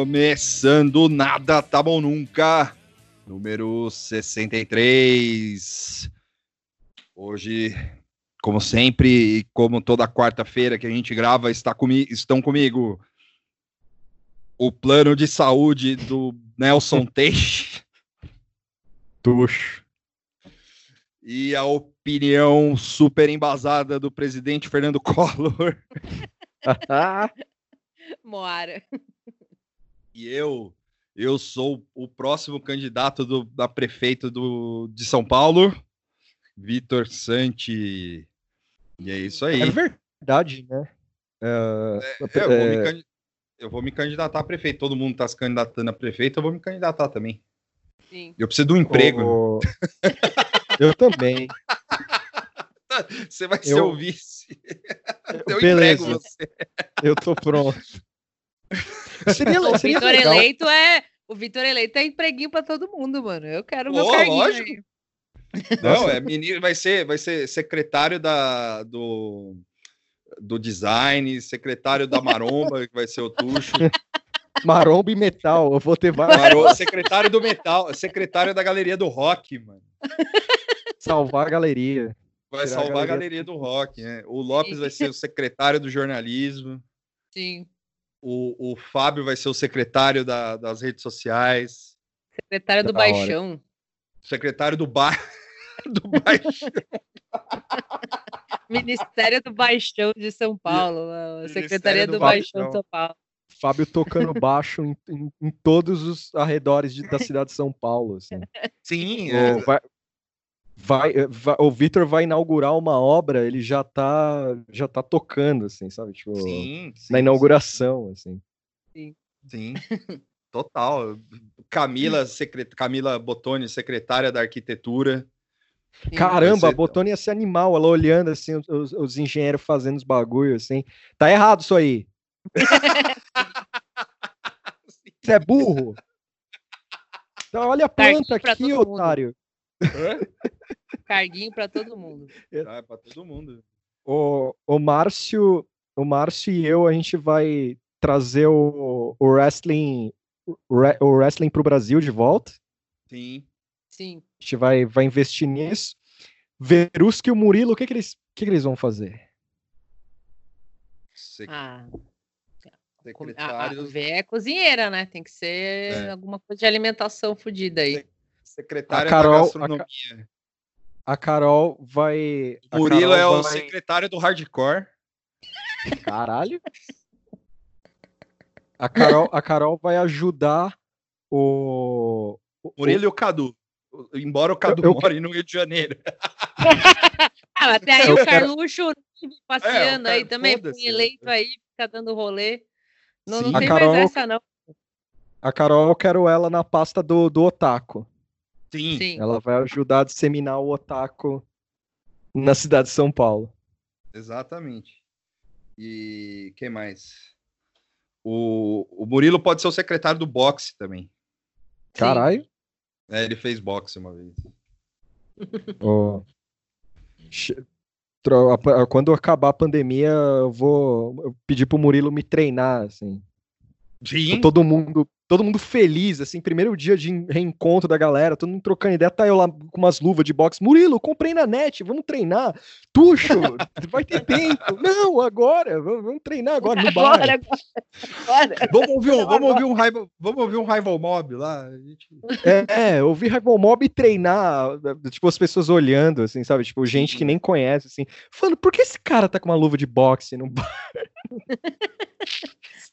Começando nada tá bom nunca, número 63. Hoje, como sempre, e como toda quarta-feira que a gente grava, está comi estão comigo o plano de saúde do Nelson Teixe. Tuxo. E a opinião super embasada do presidente Fernando Collor. Moara. E eu, eu sou o próximo candidato do, da prefeito do, de São Paulo, Vitor Santi. E é isso aí. É verdade, né? É, eu, vou me, eu, vou me, candidatar a prefeito. Todo mundo está se candidatando a prefeito, eu vou me candidatar também. Sim. Eu preciso de um emprego. eu também. Você vai ser o vice. Eu Beleza. emprego você. Eu tô pronto. Seria, o seria Vitor legal. eleito é o Vitor eleito é empreguinho para todo mundo, mano. Eu quero o meu oh, carguinho lógico. Aí. Não, é menino, vai ser, vai ser secretário da do, do design, secretário da maromba, que vai ser o Tuxo. Maromba e metal, eu vou ter vários. secretário do metal, secretário da galeria do rock, mano. Salvar a galeria. Vai salvar a galeria, a galeria do rock, né? O Lopes Sim. vai ser o secretário do jornalismo. Sim. O, o Fábio vai ser o secretário da, das redes sociais. Secretário do da Baixão. Hora. Secretário do, ba... do Baixão. Ministério do Baixão de São Paulo. Secretaria do, do Baixão de São Paulo. Fábio tocando baixo em, em, em, todos os arredores de, da cidade de São Paulo. Assim. Sim, é. vai, vai, eh, vai, o Vitor vai inaugurar uma obra, ele já tá, já tá tocando, assim, sabe? Tipo, sim, sim, na inauguração, sim. assim. Sim. Sim. Total. Camila, secret... Camila Botoni, secretária da arquitetura. Caramba, a Botoni ia ser animal, ela olhando assim, os, os engenheiros fazendo os bagulhos, assim. Tá errado isso aí. Você é burro? Então, olha a planta aqui, otário. Carguinho para todo mundo. Ah, para todo mundo. O, o Márcio, o Márcio e eu a gente vai trazer o, o wrestling o wrestling para o Brasil de volta. Sim. Sim. A gente vai, vai investir nisso. Verusca e o Murilo, o que, que, eles, que, que eles vão fazer? Ah, a, é cozinheira, né? Tem que ser é. alguma coisa de alimentação fodida aí. Secretária a Carol, da gastronomia. A, Carol vai. O Murilo é o vai... secretário do hardcore. Caralho. A Carol, a Carol vai ajudar o. o Murilo o... e o Cadu. Embora o Cadu eu, more no Rio de Janeiro. ah, até aí eu o Carluxo quero... passeando é, aí também, foi eleito aí, fica dando rolê. Não, não tem Carol, mais essa, não. A Carol, eu quero ela na pasta do, do Otaku. Sim. Sim. Ela vai ajudar a disseminar o Otaku na cidade de São Paulo. Exatamente. E quem mais? O, o Murilo pode ser o secretário do boxe também. Caralho. É, ele fez boxe uma vez. Oh. Quando acabar a pandemia, eu vou pedir pro Murilo me treinar, assim. Sim. Todo mundo, todo mundo feliz, assim, primeiro dia de reencontro da galera, todo mundo trocando ideia, tá eu lá com umas luvas de boxe. Murilo, comprei na net, vamos treinar. Tuxo, vai ter tempo. Não, agora, vamos, vamos treinar agora no bar. Agora, agora. Vamos ouvir um, vamos ouvir um rival, vamos ouvir um rival mob lá. Gente... É, é, ouvir rival mob e treinar, tipo as pessoas olhando, assim, sabe, tipo gente que nem conhece, assim, falando, por que esse cara tá com uma luva de boxe no bar?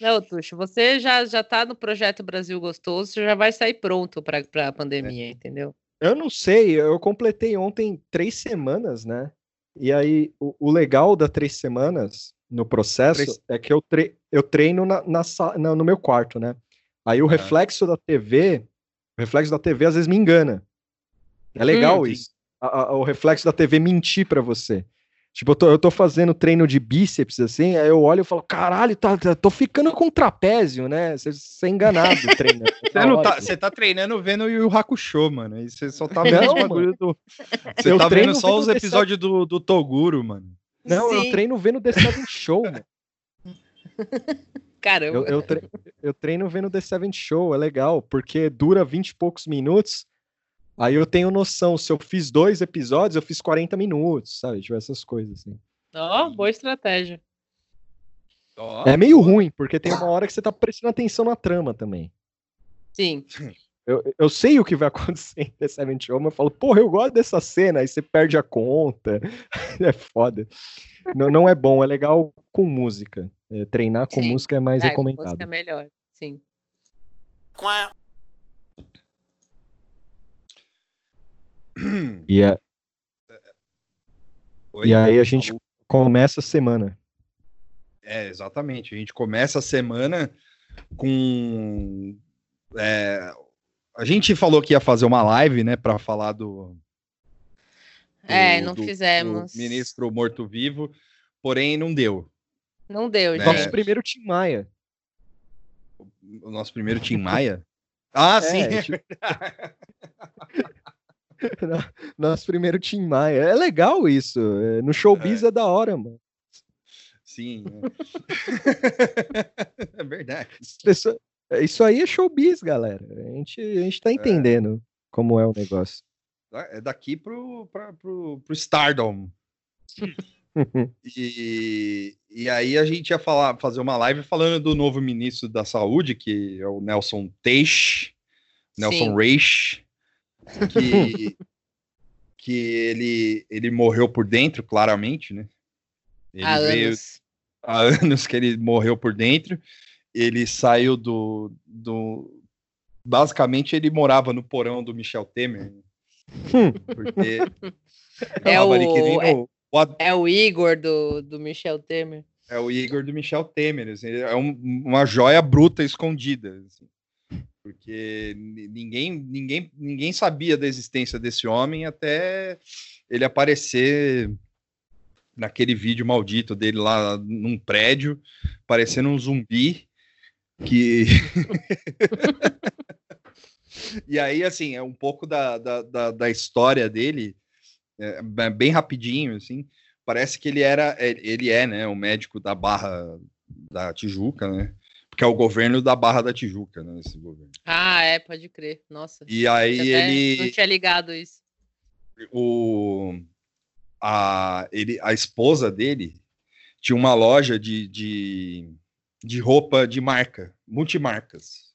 Não, Tuxo, você já, já tá no projeto Brasil Gostoso, você já vai sair pronto para a pandemia, é. entendeu? Eu não sei, eu completei ontem três semanas, né? E aí, o, o legal das três semanas no processo três... é que eu, tre eu treino na, na, na, no meu quarto, né? Aí o uhum. reflexo da TV, o reflexo da TV às vezes me engana. É legal hum, isso. A, a, o reflexo da TV mentir para você. Tipo, eu tô, eu tô fazendo treino de bíceps, assim, aí eu olho e falo, caralho, tá, tá, tô ficando com trapézio, né? Você, é enganado treinando. Você, não tá, você tá treinando vendo o Yu Hakusho, mano. E você só tá vendo não, bagulho do. Você eu tá vendo só os episódios do, do Toguro, mano. Não, Sim. eu treino vendo The Seven Show, mano. Caramba. Eu, eu, treino, eu treino vendo The Seven Show, é legal, porque dura 20 e poucos minutos. Aí eu tenho noção, se eu fiz dois episódios, eu fiz 40 minutos, sabe? Tipo, essas coisas, assim. Ó, oh, boa estratégia. Oh, é meio ruim, porque tem uma hora que você tá prestando atenção na trama também. Sim. Eu, eu sei o que vai acontecer em The Seven Show, mas eu falo, porra, eu gosto dessa cena, aí você perde a conta. é foda. Não, não é bom, é legal com música. É, treinar com sim. música é mais é, recomendado. Música é melhor, sim. E, é... Oi, e aí a gente começa a semana. É, exatamente. A gente começa a semana com. É, a gente falou que ia fazer uma live, né, para falar do, do. É, não do, fizemos. Do ministro morto-vivo, porém não deu. Não deu, né? gente. Nosso primeiro Tim Maia. O nosso primeiro Tim Maia? ah, é, sim. É tipo... Nosso primeiro Tim Maia. É legal isso. É, no showbiz é, é da hora, mano. Sim. É, é verdade. Isso, isso aí é showbiz, galera. A gente, a gente tá é. entendendo é. como é o negócio. É daqui pro, pra, pro, pro Stardom. e, e aí a gente ia falar, fazer uma live falando do novo ministro da Saúde, que é o Nelson Teixe, Nelson Reich, que, que ele, ele morreu por dentro, claramente, né? Ele há veio, anos. Há anos que ele morreu por dentro. Ele saiu do, do. Basicamente, ele morava no porão do Michel Temer. Hum. Porque. é, o, é, o, é o Igor do, do Michel Temer. É o Igor do Michel Temer. Assim, é um, uma joia bruta escondida. Assim porque ninguém, ninguém, ninguém sabia da existência desse homem até ele aparecer naquele vídeo maldito dele lá num prédio, parecendo um zumbi que. e aí, assim, é um pouco da, da, da, da história dele, é, bem rapidinho, assim. Parece que ele era, é, ele é, né, o médico da Barra da Tijuca, né? Que é o governo da Barra da Tijuca, né? Esse governo. Ah, é, pode crer. Nossa. E aí ele. Não tinha ligado isso. O, a, ele, a esposa dele tinha uma loja de, de, de roupa de marca, multimarcas.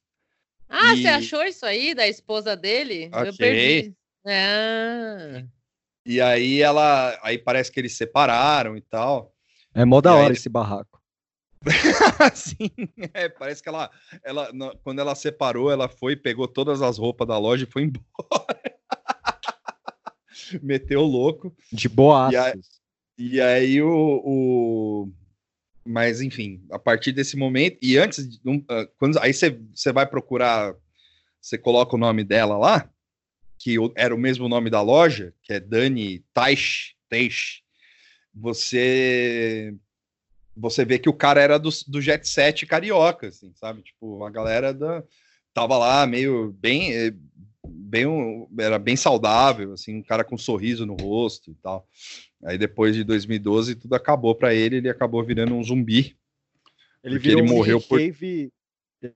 Ah, e... você achou isso aí da esposa dele? Achei. Eu perdi. Ah. E aí ela. Aí parece que eles separaram e tal. É mó da hora aí... esse barraco. Sim, é, parece que ela, ela, quando ela separou, ela foi, pegou todas as roupas da loja e foi embora. Meteu louco. De boa. E, aí, e aí o, o, Mas enfim, a partir desse momento, e antes, ah, quando, aí você vai procurar, você coloca o nome dela lá, que era o mesmo nome da loja, que é Dani Taish, Taish você você vê que o cara era do, do jet set carioca, assim, sabe? Tipo, a galera da, tava lá meio bem, eh, bem, era bem saudável, assim, um cara com um sorriso no rosto e tal. Aí depois de 2012 tudo acabou para ele, ele acabou virando um zumbi. Ele virou ele morreu Nick por... Cave,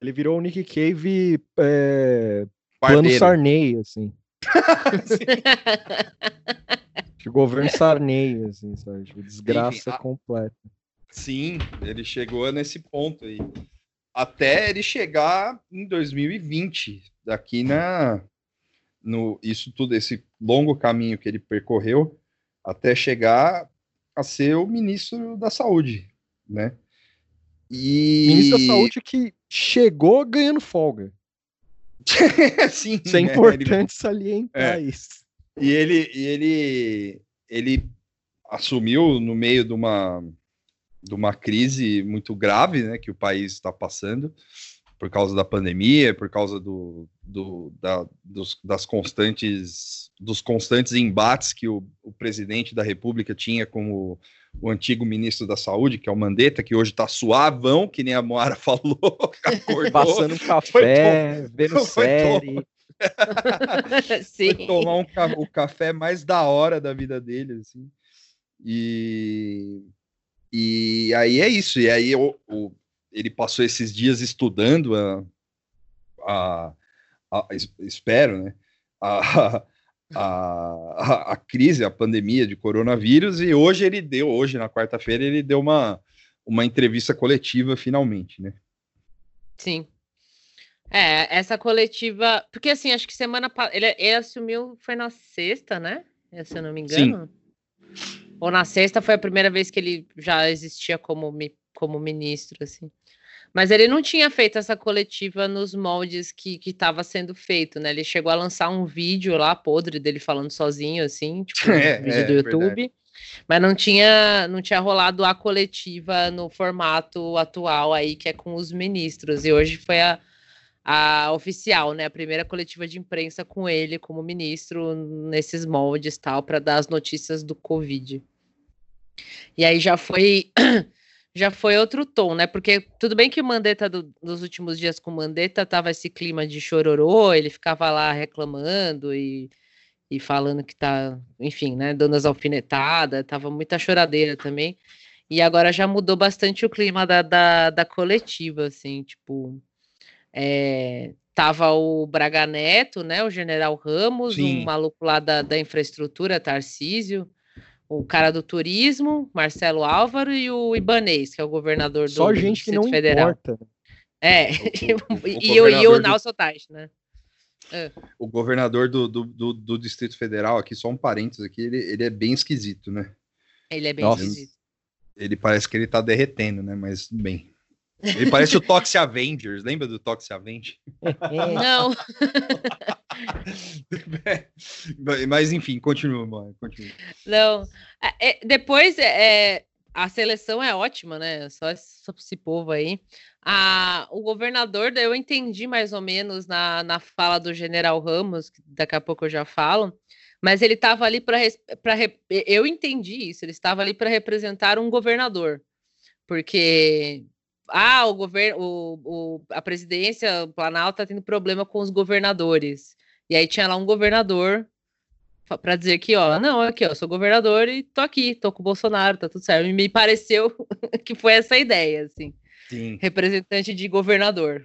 ele virou o Nick Cave é, plano Sarney, assim. o governo Sarney, assim, sabe? Tipo, desgraça Enfim, a... completa. Sim, ele chegou nesse ponto aí. Até ele chegar em 2020, daqui na no isso tudo esse longo caminho que ele percorreu até chegar a ser o ministro da Saúde, né? E ministro da Saúde que chegou ganhando folga. Sim, isso é né? importante ele... salientar é. isso. E ele, e ele, ele assumiu no meio de uma de uma crise muito grave né, que o país está passando por causa da pandemia, por causa do, do da, dos, das constantes dos constantes embates que o, o, presidente da República tinha com o, o, antigo ministro da Saúde, que é o Mandetta, que hoje está suavão, que nem a Moara falou, acordou, passando um café, foi, vendo série. Sim. Foi tomar um, o café mais da hora da vida dele, assim. E, e aí é isso. E aí o, o ele passou esses dias estudando a, a, a espero, né? A, a, a, crise, a pandemia de coronavírus, e hoje ele deu, hoje na quarta-feira, ele deu uma, uma entrevista coletiva finalmente, né? Sim. É, essa coletiva, porque assim, acho que semana ele, ele assumiu, foi na sexta, né? Se eu não me engano. Sim. Ou na sexta foi a primeira vez que ele já existia como, como ministro, assim. Mas ele não tinha feito essa coletiva nos moldes que estava sendo feito, né? Ele chegou a lançar um vídeo lá, podre, dele falando sozinho, assim, tipo, é, um vídeo é, do YouTube. Verdade. Mas não tinha, não tinha rolado a coletiva no formato atual aí, que é com os ministros. E hoje foi a, a oficial, né? A primeira coletiva de imprensa com ele como ministro nesses moldes tal, para dar as notícias do Covid. E aí já foi já foi outro tom, né? Porque tudo bem que o Mandetta, do, nos últimos dias com o Mandetta, tava esse clima de chororô, ele ficava lá reclamando e, e falando que tá, enfim, né, dando as alfinetadas, tava muita choradeira também. E agora já mudou bastante o clima da, da, da coletiva, assim, tipo. É, tava o Braga Neto, né? O general Ramos, Sim. um maluco lá da, da infraestrutura, Tarcísio o cara do turismo, Marcelo Álvaro, e o Ibanês, que é o governador do Só gente que não Federal. importa. Né? É, o, o, e, o, e o Nelson Tais, né? É. O governador do, do, do, do, Distrito Federal, aqui, só um parênteses aqui, ele, ele é bem esquisito, né? Ele é bem Nossa, esquisito. Ele parece que ele tá derretendo, né? Mas bem. Ele parece o Toxic Avengers, lembra do Toxic Avengers? Não. Mas enfim, continua, mano. Continua. Não. É, é depois, é, é, a seleção é ótima, né? Só esse, esse povo aí. A, o governador, eu entendi mais ou menos na, na fala do general Ramos, que daqui a pouco eu já falo, mas ele estava ali para. Eu entendi isso, ele estava ali para representar um governador, porque ah, o governo, o, o, a presidência, o Planalto está tendo problema com os governadores. E aí tinha lá um governador para dizer que, ó, não, aqui, ó, sou governador e tô aqui, tô com o Bolsonaro, tá tudo certo. E me pareceu que foi essa a ideia, assim. Sim. Representante de governador.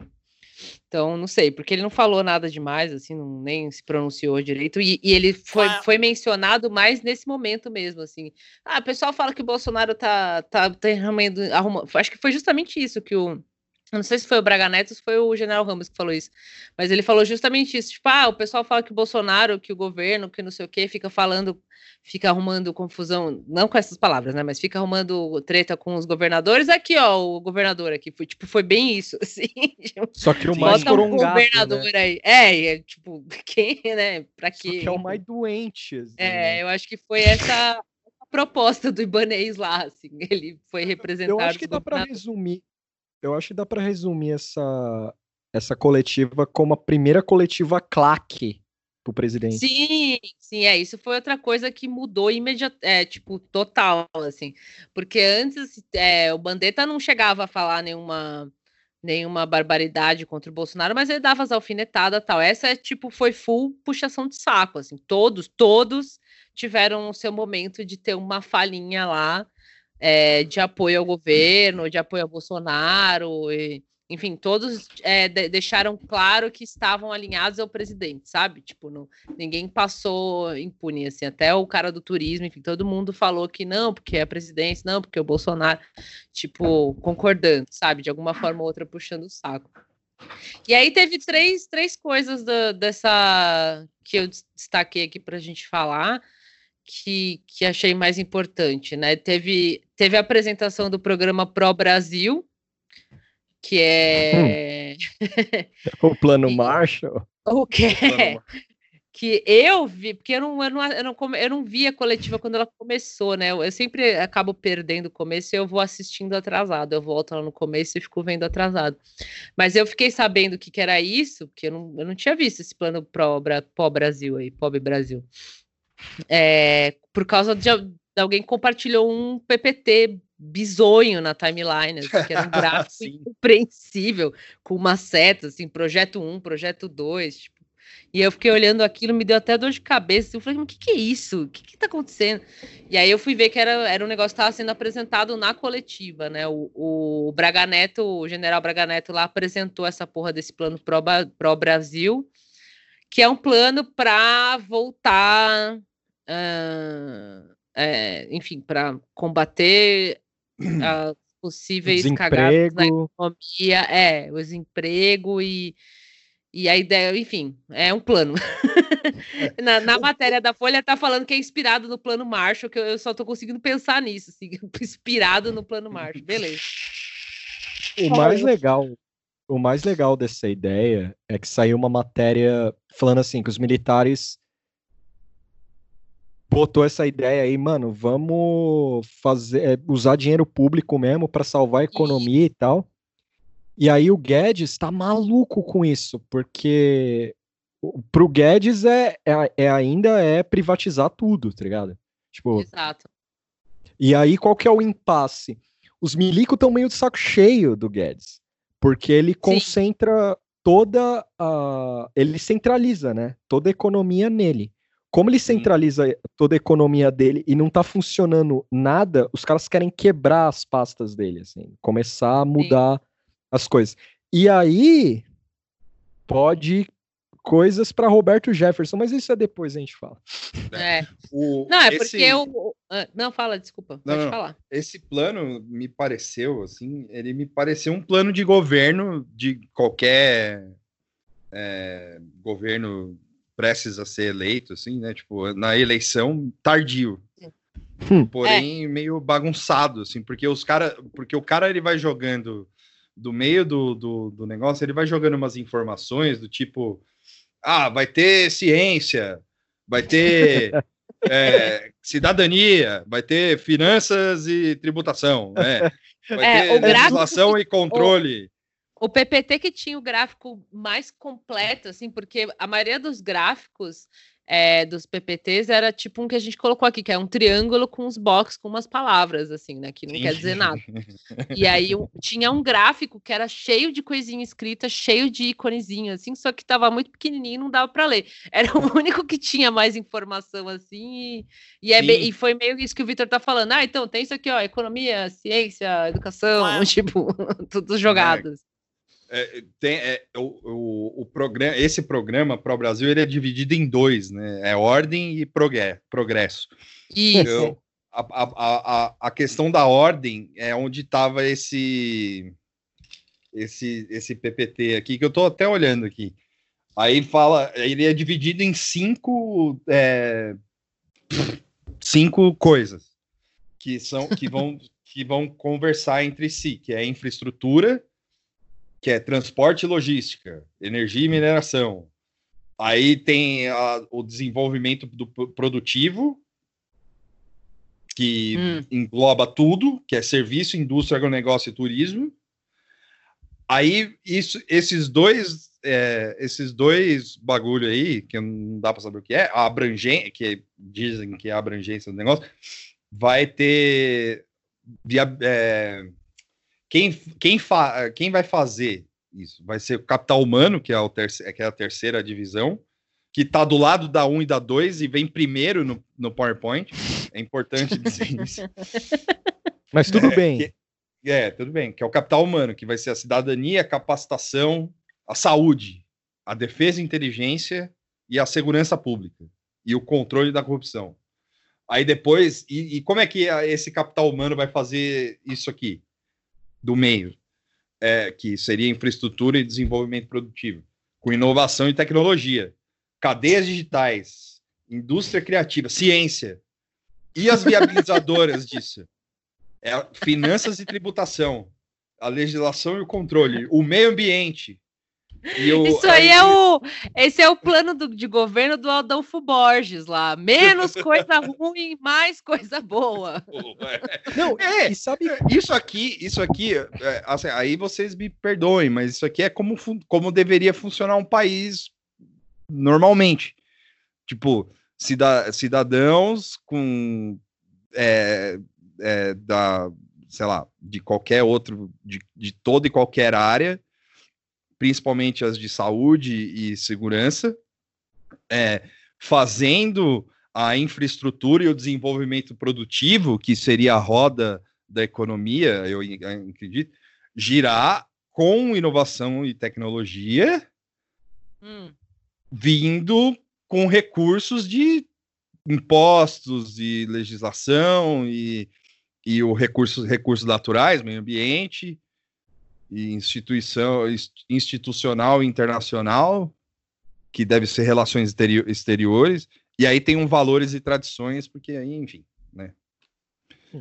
Então, não sei, porque ele não falou nada demais, assim, não, nem se pronunciou direito, e, e ele foi, ah. foi mencionado mais nesse momento mesmo, assim. Ah, o pessoal fala que o Bolsonaro tá, tá, tá arrumando, arrumando. Acho que foi justamente isso que o não sei se foi o Braga Neto ou se foi o General Ramos que falou isso, mas ele falou justamente isso. Tipo, ah, o pessoal fala que o Bolsonaro, que o governo, que não sei o quê, fica falando, fica arrumando confusão, não com essas palavras, né? Mas fica arrumando treta com os governadores. Aqui, ó, o governador aqui. Foi, tipo, foi bem isso, assim. Só que o mais Bota um governador né? aí. É, é, tipo, quem, né? Pra quê? Só que é o mais doente. Assim, é, né? eu acho que foi essa proposta do Ibanês lá, assim, ele foi representado. Eu acho que dá para resumir, eu acho que dá para resumir essa, essa coletiva como a primeira coletiva claque pro presidente. Sim, sim, é. Isso foi outra coisa que mudou imediatamente, é, tipo, total, assim. Porque antes é, o Bandetta não chegava a falar nenhuma nenhuma barbaridade contra o Bolsonaro, mas ele dava as alfinetadas tal. Essa é tipo foi full puxação de saco, assim. Todos, todos tiveram o seu momento de ter uma falinha lá é, de apoio ao governo, de apoio ao Bolsonaro, e, enfim, todos é, de, deixaram claro que estavam alinhados ao presidente, sabe? Tipo, não, ninguém passou impune, assim, até o cara do turismo, enfim, todo mundo falou que não, porque é a presidência, não, porque o Bolsonaro, tipo, concordando, sabe? De alguma forma ou outra puxando o saco. E aí teve três, três coisas do, dessa que eu destaquei aqui para a gente falar que, que achei mais importante, né? Teve, teve a apresentação do programa Pro Brasil, que é o plano Marshall. O que é? Que eu vi, porque eu não, eu, não, eu, não, eu não vi a coletiva quando ela começou, né? Eu, eu sempre acabo perdendo o começo e eu vou assistindo atrasado. Eu volto lá no começo e fico vendo atrasado. Mas eu fiquei sabendo o que, que era isso, porque eu não, eu não tinha visto esse plano Pro, Pro Brasil aí, Pobre Brasil é, por causa de, alguém compartilhou um PPT bizonho na timeline, assim, que era um gráfico incompreensível, com uma seta, assim, projeto 1, projeto 2, tipo, E eu fiquei olhando aquilo, me deu até dor de cabeça. Eu falei, mas o que, que é isso? O que, que tá acontecendo? E aí eu fui ver que era, era um negócio que estava sendo apresentado na coletiva, né? O, o Braga Neto, o general Braga Neto lá apresentou essa porra desse plano pró-Brasil, que é um plano para voltar. Uh, é, enfim, para combater as possíveis cagadas na economia, é, o desemprego e e a ideia, enfim, é um plano. Na, na, matéria da Folha está falando que é inspirado no plano Marshall, que eu, eu só estou conseguindo pensar nisso, assim, inspirado no plano Marshall. Beleza. O mais legal, o mais legal dessa ideia é que saiu uma matéria falando assim que os militares botou essa ideia aí, mano, vamos fazer é, usar dinheiro público mesmo para salvar a economia e, tal. E aí o Guedes tá maluco com isso, porque pro Guedes é, é, é, ainda é privatizar tudo, tá ligado? Tipo, Exato. E aí qual que é o impasse? Os milicos estão meio de saco cheio do Guedes, porque ele Sim. concentra toda a... ele centraliza, né? Toda a economia nele. Como ele centraliza Sim. toda a economia dele e não tá funcionando nada, os caras querem quebrar as pastas dele, assim, começar a mudar Sim as coisas. E aí pode coisas para Roberto Jefferson, mas isso é depois a gente fala. É. O, não, é esse... porque eu. Ah, não, fala, desculpa, não, pode não. falar. Esse plano me pareceu, assim, ele me pareceu um plano de governo de qualquer é, governo prestes a ser eleito, assim, né? Tipo, na eleição tardio. Hum. Porém, é. meio bagunçado, assim, porque os cara, porque o cara ele vai jogando do meio do, do, do negócio, ele vai jogando umas informações do tipo: ah, vai ter ciência, vai ter é, cidadania, vai ter finanças e tributação, né? Vai é, ter legislação e controle. O, PPT que tinha o gráfico mais completo, assim, porque a maioria dos gráficos é, dos PPTs era tipo um que a gente colocou aqui, que é um triângulo com os boxes com umas palavras, assim, né? Que não Sim. quer dizer nada. E aí um, tinha um gráfico que era cheio de coisinha escrita, cheio de iconezinho, assim, só que tava muito pequenininho e não dava para ler. Era o único que tinha mais informação, assim, e, e, é e foi meio isso que o Vitor tá falando. Ah, então tem isso aqui, ó, economia, ciência, educação, tipo, tudo jogados. É, tem, é, o, o, o, programa, esse programa para o Brasil ele é dividido em dois, né? É ordem e progresso. Isso. Eu, a, a, a, a questão da ordem é onde estava esse, esse esse PPT aqui que eu estou até olhando aqui. Aí fala, ele é dividido em cinco é, cinco coisas que são que vão que vão conversar entre si, que é infraestrutura, que é transporte e logística, energia e mineração. Aí tem a, o desenvolvimento do produtivo, que hum. engloba tudo, que é serviço, indústria, agronegócio e turismo. Aí isso, esses dois, é, esses dois bagulho aí, que não dá para saber o que é, a abrangência, que dizem que é a abrangência do negócio, vai ter via, é, quem, quem, fa, quem vai fazer isso? Vai ser o capital humano, que é, o terce, que é a terceira divisão, que está do lado da 1 e da 2 e vem primeiro no, no PowerPoint. É importante dizer isso. Mas tudo é, bem. Que, é, tudo bem. Que é o capital humano, que vai ser a cidadania, a capacitação, a saúde, a defesa e inteligência e a segurança pública. E o controle da corrupção. Aí depois, e, e como é que esse capital humano vai fazer isso aqui? Do meio, é, que seria infraestrutura e desenvolvimento produtivo, com inovação e tecnologia, cadeias digitais, indústria criativa, ciência e as viabilizadoras disso, é, finanças e tributação, a legislação e o controle, o meio ambiente, o, Isso aí, é o. Esse é o plano do, de governo do Adolfo Borges lá. Menos coisa ruim, mais coisa boa. Não, é, e sabe, isso aqui, isso aqui, é, assim, aí vocês me perdoem, mas isso aqui é como, como deveria funcionar um país normalmente. Tipo, cidadãos com é, é, da, sei lá, de qualquer outro, de, de toda e qualquer área principalmente as de saúde e segurança, é, fazendo a infraestrutura e o desenvolvimento produtivo, que seria a roda da economia, eu acredito, girar com inovação e tecnologia, hum. vindo com recursos de impostos e legislação e, e o recurso, recursos naturais, meio ambiente e instituição institucional e internacional, que deve ser relações exteriores, e aí tem um valores e tradições, porque aí, enfim, né?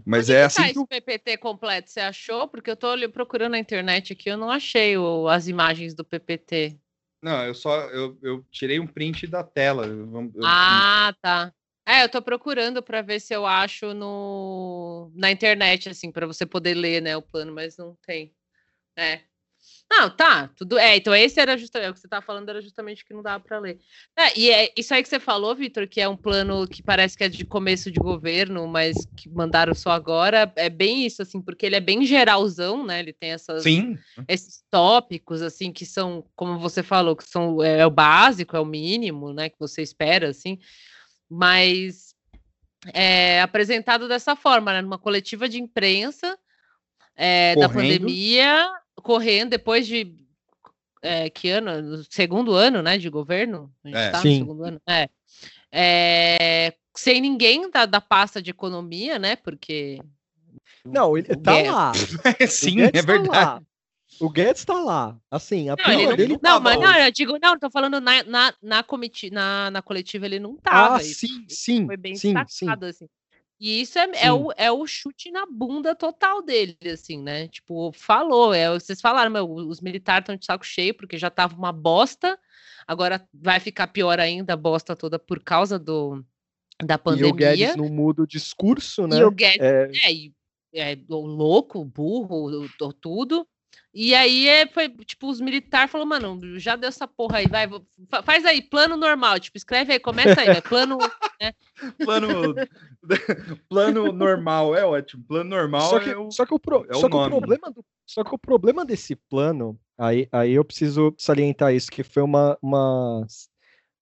Mas Onde é assim. Tá que... esse PPT completo, você achou? Porque eu estou procurando na internet aqui, eu não achei o, as imagens do PPT. Não, eu só eu, eu tirei um print da tela. Eu, eu... Ah, tá. É, eu tô procurando para ver se eu acho no na internet assim para você poder ler, né, o plano, mas não tem. É. Não, tá, tudo. É, então esse era justamente o que você estava falando, era justamente que não dava para ler. É, e é isso aí que você falou, Vitor, que é um plano que parece que é de começo de governo, mas que mandaram só agora. É bem isso, assim, porque ele é bem geralzão, né? Ele tem essas, Sim. esses tópicos, assim, que são, como você falou, que são é, é o básico, é o mínimo, né? Que você espera, assim. Mas é apresentado dessa forma, né? Numa coletiva de imprensa. É, da pandemia, correndo depois de é, que ano? Segundo ano, né, de governo? A gente é, tá sim. segundo ano. É. é. sem ninguém da, da pasta de economia, né? Porque. Não, ele tá Guedes... lá. sim, é tá verdade. Tá o Guedes tá lá. Assim, a não, não, dele não, tá mas não, eu digo, não, tô falando na, na, na, comiti, na, na coletiva, ele não tava. Ah, sim, sim. Foi bem sim, destacado, sim. assim. E isso é, é, o, é o chute na bunda total dele, assim, né? Tipo, falou, é, vocês falaram, meu, os militares estão de saco cheio, porque já tava uma bosta, agora vai ficar pior ainda a bosta toda por causa do, da pandemia. E o Guedes não muda o discurso, né? E o Guedes, é, é, é louco, burro, tudo. E aí é, foi, tipo, os militares falaram, mano, já deu essa porra aí, vai, faz aí, plano normal, tipo, escreve aí, começa aí, vai, plano. Né? plano, plano normal, é ótimo. Plano normal só que, é o, só que o, pro, é só que o problema do, Só que o problema desse plano, aí, aí eu preciso salientar isso, que foi uma, uma,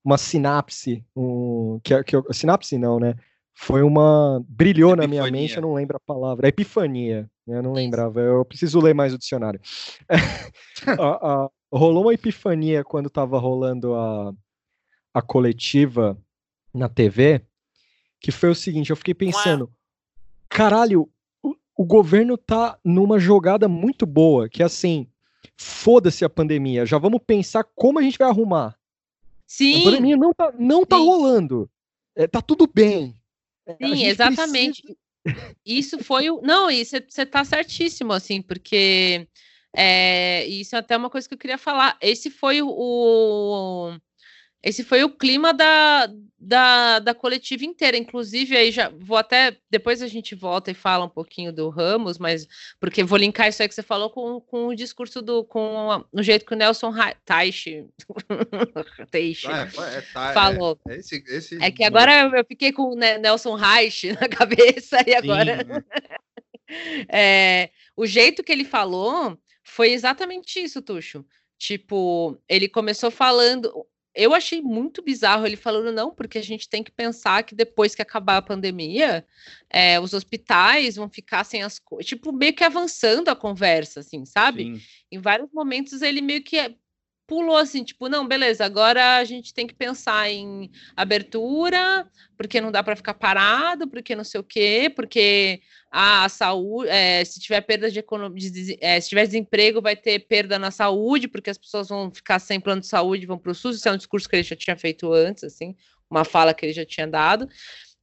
uma sinapse, um, que, que eu, sinapse não, né? Foi uma. brilhou epifania. na minha mente, eu não lembro a palavra. É epifania, né? eu não lembrava. Eu preciso ler mais o dicionário. a, a, rolou uma epifania quando estava rolando a, a coletiva na TV, que foi o seguinte: eu fiquei pensando, caralho, o, o governo tá numa jogada muito boa, que é assim, foda-se a pandemia, já vamos pensar como a gente vai arrumar. Sim. A pandemia não tá, não tá rolando. É, tá tudo bem. Sim, exatamente. Precisa... Isso foi o. Não, isso você está certíssimo, assim, porque é, isso é até uma coisa que eu queria falar. Esse foi o, esse foi o clima da, da, da coletiva inteira. Inclusive, aí já vou até. Depois a gente volta e fala um pouquinho do Ramos, mas porque vou linkar isso aí que você falou com, com o discurso do. com a, o jeito que o Nelson Taish, Teixe ah, é, é, tá, falou. É, esse, esse... é, que agora eu fiquei com o Nelson Reich na cabeça e agora. é, o jeito que ele falou foi exatamente isso, Tuxo. Tipo, ele começou falando eu achei muito bizarro ele falando, não, porque a gente tem que pensar que depois que acabar a pandemia, é, os hospitais vão ficar sem as coisas. Tipo, meio que avançando a conversa, assim, sabe? Sim. Em vários momentos ele meio que pulou assim, tipo, não, beleza, agora a gente tem que pensar em abertura, porque não dá para ficar parado, porque não sei o quê, porque a saúde, é, se tiver perda de economia, é, se tiver desemprego, vai ter perda na saúde, porque as pessoas vão ficar sem plano de saúde, vão para o SUS, isso é um discurso que ele já tinha feito antes, assim, uma fala que ele já tinha dado.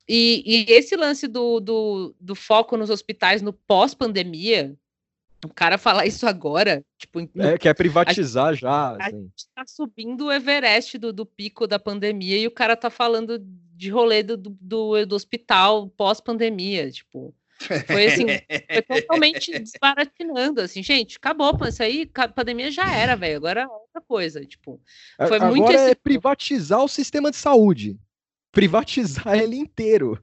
E, e esse lance do, do, do foco nos hospitais no pós-pandemia, o cara falar isso agora, tipo. É, quer privatizar a, já. Assim. A gente tá subindo o Everest do, do pico da pandemia e o cara tá falando de rolê do, do, do hospital pós-pandemia, tipo. Foi assim, foi totalmente desbaratinando, assim, gente, acabou, isso aí, a pandemia já era, velho, agora é outra coisa, tipo, foi agora muito... Agora é privatizar o sistema de saúde, privatizar ele inteiro.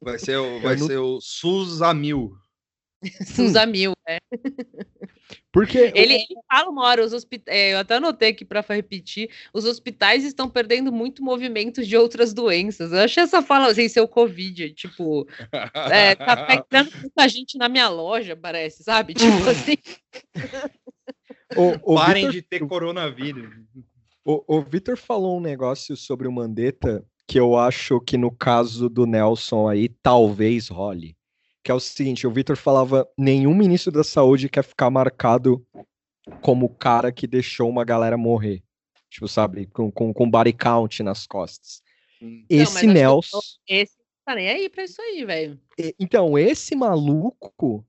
Vai ser o, vai não... ser o SUS a mil. Susa Mil, é. Porque ele, ele fala uma hora, os hospitais, é, eu até anotei aqui para repetir, os hospitais estão perdendo muito movimentos de outras doenças. Eu achei essa fala sem assim, ser o Covid, tipo, é, tá pegando muita gente na minha loja, parece, sabe? Tipo assim. O, o Parem Victor, de ter coronavírus. O, o Vitor falou um negócio sobre o Mandetta que eu acho que no caso do Nelson aí talvez role. Que é o seguinte, o Vitor falava, nenhum ministro da saúde quer ficar marcado como o cara que deixou uma galera morrer. Tipo, sabe, com, com, com body count nas costas. Esse não, Nelson. Esse tá nem aí pra isso aí, velho. Então, esse maluco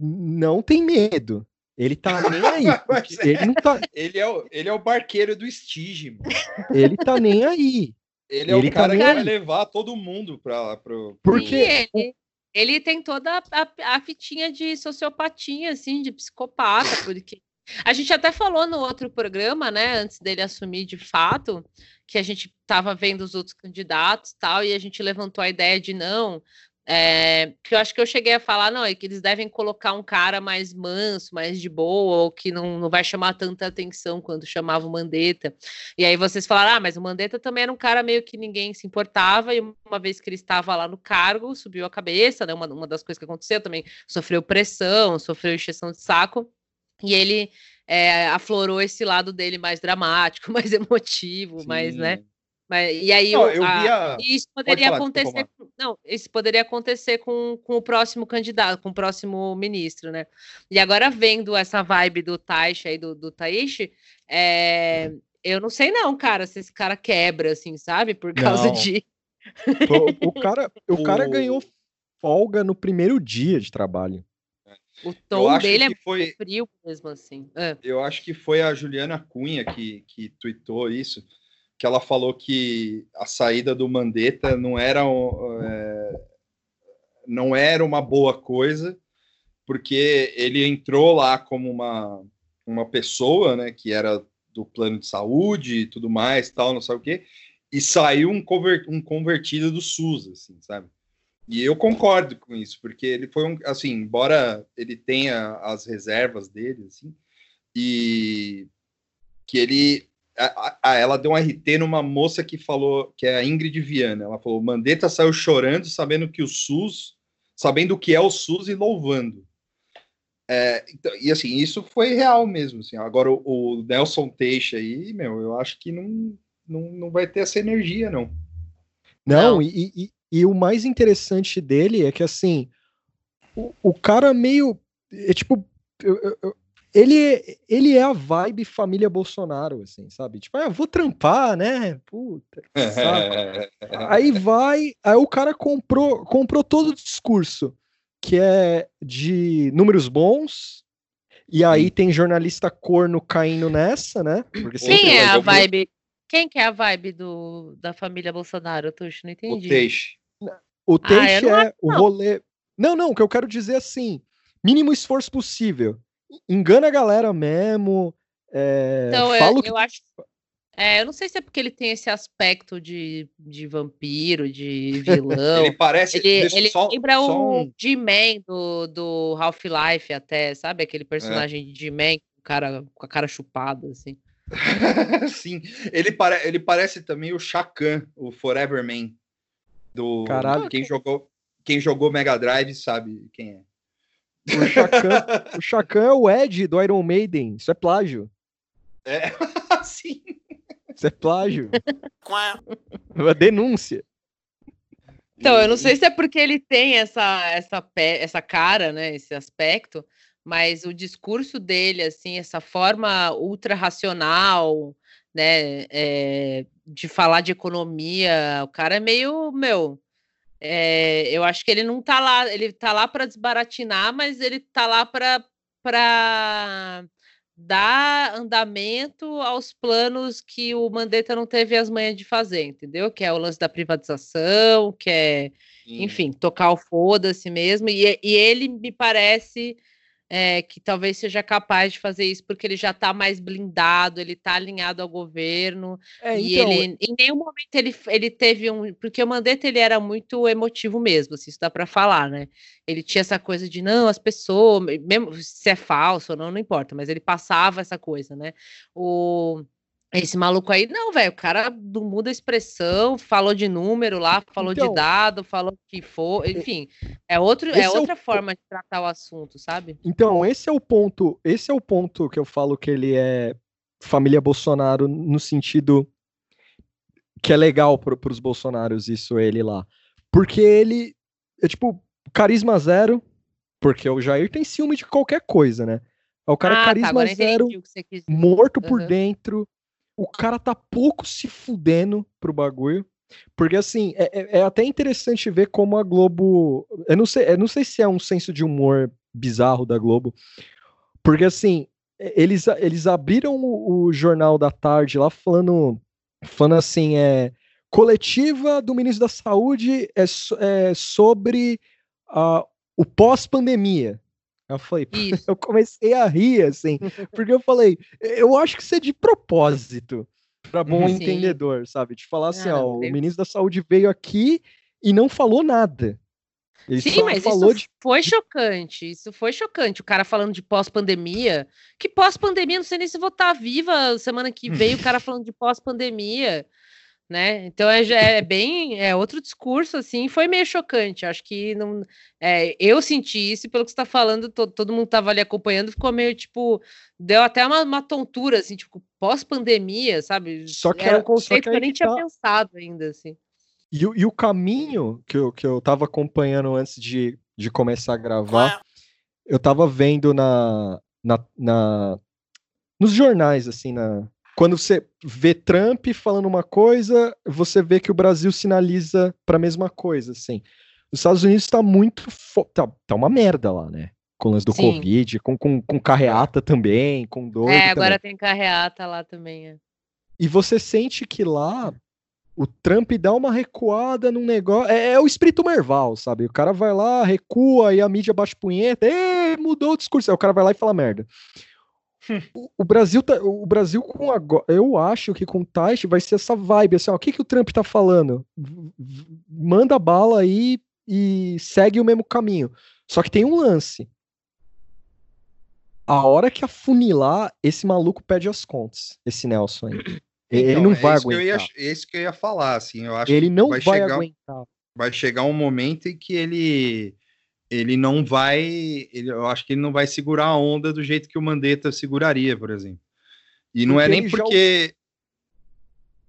não tem medo. Ele tá nem aí. ele, não tá... ele, é o, ele é o barqueiro do Stige, Ele tá nem aí. Ele é ele o cara tá que aí. vai levar todo mundo pra. Pro... Porque. Ele, ele tem toda a, a, a, fitinha de sociopatia, assim, de psicopata, porque. A gente até falou no outro programa, né, antes dele assumir de fato, que a gente estava vendo os outros candidatos tal, e a gente levantou a ideia de não, é, que eu acho que eu cheguei a falar, não, é que eles devem colocar um cara mais manso, mais de boa, ou que não, não vai chamar tanta atenção quando chamava o Mandetta. E aí vocês falaram, ah, mas o Mandetta também era um cara meio que ninguém se importava, e uma vez que ele estava lá no cargo, subiu a cabeça, né? Uma, uma das coisas que aconteceu também, sofreu pressão, sofreu encheção de saco, e ele é, aflorou esse lado dele mais dramático, mais emotivo, Sim. mais, né? Mas, e aí não, eu a, isso poderia falar, acontecer. Não, isso poderia acontecer com, com o próximo candidato, com o próximo ministro, né? E agora vendo essa vibe do Taixa e do, do Taishi, é, eu não sei não, cara, se esse cara quebra, assim, sabe? Por causa não. de. O, o, cara, o cara ganhou folga no primeiro dia de trabalho. O tom dele é foi... frio mesmo, assim. É. Eu acho que foi a Juliana Cunha que, que tweetou isso que ela falou que a saída do Mandetta não era, é, não era uma boa coisa, porque ele entrou lá como uma, uma pessoa, né, que era do plano de saúde e tudo mais, tal, não sei o quê, e saiu um, convert, um convertido do SUS, assim, sabe? E eu concordo com isso, porque ele foi um, assim, embora ele tenha as reservas dele, assim, e que ele a, a, ela deu um RT numa moça que falou, que é a Ingrid Viana. Ela falou: Mandetta saiu chorando, sabendo que o SUS, sabendo o que é o SUS e louvando. É, então, e assim, isso foi real mesmo. Assim. Agora, o, o, Nelson Teixe aí, meu, eu acho que não, não, não vai ter essa energia, não. Não, não. E, e, e, o mais interessante dele é que, assim, o, o cara meio. É tipo. Eu, eu, ele, ele é a vibe família Bolsonaro, assim, sabe? Tipo, ah, vou trampar, né? Puta, aí vai, aí o cara comprou, comprou todo o discurso, que é de números bons, e aí tem jornalista corno caindo nessa, né? Quem é a vibe? Quem que é a vibe do, da família Bolsonaro, Tuxo? Não entendi. O Teixe. O Teixe ah, é o rolê... Não, não, o que eu quero dizer é assim, mínimo esforço possível engana a galera mesmo. É, então, eu, que... eu acho. É, eu não sei se é porque ele tem esse aspecto de, de vampiro, de vilão. ele parece. Ele, ele só, lembra só o um... G-Man do, do Half-Life, até, sabe? Aquele personagem é. de G-Man com, cara, com a cara chupada, assim. Sim, ele, pare... ele parece também o Shakan, o Forever Man. Do... Caralho. Quem jogou, quem jogou Mega Drive sabe quem é. O Chacan, o Chacan é o Ed do Iron Maiden. Isso é plágio. É, sim. Isso é plágio. Uma denúncia. Então, eu não sei se é porque ele tem essa, essa, essa cara, né, esse aspecto, mas o discurso dele, assim, essa forma ultra racional, né, é, de falar de economia, o cara é meio, meu, é, eu acho que ele não tá lá, ele tá lá para desbaratinar, mas ele tá lá para dar andamento aos planos que o Mandetta não teve as manhas de fazer, entendeu? Que é o lance da privatização, que é, Sim. enfim, tocar o foda-se mesmo. E, e ele me parece é, que talvez seja capaz de fazer isso porque ele já está mais blindado, ele está alinhado ao governo. É, e então... ele, em nenhum momento ele, ele teve um. Porque o Mandetta ele era muito emotivo mesmo, se isso dá para falar, né? Ele tinha essa coisa de não, as pessoas, mesmo se é falso ou não, não importa, mas ele passava essa coisa, né? O esse maluco aí, não, velho, o cara não muda a expressão, falou de número lá, falou então, de dado, falou que for, enfim, é, outro, é outra é o... forma de tratar o assunto, sabe? Então, esse é o ponto, esse é o ponto que eu falo que ele é família Bolsonaro no sentido que é legal para os bolsonaros isso ele lá. Porque ele é tipo carisma zero, porque o Jair tem ciúme de qualquer coisa, né? O cara é ah, carisma tá, zero, morto uhum. por dentro, o cara tá pouco se fudendo pro bagulho. Porque, assim, é, é, é, até interessante ver como a Globo. Eu não, sei, eu não sei se é um senso de humor bizarro da Globo. Porque, assim, eles, eles abriram o, o jornal da tarde lá falando, falando assim: é, coletiva do ministro da Saúde é, é sobre uh, o pós-pandemia. Eu falei, isso. eu comecei a rir, assim, porque eu falei, eu acho que isso é de propósito, para bom Sim. entendedor, sabe? De falar assim, ó, o ministro da Saúde veio aqui e não falou nada. Ele Sim, mas isso de... foi chocante. Isso foi chocante. O cara falando de pós-pandemia. Que pós-pandemia? Não sei nem se vou estar viva semana que vem. o cara falando de pós-pandemia né? Então é, é bem é outro discurso assim, foi meio chocante. Acho que não, é, eu senti isso pelo que está falando, todo, todo mundo estava ali acompanhando, ficou meio tipo deu até uma, uma tontura assim, tipo pós pandemia, sabe? Só que era um conceito que, que eu nem tinha tá... pensado ainda assim. E, e, o caminho que eu, que eu tava acompanhando antes de, de começar a gravar, eu tava vendo na, na, na nos jornais, assim, na, quando você vê Trump falando uma coisa, você vê que o Brasil sinaliza para a mesma coisa, assim. Os Estados Unidos está muito. Tá, tá, uma merda lá, né? Com o lance do Sim. Covid, com, com, com carreata também, com dor. É, agora também. tem carreata lá também. É. E você sente que lá o Trump dá uma recuada num negócio. É, é, o espírito Merval, sabe? O cara vai lá, recua e a mídia bate punheta. Mudou o discurso. Aí o cara vai lá e fala merda. O, o, Brasil tá, o Brasil com agora, eu acho que com o Taish vai ser essa vibe, assim, ó, o que que o Trump tá falando? Manda bala aí e segue o mesmo caminho. Só que tem um lance. A hora que afunilar, esse maluco pede as contas, esse Nelson aí. Então, ele não é vai aguentar. Que ia, esse que eu ia falar, assim, eu acho ele não vai, vai chegar, aguentar. Vai chegar um momento em que ele ele não vai, ele, eu acho que ele não vai segurar a onda do jeito que o Mandetta seguraria, por exemplo. E não é porque é nem porque já...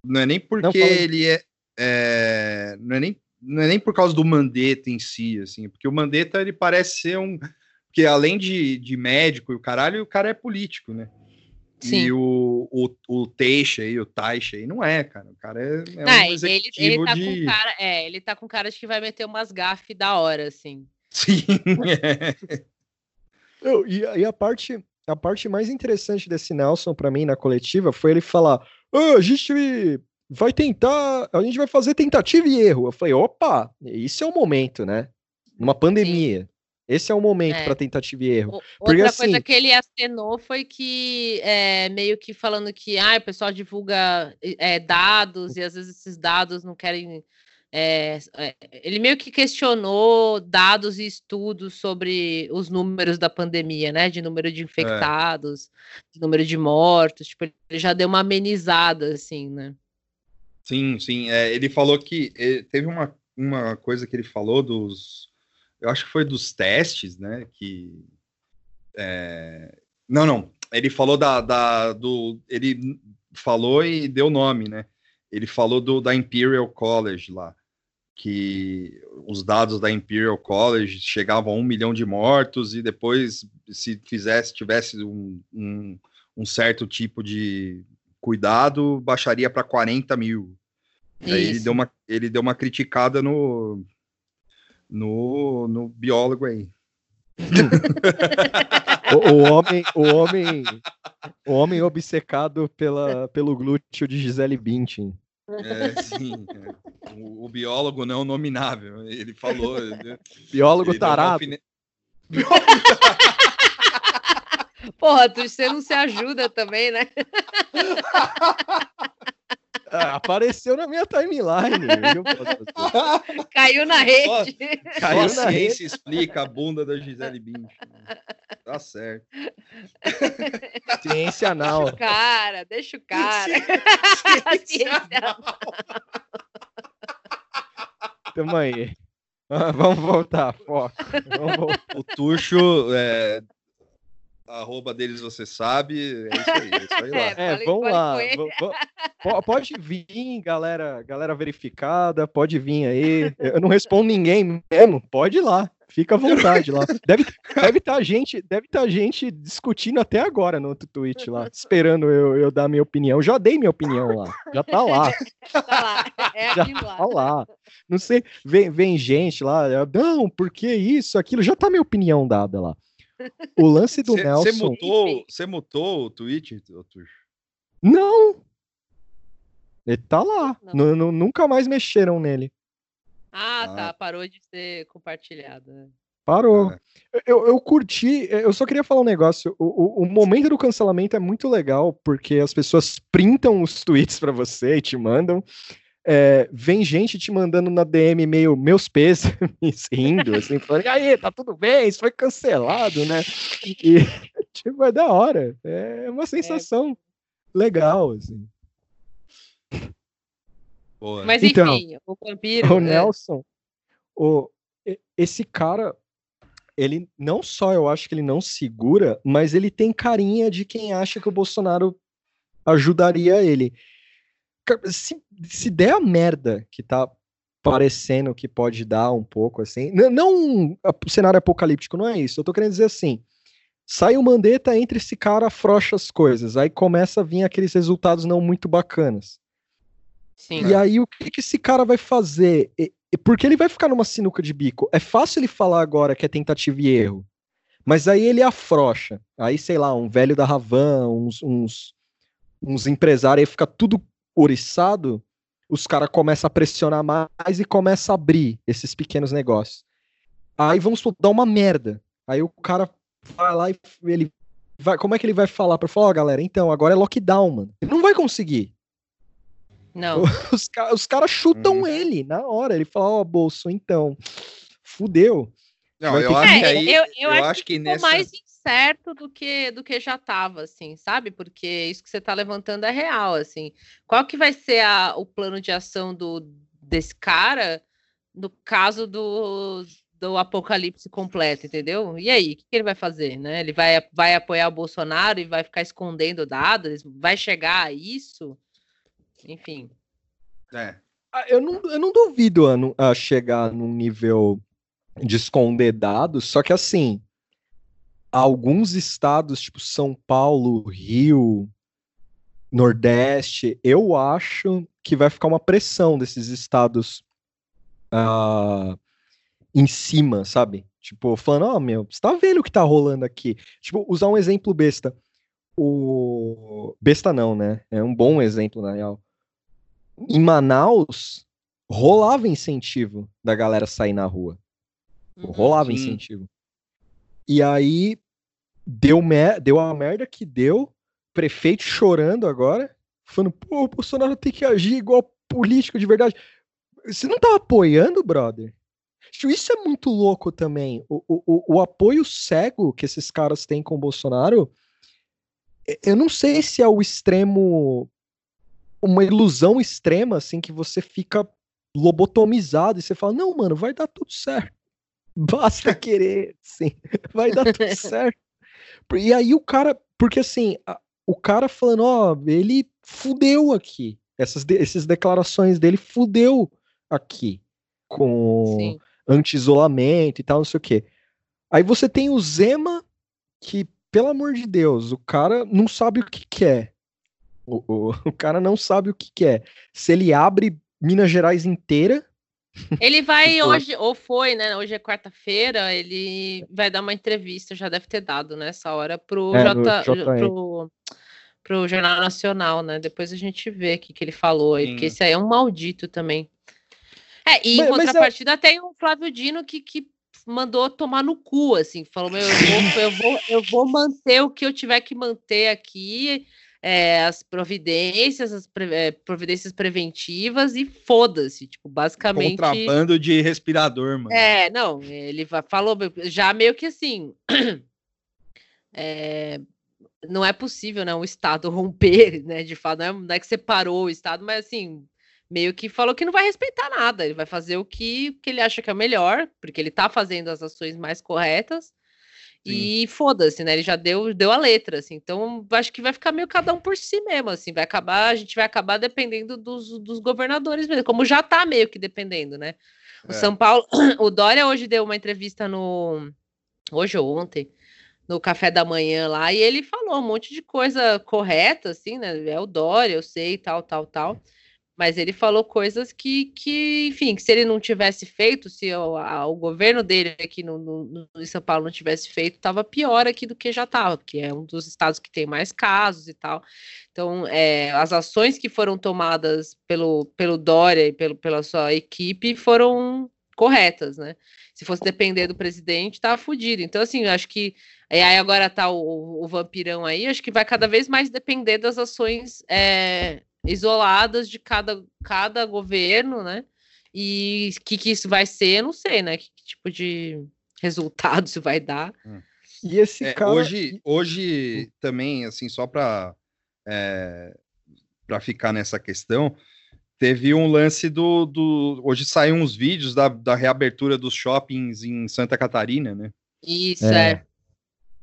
não é nem porque não, ele é, é, não é nem não é nem por causa do Mandetta em si, assim, porque o Mandetta ele parece ser um porque além de, de médico e o caralho, o cara é político, né? Sim. E o, o, o Teixa aí, o Taixa aí, não é, cara. O cara é, é não, um executivo ele, ele tá de... com cara, é, ele tá com cara de que vai meter umas gafes da hora, assim. Sim. É. Eu, e, e, a parte a parte mais interessante desse Nelson para mim na coletiva foi ele falar: oh, a gente vai tentar, a gente vai fazer tentativa e erro. Eu falei: opa, isso é o momento, né? Numa pandemia. Sim. Esse é o momento é. para tentativa e erro. Porque, Outra assim, coisa que ele acenou foi que, é, meio que falando que ah, o pessoal divulga é, dados e às vezes esses dados não querem é, é, ele meio que questionou dados e estudos sobre os números da pandemia, né? De número de é. infectados, é. de número de mortos. Tipo, ele já deu uma amenizada, assim, né? Sim, sim. É, ele falou que teve uma, uma coisa que ele falou dos. Eu acho que foi dos testes, né? Que. É, não, não. Ele falou da, da, do. Ele falou e deu nome, né? Ele falou do, da Imperial College lá que os dados da Imperial College chegavam a um milhão de mortos e depois, se fizesse, tivesse um, um, um certo tipo de cuidado, baixaria para 40 mil. Aí ele deu, uma, ele deu uma criticada no, no, no biólogo aí. o, o, homem, o homem, o homem obcecado pela, pelo glúteo de Gisele Bündchen. É, sim. É. O, o, biólogo não nominável. Ele falou. Biólogo ele tarado. Porra, você não se ajuda também, né? Ah, apareceu na minha timeline. Caiu na rede. Caiu na ciência rede. explica a bunda da Gisele Bündchen. Tá certo. Ciência anal. Deixa o cara, deixa o cara. Ciência, anal. Tamo aí. Ah, vamos voltar, foco. Vamos voltar. O Tuxo é, arroba deles você sabe, é isso aí, é isso aí lá. É, é vamos lá. Pode vir, galera, galera verificada, pode vir aí. Eu não respondo ninguém mesmo, pode ir lá. Fica à vontade lá. Deve deve estar tá gente, deve tá gente discutindo até agora no tweet lá, esperando eu, eu dar minha opinião. Já dei minha opinião lá. Já tá lá. tá lá. É já lá. tá lá. Não sei, vem, vem gente lá, não, porque isso, aquilo, já tá minha opinião dada lá. O lance do cê, Nelson. Você mutou, você mutou o tweet, Tuxo? Não. Ele tá lá. Nunca mais mexeram nele. Ah, ah, tá. Parou de ser compartilhado. Né? Parou. Ah. Eu, eu curti, eu só queria falar um negócio. O, o, o, momento do cancelamento é muito legal, porque as pessoas printam os tweets para você e te mandam é, vem gente te mandando na DM meio meus pesos, rindo, assim, falando, e aí, tá tudo bem, isso foi cancelado, né? E, tipo, é da hora, é uma sensação é. legal, assim. Boa. Mas então, enfim, o vampiro... O né? Nelson, o, esse cara, ele não só eu acho que ele não segura, mas ele tem carinha de quem acha que o Bolsonaro ajudaria ele se, se der a merda que tá parecendo que pode dar um pouco assim, não, não o cenário apocalíptico, não é isso. Eu tô querendo dizer assim, sai o Mandetta, entre esse cara, afrouxa as coisas, aí começa a vir aqueles resultados não muito bacanas. Sim, e aí o que, que esse cara vai fazer? E, porque ele vai ficar numa sinuca de bico. É fácil ele falar agora que é tentativa e erro, mas aí ele afrouxa. Aí, sei lá, um velho da Ravan, uns, uns, uns empresários, aí fica tudo oriçado, os caras começam a pressionar mais e começam a abrir esses pequenos negócios. Aí vamos dar uma merda. Aí o cara vai lá e ele vai. Como é que ele vai falar para falar, ó, oh, galera, então, agora é lockdown, mano. Ele não vai conseguir. Não. Os, os caras chutam hum. ele na hora. Ele fala, ó, oh, bolso, então, fudeu. Não, eu acho, que... aí, eu, eu, eu acho, acho que, que nessa... mais certo do que do que já estava, assim, sabe? Porque isso que você está levantando é real, assim. Qual que vai ser a, o plano de ação do, desse cara no caso do, do apocalipse completo, entendeu? E aí, o que, que, ele vai fazer, né? Ele vai, vai apoiar o Bolsonaro e vai ficar escondendo dados? Vai chegar a isso? Enfim. É. Ah, eu não, eu não duvido a, a chegar num nível de esconder dados, só que assim, alguns estados, tipo São Paulo, Rio, Nordeste, eu acho que vai ficar uma pressão desses estados uh, em cima, sabe? Tipo, falando, ó, oh, meu, você tá vendo o que tá rolando aqui? Tipo, usar um exemplo besta. O. Besta não, né? É um bom exemplo, na real. Em Manaus, rolava incentivo da galera sair na rua. Uhum. Rolava incentivo. E aí, deu, mer deu a merda que deu, prefeito chorando agora, falando, pô, o Bolsonaro tem que agir igual político de verdade. Você não tá apoiando, brother? Isso é muito louco também. O, o, o apoio cego que esses caras têm com o Bolsonaro, eu não sei se é o extremo, uma ilusão extrema, assim, que você fica lobotomizado e você fala, não, mano, vai dar tudo certo. Basta querer, sim, vai dar tudo certo. E aí o cara, porque assim, o cara falando, ó, ele fudeu aqui. Essas, de, essas declarações dele fudeu aqui com anti-isolamento e tal, não sei o quê. Aí você tem o Zema, que, pelo amor de Deus, o cara não sabe o que quer. O, o, o cara não sabe o que quer. Se ele abre Minas Gerais inteira, ele vai hoje, ou foi, né? Hoje é quarta-feira, ele vai dar uma entrevista, já deve ter dado nessa né, hora, pro, é, J, pro, pro Jornal Nacional, né? Depois a gente vê o que, que ele falou aí, porque esse aí é um maldito também. É, e em mas, contrapartida mas é... tem o Flávio Dino que, que mandou tomar no cu, assim, falou: Meu, eu, vou, eu, vou, eu vou manter o que eu tiver que manter aqui, é, as providências, as pre, é, providências preventivas e foda-se, tipo, basicamente. Contrabando de respirador, mano. É, não, ele falou já meio que assim. É, não é possível, né, o Estado romper, né, de fato, não é, não é que separou o Estado, mas assim, meio que falou que não vai respeitar nada, ele vai fazer o que, que ele acha que é melhor, porque ele tá fazendo as ações mais corretas. E foda-se, né, ele já deu, deu a letra, assim, então acho que vai ficar meio cada um por si mesmo, assim, vai acabar, a gente vai acabar dependendo dos, dos governadores mesmo, como já tá meio que dependendo, né, o é. São Paulo, o Dória hoje deu uma entrevista no, hoje ou ontem, no café da manhã lá, e ele falou um monte de coisa correta, assim, né? É o Dória, eu sei, tal, tal, tal. Mas ele falou coisas que, que enfim, que se ele não tivesse feito, se o, a, o governo dele aqui no, no, em São Paulo não tivesse feito, estava pior aqui do que já estava, porque é um dos estados que tem mais casos e tal. Então, é, as ações que foram tomadas pelo, pelo Dória e pelo, pela sua equipe foram corretas, né? Se fosse depender do presidente, tava fudido. Então, assim, acho que. Aí agora tá o, o, vampirão aí, acho que vai cada vez mais depender das ações é, isoladas de cada, cada governo, né? E o que, que isso vai ser, eu não sei, né? Que, que tipo de resultado isso vai dar. Hum. E esse é, cara... Hoje, hoje também, assim, só para é, para ficar nessa questão, teve um lance do, do. Hoje saíram uns vídeos da, da reabertura dos shoppings em Santa Catarina, né? Isso, é. é.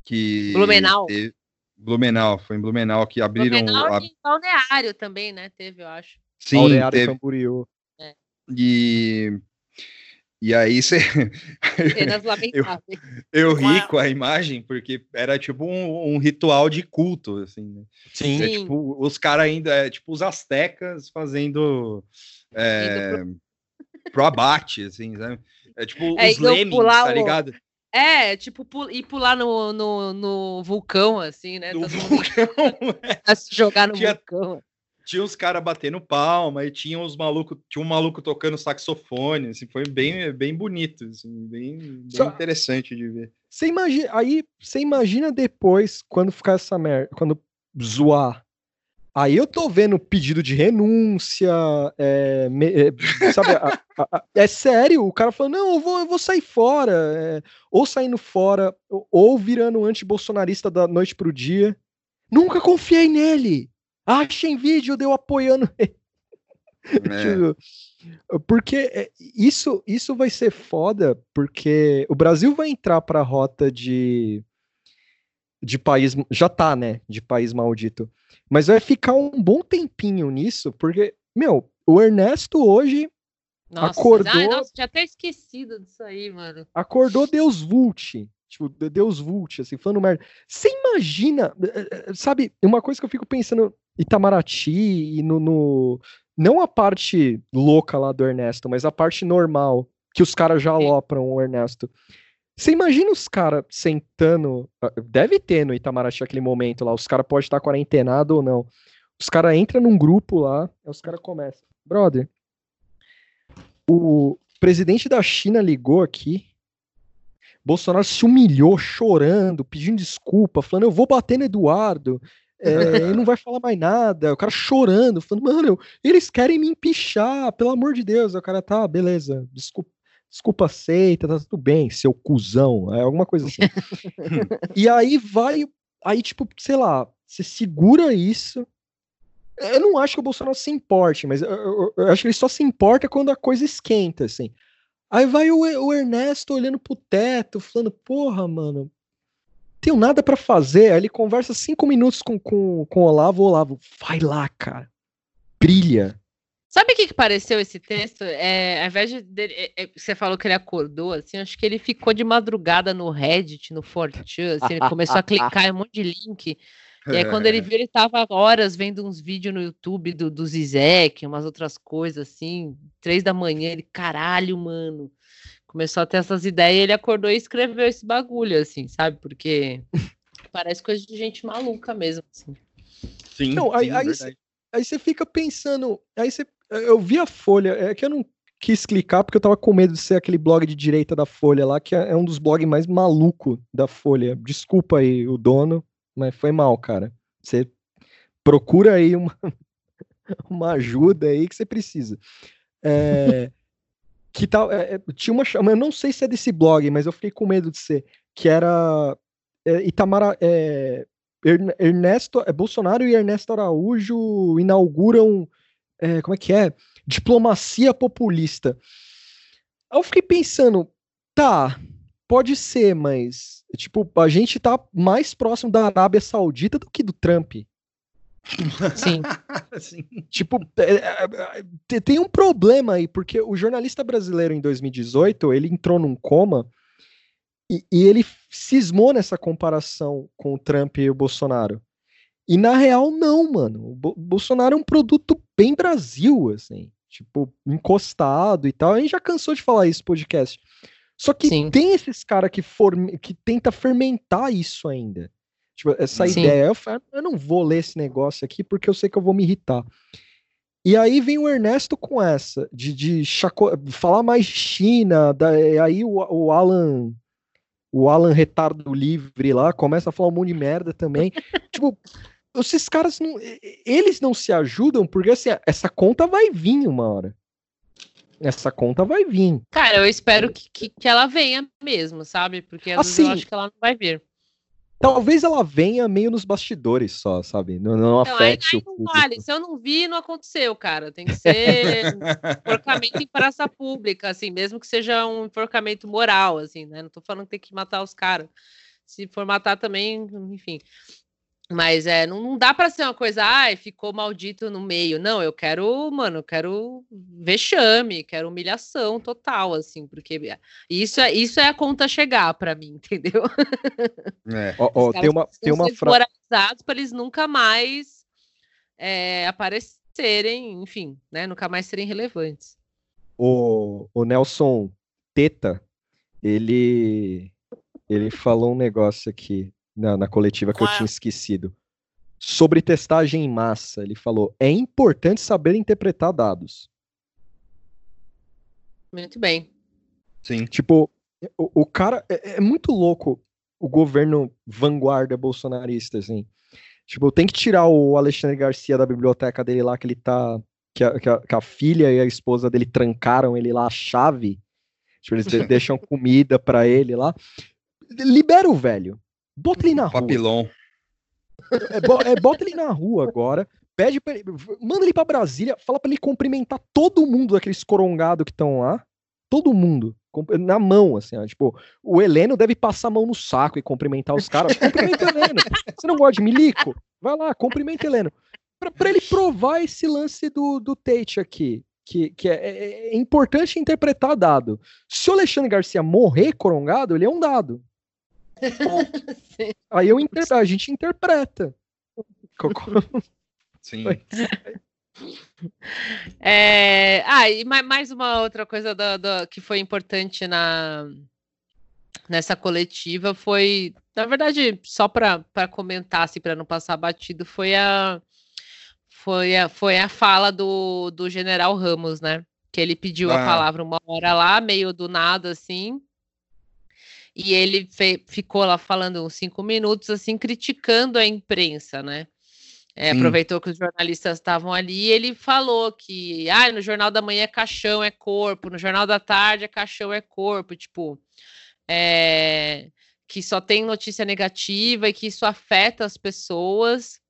Que Blumenau. Teve... Blumenau, foi em Blumenau que abriram. Blumenau a... e Balneário também, né? Teve, eu acho. Sim, Balneário teve. Camboriú. É. E e aí você. eu, eu ri com a imagem, porque era tipo um, um ritual de culto, assim. Né? Sim. É, tipo, os caras ainda, é, tipo, os astecas fazendo é, pro... pro abate, assim, sabe? É tipo é, os lemmings, tá ligado? É, tipo, ir pular no, no, no vulcão, assim, né? No vulcão, é. Se jogar no Tinha... vulcão tinha os caras batendo palma e tinha os malucos, tinha um maluco tocando saxofone, assim, foi bem, bem bonito, assim, bem, bem Só... interessante de ver. Você imagina, aí você imagina depois quando ficar essa merda, quando zoar. Aí eu tô vendo pedido de renúncia, é, me, é, sabe, a, a, a, é sério, o cara falou, não, eu vou, eu vou sair fora, é, ou saindo fora, ou, ou virando anti-bolsonarista da noite pro dia. Nunca confiei nele. Achem vídeo de eu apoiando ele. É. Porque é, isso, isso vai ser foda, porque o Brasil vai entrar para a rota de, de país. Já tá, né? De país maldito. Mas vai ficar um bom tempinho nisso, porque, meu, o Ernesto hoje nossa, acordou. Ai, nossa, tinha até esquecido disso aí, mano. Acordou Deus Vult. Tipo, Deus Vult, assim, falando merda. Você imagina, eh, eh, sabe, uma coisa que eu fico pensando Itamaraty e no, no, Não a parte louca lá do Ernesto, mas a parte normal, que os caras já alopram o Ernesto. Você imagina os caras sentando. Ah, deve ter no Itamaraty aquele momento lá, os caras podem estar quarentenados ou não. Os caras entram num grupo lá, aí os caras começam. Brother, o presidente da China ligou aqui. Bolsonaro se humilhou, chorando, pedindo desculpa, falando: eu vou bater no Eduardo, é, ele não vai falar mais nada, o cara chorando, falando, mano, eles querem me empichar, pelo amor de Deus. O cara tá, beleza, desculpa, desculpa aceita, tá tudo bem, seu cuzão, é alguma coisa assim. e aí vai, aí tipo, sei lá, você segura isso. Eu não acho que o Bolsonaro se importe, mas eu, eu, eu acho que ele só se importa quando a coisa esquenta, assim. Aí vai o, o Ernesto olhando pro teto, falando, porra, mano, tenho nada para fazer. Aí ele conversa cinco minutos com, com, com o Olavo. Olavo, vai lá, cara. Brilha. Sabe o que, que pareceu esse texto? É, ao invés de. de é, é, você falou que ele acordou, assim, acho que ele ficou de madrugada no Reddit, no 4 assim, ele começou a clicar em um monte de link. E aí, quando ele viu, ele tava horas vendo uns vídeos no YouTube do, do Zizek, umas outras coisas, assim, três da manhã, ele, caralho, mano, começou a ter essas ideias e ele acordou e escreveu esse bagulho, assim, sabe? Porque parece coisa de gente maluca mesmo, assim. Sim, não, aí, aí, aí, você fica pensando, aí você, eu vi a folha, é que eu não quis clicar porque eu tava com medo de ser aquele blog de direita da Folha lá, que é, é um dos blogs mais maluco da Folha. Desculpa aí o dono, mas foi mal, cara. Você procura aí uma, uma ajuda aí que você precisa. É, que tal? É, é, tinha uma chama, eu não sei se é desse blog, mas eu fiquei com medo de ser, que era é, Itamara, é, Ernesto, Bolsonaro e Ernesto Araújo inauguram, é, como é que é? Diplomacia populista. Aí eu fiquei pensando, tá, pode ser, mas tipo, a gente tá mais próximo da Arábia Saudita do que do Trump. Sim. Sim. Tipo, é, é, é, tem um problema aí, porque o jornalista brasileiro em 2018, ele entrou num coma e, e ele cismou nessa comparação com o Trump e o Bolsonaro. E na real, não, mano. O Bo Bolsonaro é um produto bem Brasil, assim. Tipo, encostado e tal. A gente já cansou de falar isso no podcast. Só que Sim. tem esses caras que, que tenta fermentar isso ainda. Tipo, essa Sim. ideia, eu, falo, eu não vou ler esse negócio aqui porque eu sei que eu vou me irritar. E aí vem o Ernesto com essa, de, de chaco... falar mais de China, da... aí o, o Alan, o Alan Retardo Livre lá, começa a falar um monte de merda também. tipo, esses caras não. Eles não se ajudam, porque assim, essa conta vai vir uma hora. Essa conta vai vir. Cara, eu espero que, que, que ela venha mesmo, sabe? Porque assim, eu acho que ela não vai vir. Talvez ela venha meio nos bastidores só, sabe? Não, não afete aí, aí não vale. Se eu não vi, não aconteceu, cara. Tem que ser enforcamento em praça pública, assim, mesmo que seja um enforcamento moral, assim, né? Não tô falando que tem que matar os caras. Se for matar também, enfim. Mas é, não, não dá para ser uma coisa, ai, ficou maldito no meio. Não, eu quero, mano, eu quero vexame, quero humilhação total, assim, porque isso é, isso é a conta chegar para mim, entendeu? É. Oh, oh, tem uma, tem uma frase. para eles nunca mais é, aparecerem, enfim, né? Nunca mais serem relevantes. O, o Nelson Teta, ele, ele falou um negócio aqui na, na coletiva que eu tinha esquecido. Sobre testagem em massa, ele falou: é importante saber interpretar dados. Muito bem. Sim. Tipo, o, o cara. É, é, muito louco o governo vanguarda bolsonarista, assim. Tipo, tem que tirar o Alexandre Garcia da biblioteca dele lá, que ele tá. Que a, que a, que a filha e a esposa dele trancaram ele lá a chave. Tipo, eles deixam comida para ele lá. Libera o velho. Bota ele na rua. Papilão. É, é, bota ele na rua agora. Pede pra ele, manda ele pra Brasília, fala pra ele cumprimentar todo mundo daqueles corongados que estão lá. Todo mundo. Na mão, assim, ó, tipo, o Heleno deve passar a mão no saco e cumprimentar os caras. Cumprimenta o Heleno. Você não gosta de milico? Vai lá, cumprimenta o Heleno. Pra, pra, ele provar esse lance do, do Tate aqui, que, que é, é, é importante interpretar dado. Se o Alexandre Garcia morrer corongado, ele é um dado. Aí eu inter... a gente interpreta. Sim. É... Ah, e mais uma outra coisa do, do, que foi importante na nessa coletiva foi, na verdade, só para comentar, assim, para não passar batido, foi a foi a, foi a fala do, do General Ramos, né? Que ele pediu ah. a palavra uma hora lá, meio do nada, assim, e ele ficou lá falando uns cinco minutos, assim, criticando a imprensa, né? É, aproveitou que os jornalistas estavam ali e ele falou que ah, no Jornal da Manhã é caixão, é corpo, no Jornal da Tarde é caixão, é corpo, tipo, é, que só tem notícia negativa e que isso afeta as pessoas.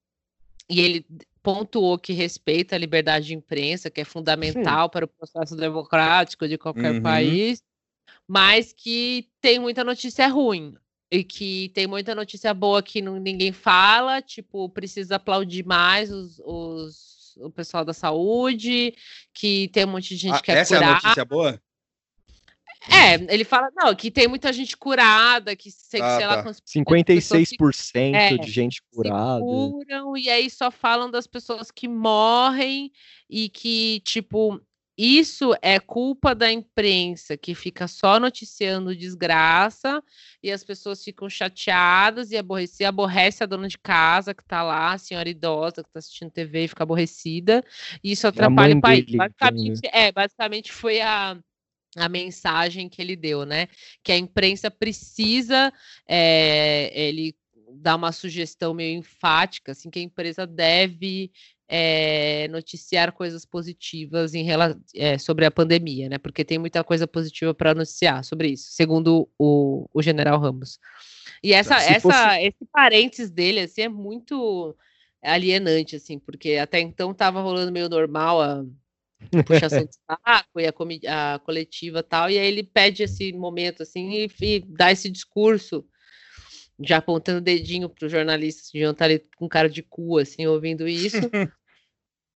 E ele pontuou que respeita a liberdade de imprensa, que é fundamental Sim. para o processo democrático de qualquer uhum. país mas que tem muita notícia ruim. E que tem muita notícia boa que não, ninguém fala, tipo, precisa aplaudir mais os, os, o pessoal da saúde, que tem um monte de gente ah, que quer essa curar. Essa é a notícia boa? É, ele fala, não, que tem muita gente curada, que sei, ah, sei tá. lá... 56% é, de gente curada. curam, e aí só falam das pessoas que morrem e que, tipo, isso é culpa da imprensa que fica só noticiando desgraça e as pessoas ficam chateadas e aborrecidas, aborrece a dona de casa que está lá, a senhora idosa que está assistindo TV e fica aborrecida, e isso atrapalha o país. Dele, basicamente, é, basicamente foi a a mensagem que ele deu, né? Que a imprensa precisa, é, ele dá uma sugestão meio enfática, assim, que a empresa deve é, noticiar coisas positivas em é, sobre a pandemia, né? Porque tem muita coisa positiva para noticiar sobre isso, segundo o, o General Ramos. E essa, essa, fosse... esse parênteses dele, assim, é muito alienante, assim, porque até então estava rolando meio normal a puxação de saco e a, a coletiva tal, e aí ele pede esse momento, assim, e, e dá esse discurso já apontando o dedinho para os jornalistas deviam estar ali com cara de cu, assim, ouvindo isso.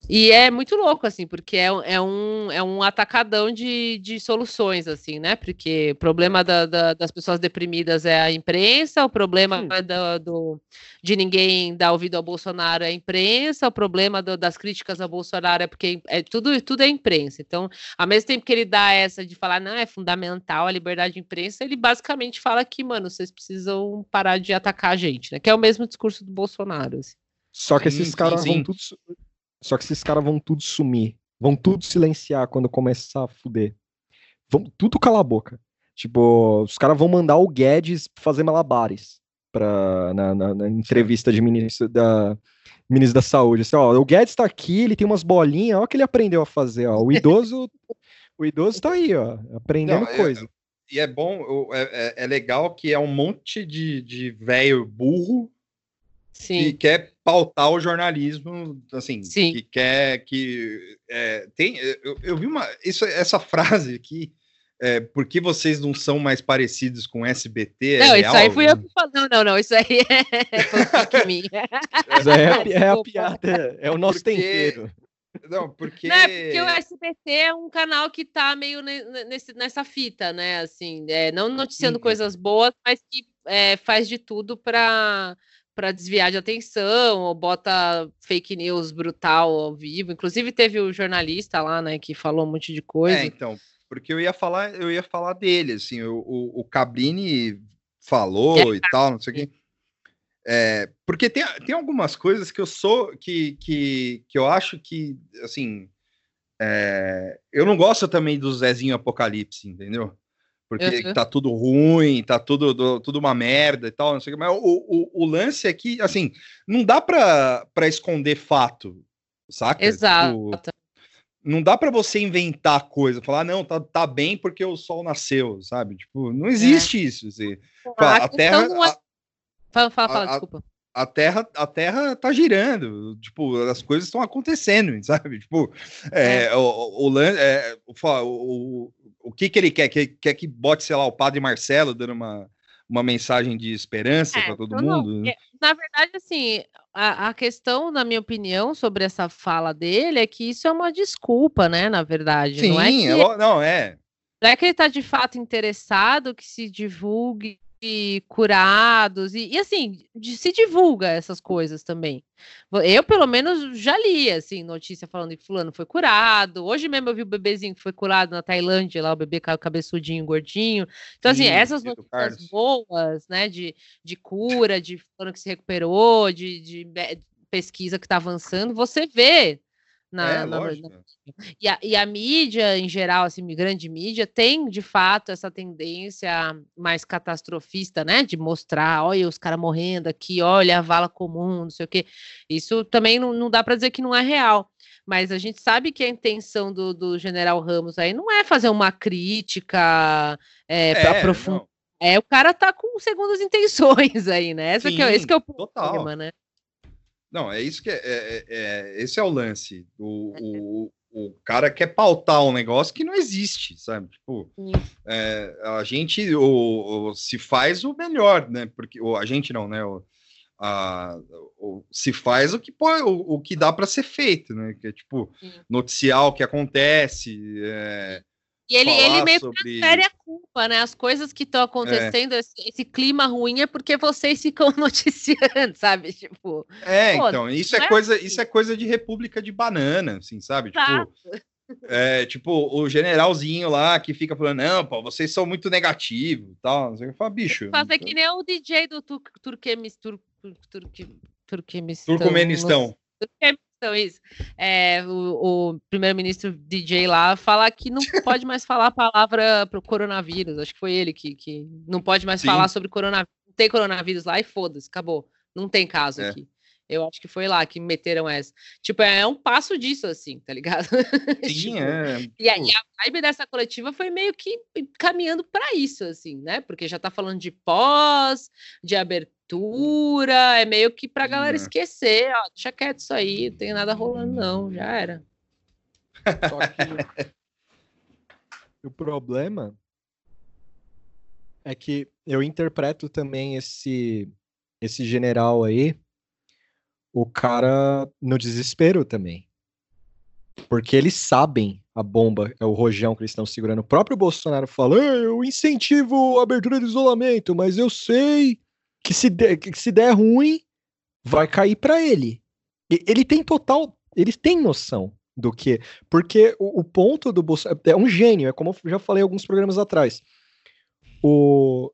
E é muito louco, assim, porque é, é, um, é um atacadão de, de soluções, assim, né? Porque o problema da, da, das pessoas deprimidas é a imprensa, o problema da, do, de ninguém dar ouvido ao Bolsonaro é a imprensa, o problema do, das críticas ao Bolsonaro é porque é, tudo, tudo é imprensa. Então, ao mesmo tempo que ele dá essa de falar, não, é fundamental a liberdade de imprensa, ele basicamente fala que, mano, vocês precisam parar de atacar a gente, né? Que é o mesmo discurso do Bolsonaro. Assim. Só que esses caras vão tudo só que esses caras vão tudo sumir. Vão tudo silenciar quando começar a fuder. Vão tudo calar a boca. Tipo, os caras vão mandar o Guedes fazer malabares pra, na, na, na entrevista de ministro da, ministro da Saúde. Assim, ó, o Guedes tá aqui, ele tem umas bolinhas, olha o que ele aprendeu a fazer. Ó. O idoso o idoso tá aí, ó, aprendendo Não, coisa. e é bom, é, é, é, legal que é um monte de, de velho burro Sim. que quer pautar o jornalismo, assim, Sim. que quer que é, tem. Eu, eu, vi uma isso, essa frase aqui. É, por que vocês não são mais parecidos com SBT? É não, real, isso aí fui né? eu que falei. Não, não, não, isso aí é, isso aí é, é, a piada, é o nosso porque... tempero. Não, porque... Não, é porque o SBT é um canal que tá meio nesse, nessa fita, né? Assim, é, não noticiando Sim. coisas boas, mas que é, faz de tudo para para desviar de atenção, ou bota fake news brutal ao vivo. Inclusive teve o jornalista lá, né, que falou um monte de coisa. É, então, porque eu ia falar, eu ia falar dele, assim, o, o, o Cabrini falou é, e tal, não sei o quê. É, porque tem, tem algumas coisas que eu sou, que, que, que eu acho que, assim, é, eu não gosto também do Zezinho Apocalipse, entendeu? Porque uhum. tá tudo ruim, tá tudo, tudo uma merda e tal, não sei o que, mas o, o, o lance é que, assim, não dá pra, pra esconder fato, saca? Exato. Tipo, não dá para você inventar coisa, falar, não, tá, tá bem porque o sol nasceu, sabe? Tipo, não existe é. isso. Assim. A, a Terra. É... A, fala, fala, fala, a, desculpa. A Terra, a Terra tá girando, tipo, as coisas estão acontecendo, sabe? Tipo, é, é. o, o, é, o, o, o que que ele quer? Quer, quer que bote, sei lá, o padre Marcelo dando uma, uma mensagem de esperança é, para todo mundo? Não, na verdade, assim, a, a, questão, na minha opinião, sobre essa fala dele é que isso é uma desculpa, né? Na verdade. Sim, não é, que, é, não é. Não é que ele está de fato interessado que se divulgue curados e, e, assim de, se divulga essas coisas também. Eu pelo menos já li assim notícia falando que fulano foi curado. Hoje mesmo eu vi o bebezinho que foi curado na Tailândia, lá o bebê cabeçudinho, gordinho. Então assim Sim, essas notícias boas, né, de, de cura, de fulano que se recuperou, de, de pesquisa que está avançando, você vê na, é, na, na, e, a, e a mídia, em geral, assim, grande mídia, tem de fato essa tendência mais catastrofista, né? De mostrar, olha os caras morrendo aqui, olha a vala comum, não sei o quê. Isso também não, não dá para dizer que não é real. Mas a gente sabe que a intenção do, do general Ramos aí não é fazer uma crítica é, é aprofundada. É, o cara tá com segundas intenções aí, né? Essa Sim, que é, esse que é o problema, né? Não, é isso que é, é, é esse é o lance. O, o, o cara quer pautar um negócio que não existe, sabe? Tipo, é, a gente o, o, se faz o melhor, né? Porque o, a gente não, né? O, a, o, se faz o que pode, o, o que dá para ser feito, né? Que é tipo noticiar o que acontece, é, e ele, ele meio sobre... que transfere a culpa, né? As coisas que estão acontecendo, é. esse, esse, clima ruim é porque vocês ficam noticiando, sabe? Tipo. É, pô, então, isso é, é coisa, assim. isso é coisa de República de Banana, assim, sabe? Tipo, Exato. Tipo, É, tipo, o generalzinho lá que fica falando, não, pô, vocês são muito negativos tal. Você fala, bicho. Fazer que nem o DJ do Tur Turquemis, Tur Tur Turquemistão. Turcomenistão. Turcomenistão, isso. É, o, o primeiro-ministro DJ lá falar que não pode mais falar a palavra pro coronavírus. Acho que foi ele que, que não pode mais Sim. falar sobre coronavírus. Não tem coronavírus lá e foda-se, acabou. Não tem caso é. aqui. Eu acho que foi lá que meteram essa. Tipo, é um passo disso, assim, tá ligado? Sim, tipo, é. E, a, e a vibe dessa coletiva foi meio que caminhando para isso, assim, né? Porque já tá falando de pós, de abertura, é meio que pra galera esquecer, ó, deixa quieto isso aí, não tem nada rolando, não, já era. Só que o problema é que eu interpreto também esse esse general aí o cara no desespero também. Porque eles sabem a bomba, é o rojão que eles estão segurando. O próprio Bolsonaro fala: eu incentivo a abertura do isolamento, mas eu sei que se der, que se der ruim, vai cair para ele. E ele tem total. Ele tem noção do que. Porque o, o ponto do Bolsonaro. É um gênio, é como eu já falei alguns programas atrás. O,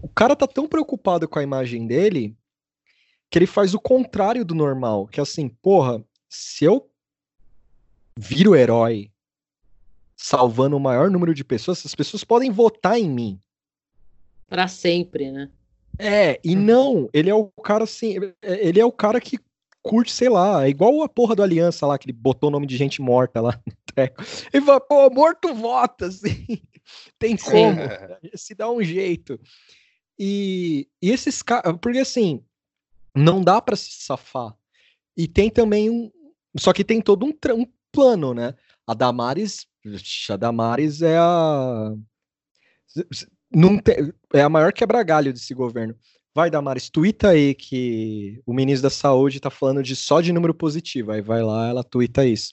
o cara tá tão preocupado com a imagem dele que ele faz o contrário do normal, que é assim, porra, se eu viro herói salvando o maior número de pessoas, as pessoas podem votar em mim. Para sempre, né? É, e não, ele é o cara assim, ele é o cara que curte, sei lá, é igual a porra do Aliança lá, que ele botou o nome de gente morta lá no treco. Ele fala, pô, morto vota, assim. Tem como, se dá um jeito. E, e esses caras, porque assim, não dá para se safar. E tem também um. Só que tem todo um, um plano, né? A Damares. A Damares é a. Não tem, é a maior quebra-galho desse governo. Vai, Damares, tuita aí que o ministro da Saúde tá falando de só de número positivo. Aí vai lá, ela tuita isso.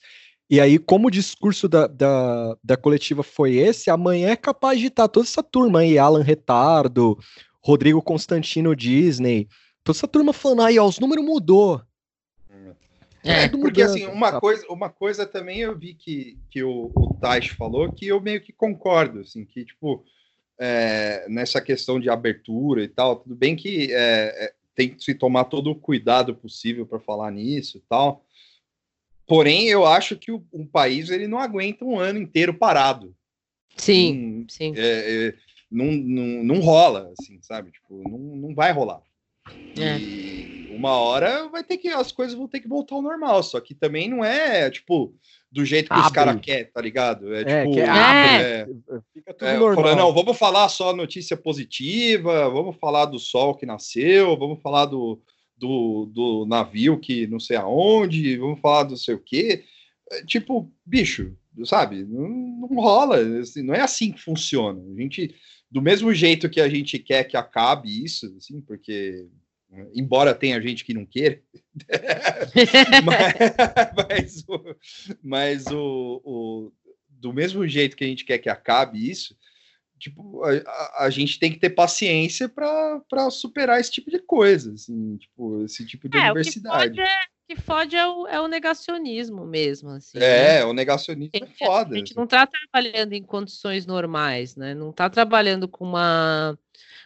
E aí, como o discurso da, da, da coletiva foi esse, amanhã é capaz de estar toda essa turma aí, Alan Retardo, Rodrigo Constantino Disney, Toda essa turma falando, aí, ó, os números mudou. É, é porque assim, uma coisa, uma coisa também eu vi que, que o, o Tais falou que eu meio que concordo, assim, que tipo, é, nessa questão de abertura e tal, tudo bem que é, é tem que se tomar todo o cuidado possível para falar nisso e tal. Porém, eu acho que o, um país ele não aguenta um ano inteiro parado. Sim, sim. É, é, não, não, não rola, assim, sabe? Tipo, não, não vai rolar. É. E uma hora vai ter que as coisas vão ter que voltar ao normal, só que também não é tipo do jeito que abre. os caras querem, tá ligado? É, é tipo, que é, é, fica tudo é, normal. Falando, não, vamos falar só notícia positiva, vamos falar do sol que nasceu, vamos falar do, do, do navio que não sei aonde, vamos falar do sei o quê. É, tipo, bicho, sabe? Não, não rola, assim, não é assim que funciona. A gente do mesmo jeito que a gente quer que acabe isso, assim, porque embora tenha gente que não queira, mas, mas, o, mas o, o, do mesmo jeito que a gente quer que acabe isso, tipo, a, a gente tem que ter paciência para superar esse tipo de coisa, assim, tipo, esse tipo de é, adversidade. O que é fode é o, é o negacionismo mesmo. Assim, é, né? o negacionismo é foda. A gente não está trabalhando em condições normais, né? Não está trabalhando com uma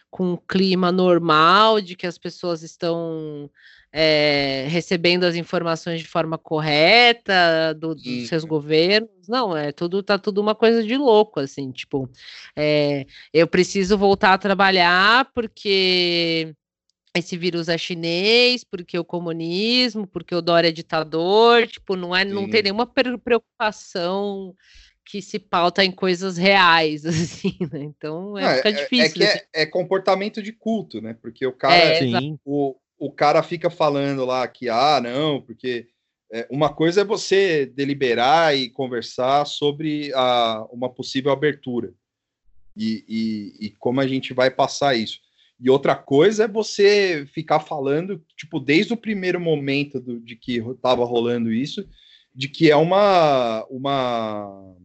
com um clima normal de que as pessoas estão é, recebendo as informações de forma correta do, dos uhum. seus governos. Não, é tudo tá tudo uma coisa de louco, assim, tipo, é, eu preciso voltar a trabalhar porque esse vírus é chinês, porque o comunismo, porque o Dória é ditador, tipo, não é, não tem nenhuma preocupação que se pauta em coisas reais, assim, né? Então é, fica difícil. É, é que é, é, comportamento de culto, né? Porque o cara, é, o, o cara fica falando lá que, ah, não, porque é, uma coisa é você deliberar e conversar sobre a, uma possível abertura e, e, e como a gente vai passar isso. E outra coisa é você ficar falando, tipo, desde o primeiro momento do, de que estava rolando isso, de que é uma, uma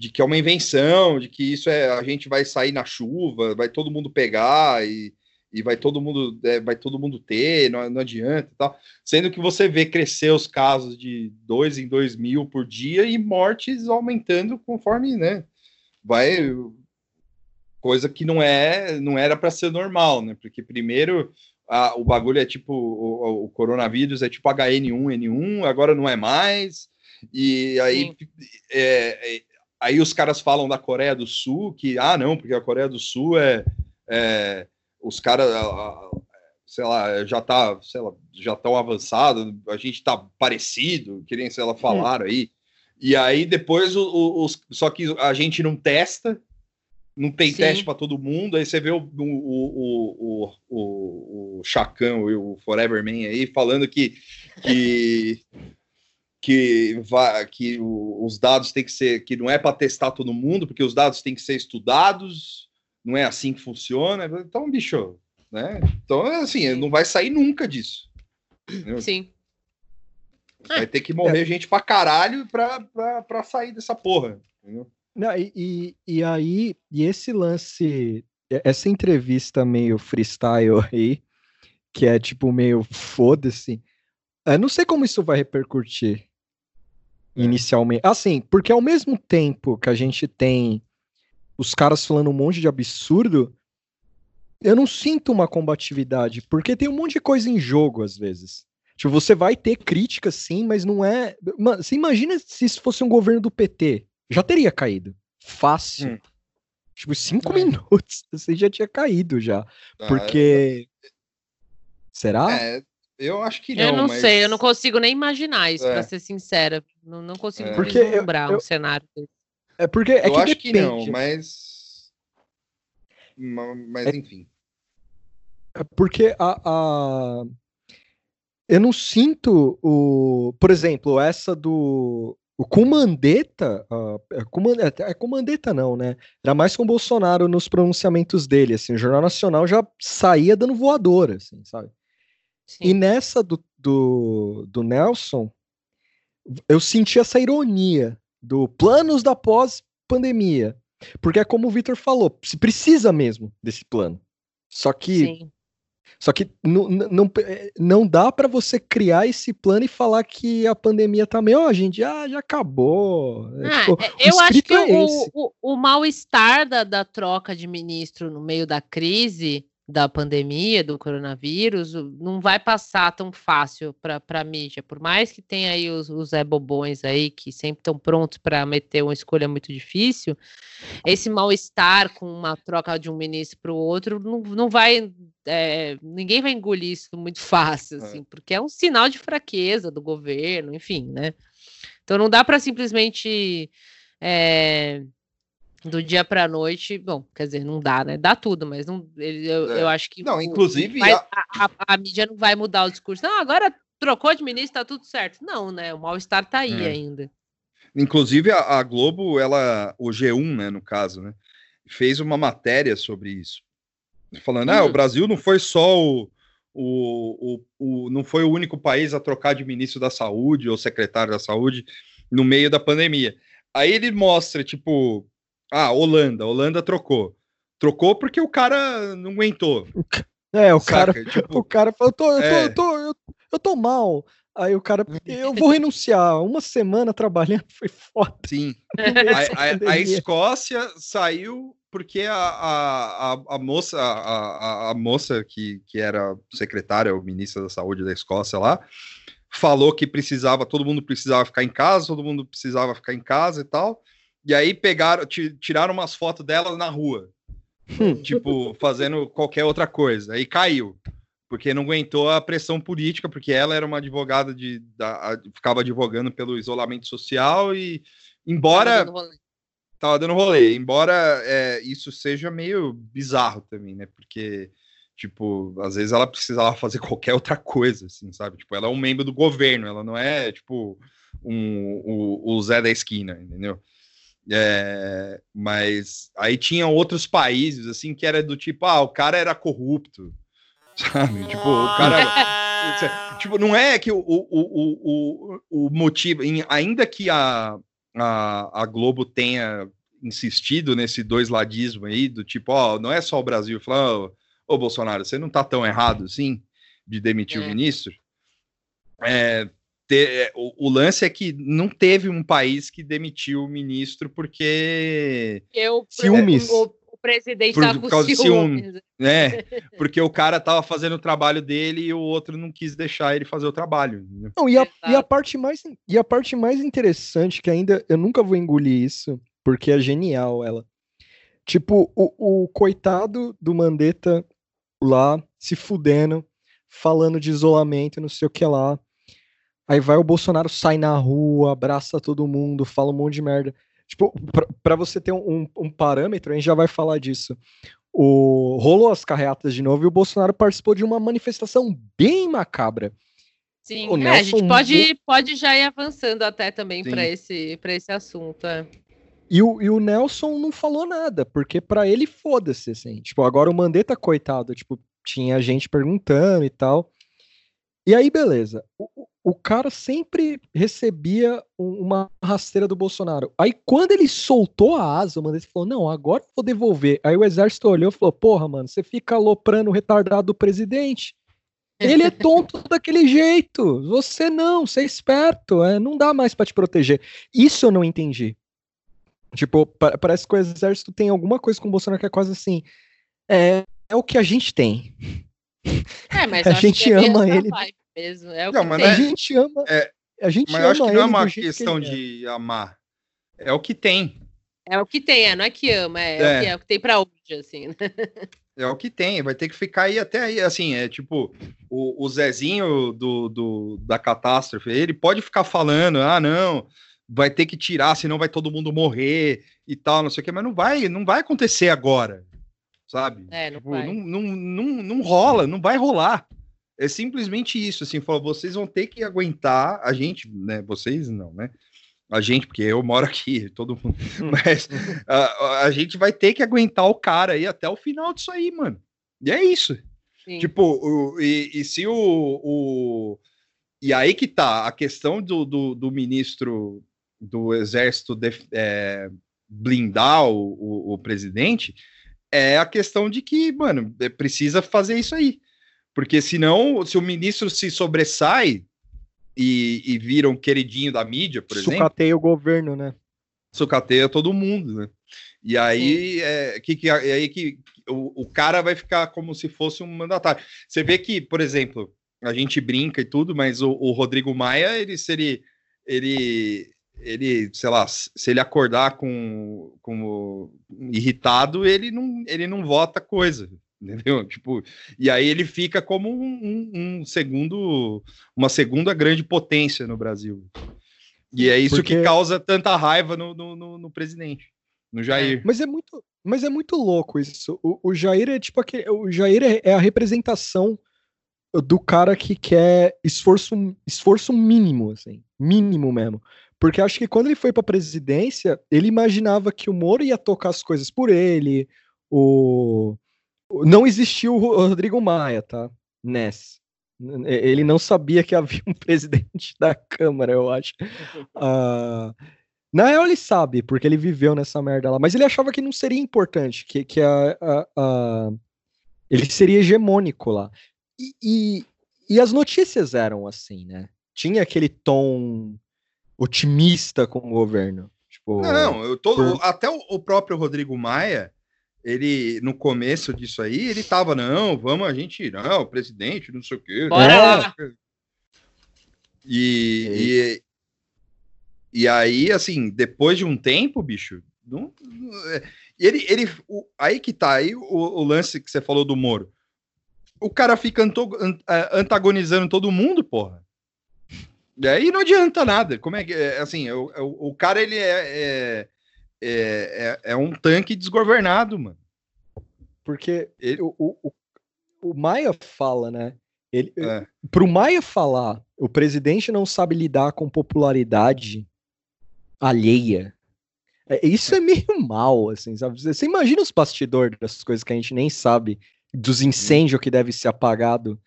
de que é uma invenção, de que isso é a gente vai sair na chuva, vai todo mundo pegar e, e vai todo mundo é, vai todo mundo ter, não, não adianta e tal. Sendo que você vê crescer os casos de dois em dois mil por dia e mortes aumentando conforme, né? Vai coisa que não é não era para ser normal, né? Porque primeiro a, o bagulho é tipo o, o, coronavírus é tipo HN1, N1, agora não é mais. E aí é, é, aí os caras falam da Coreia do Sul que ah não, porque a Coreia do Sul é, é os caras, sei lá, já tá, sei lá, já tão avançado, a gente tá parecido, que nem sei lá falaram aí. E aí depois os, só que a gente não testa, não tem Sim. teste para todo mundo, aí você vê o, o, o, o, o Chacão e o Forever Man aí falando que que que, vai, que os dados têm que ser que não é para testar todo mundo, porque os dados têm que ser estudados não é assim que funciona. Então, bicho, né? Então, assim, não vai sair nunca disso. Entendeu? Sim. Vai ter que morrer é. gente pra caralho pra, pra, pra sair dessa porra. Entendeu? Não, e, e, e aí, e esse lance, essa entrevista meio freestyle aí, que é tipo meio foda-se, eu não sei como isso vai repercutir. Inicialmente. Assim, porque ao mesmo tempo que a gente tem os caras falando um monte de absurdo, eu não sinto uma combatividade, porque tem um monte de coisa em jogo às vezes. Tipo, você vai ter críticas sim, mas não é. Mano, você imagina se isso fosse um governo do PT? Já teria caído. Fácil. Hum. Tipo, cinco é. minutos, você já tinha caído já. Ah, porque. É... Será? É, eu acho que não. Eu não mas... sei, eu não consigo nem imaginar isso, é. pra ser sincera. Não, não consigo é. vislumbrar eu, um cenário desse. É porque. É eu que acho depende. que não, mas. Mas, é, enfim. É porque a, a. Eu não sinto o. Por exemplo, essa do. O Comandeta, é, Comandeta, é Comandeta não, né? Era mais com o Bolsonaro nos pronunciamentos dele, assim, o Jornal Nacional já saía dando voadora, assim, sabe? Sim. E nessa do, do, do Nelson, eu senti essa ironia, do planos da pós-pandemia. Porque é como o Vitor falou, se precisa mesmo desse plano. Só que Sim. Só que não, não, não dá para você criar esse plano e falar que a pandemia tá meio, ó, oh, gente, já, já acabou. É, ah, tipo, é, eu acho que é o, o, o mal-estar da, da troca de ministro no meio da crise da pandemia, do coronavírus, não vai passar tão fácil para a mídia. Por mais que tenha aí os, os Zé Bobões aí, que sempre estão prontos para meter uma escolha muito difícil, esse mal-estar com uma troca de um ministro para o outro não, não vai. É, ninguém vai engolir isso muito fácil, é. assim, é. porque é um sinal de fraqueza do governo, enfim, né? Então não dá para simplesmente. É, do dia para noite, bom, quer dizer, não dá, né? Dá tudo, mas não, eu, é. eu acho que. Não, inclusive. a... A, a... mídia não vai mudar o discurso. Não, agora trocou de ministro, tá tudo certo. Não, né? O mal-estar tá aí é. ainda. Inclusive, a, a, Globo, ela, o G1, né, no caso, né, fez uma matéria sobre isso. Falando, hum. ah, o hum. Brasil não foi só o, o, o, o, não foi o único país a trocar de ministro da saúde ou secretário da saúde no meio da pandemia. Aí ele mostra, tipo, ah, Holanda. Holanda trocou. Trocou porque o cara não aguentou. É, o Saca? cara, tipo, o cara falou, eu tô, eu, tô, é... eu, tô, eu, eu tô mal. Aí o cara, eu vou renunciar. Uma semana trabalhando foi foda. Sim. a, a, a, Escócia saiu porque a, a, a, a moça, a, a, moça que, que era secretária ou ministra da saúde da Escócia lá, falou que precisava, todo mundo precisava ficar em casa, todo mundo precisava ficar em casa e tal. E aí pegaram, tiraram umas fotos dela na rua. Hum. tipo, fazendo qualquer outra coisa. Aí caiu. Porque não aguentou a pressão política, porque ela era uma advogada de. Da, ficava advogando pelo isolamento social e, embora. Tava dando rolê. Embora é, isso seja meio bizarro também, né? Porque, tipo, às vezes ela precisava fazer qualquer outra coisa, assim, sabe? Tipo, ela é um membro do governo, ela não é, tipo, um, o, o Zé da esquina, entendeu? É, mas aí tinha outros países assim que era do tipo, ah, o cara era corrupto, sabe? Tipo, o cara. tipo, não é que o, o, o, o, motivo, ainda que a, a, a Globo tenha insistido nesse dois ladismo aí, do tipo, ó, não é só o Brasil, falando, ô Bolsonaro, você não tá tão errado assim de demitir é. o ministro? É, ter, é, o, o, lance é que não teve um país que demitiu o ministro porque eu ciúmes. O, o presidente por, por causa ciúmes. ciúme, né? Porque o cara tava fazendo o trabalho dele e o outro não quis deixar ele fazer o trabalho. Não, e a, e a parte mais e a parte mais interessante que ainda eu nunca vou engolir isso, porque é genial ela. Tipo, o, o coitado do Mandetta lá se fudendo, falando de isolamento, não sei o que lá. Aí vai o Bolsonaro, sai na rua, abraça todo mundo, fala um monte de merda. Tipo, para você ter um, um, parâmetro, a gente já vai falar disso. O, rolou as carreatas de novo e o Bolsonaro participou de uma manifestação bem macabra. Sim, é, a gente pode, pode já ir avançando até também para esse, esse assunto. É. E o, e o Nelson não falou nada, porque para ele foda-se, assim. Tipo, agora o Mandetta, coitado, tipo, tinha gente perguntando e tal. E aí, beleza. O, o cara sempre recebia uma rasteira do Bolsonaro. Aí, quando ele soltou a asa, o Mandetta falou: Não, agora vou devolver. Aí o exército olhou e falou: Porra, mano, você fica aloprando o retardado do presidente. Ele é tonto daquele jeito. Você não, você é esperto. É, não dá mais para te proteger. Isso eu não entendi. Tipo, parece que o exército tem alguma coisa com o Bolsonaro que é quase assim. É, é o que a gente tem. É, mas a gente é ama ele. Mesmo. É o não, mas a gente ama. É, a gente mas eu acho que não é uma questão que de amar. É o que tem. É o que tem, é, não é que ama, é, é. O, que, é o que tem pra hoje, assim. Né? É o que tem, vai ter que ficar aí até aí, assim, é tipo, o, o Zezinho do, do, da catástrofe, ele pode ficar falando, ah, não, vai ter que tirar, senão vai todo mundo morrer e tal, não sei o que, mas não vai, não vai acontecer agora, sabe? É, não, tipo, vai. Não, não, não, não rola, não vai rolar. É simplesmente isso, assim, falou, vocês vão ter que aguentar, a gente, né, vocês não, né? A gente, porque eu moro aqui, todo mundo, mas a, a gente vai ter que aguentar o cara aí até o final disso aí, mano. E é isso. Sim. Tipo, o, e, e se o, o, E aí que tá, a questão do, do, do ministro do exército é, blindar o, o, o, presidente é a questão de que, mano, é, precisa fazer isso aí. Porque senão, se o ministro se sobressai e, e vira um queridinho da mídia, por Sucateia exemplo. Sucateia o governo, né? Sucateia todo mundo, né? E aí, é, que, que, é aí que o, o cara vai ficar como se fosse um mandatário. Você vê que, por exemplo, a gente brinca e tudo, mas o, o Rodrigo Maia, ele seria. Ele, ele, sei lá, se ele acordar com, com irritado, ele não, ele não vota coisa, entendeu? Tipo, e aí ele fica como um, um, um segundo, uma segunda grande potência no Brasil. E é isso Porque... que causa tanta raiva no, no, no, no presidente, no Jair. É, mas é muito, mas é muito louco isso. O, o Jair é tipo aquele, o Jair é, é a representação do cara que quer esforço, esforço mínimo, assim, mínimo mesmo. Porque acho que quando ele foi para a presidência, ele imaginava que o Moro ia tocar as coisas por ele. O não existiu o Rodrigo Maia, tá? Ness. Ele não sabia que havia um presidente da Câmara, eu acho. Uh, na real, ele sabe, porque ele viveu nessa merda lá. Mas ele achava que não seria importante, que, que a, a, a ele seria hegemônico lá. E, e, e, as notícias eram assim, né? Tinha aquele tom otimista com o governo. Tipo, não, eu tô, por... até o, o, próprio Rodrigo Maia, ele no começo disso aí, ele tava, não, vamos a gente, não, presidente, não sei o quê. Bora! E, e, e aí, assim, depois de um tempo, bicho, não, ele, ele, o, aí que tá, aí o, o, lance que você falou do Moro. O cara fica antagonizando todo mundo, porra. E aí não adianta nada. Como é que é, assim? O, o, o cara ele é, é, é, é, um tanque desgovernado, mano. Porque ele... o, o, o Maia fala, né? Ele, é. Pro Maia falar, o presidente não sabe lidar com popularidade alheia. É, isso é meio mal, assim, sabe? Você imagina os bastidores dessas coisas que a gente nem sabe, dos incêndios que deve ser apagado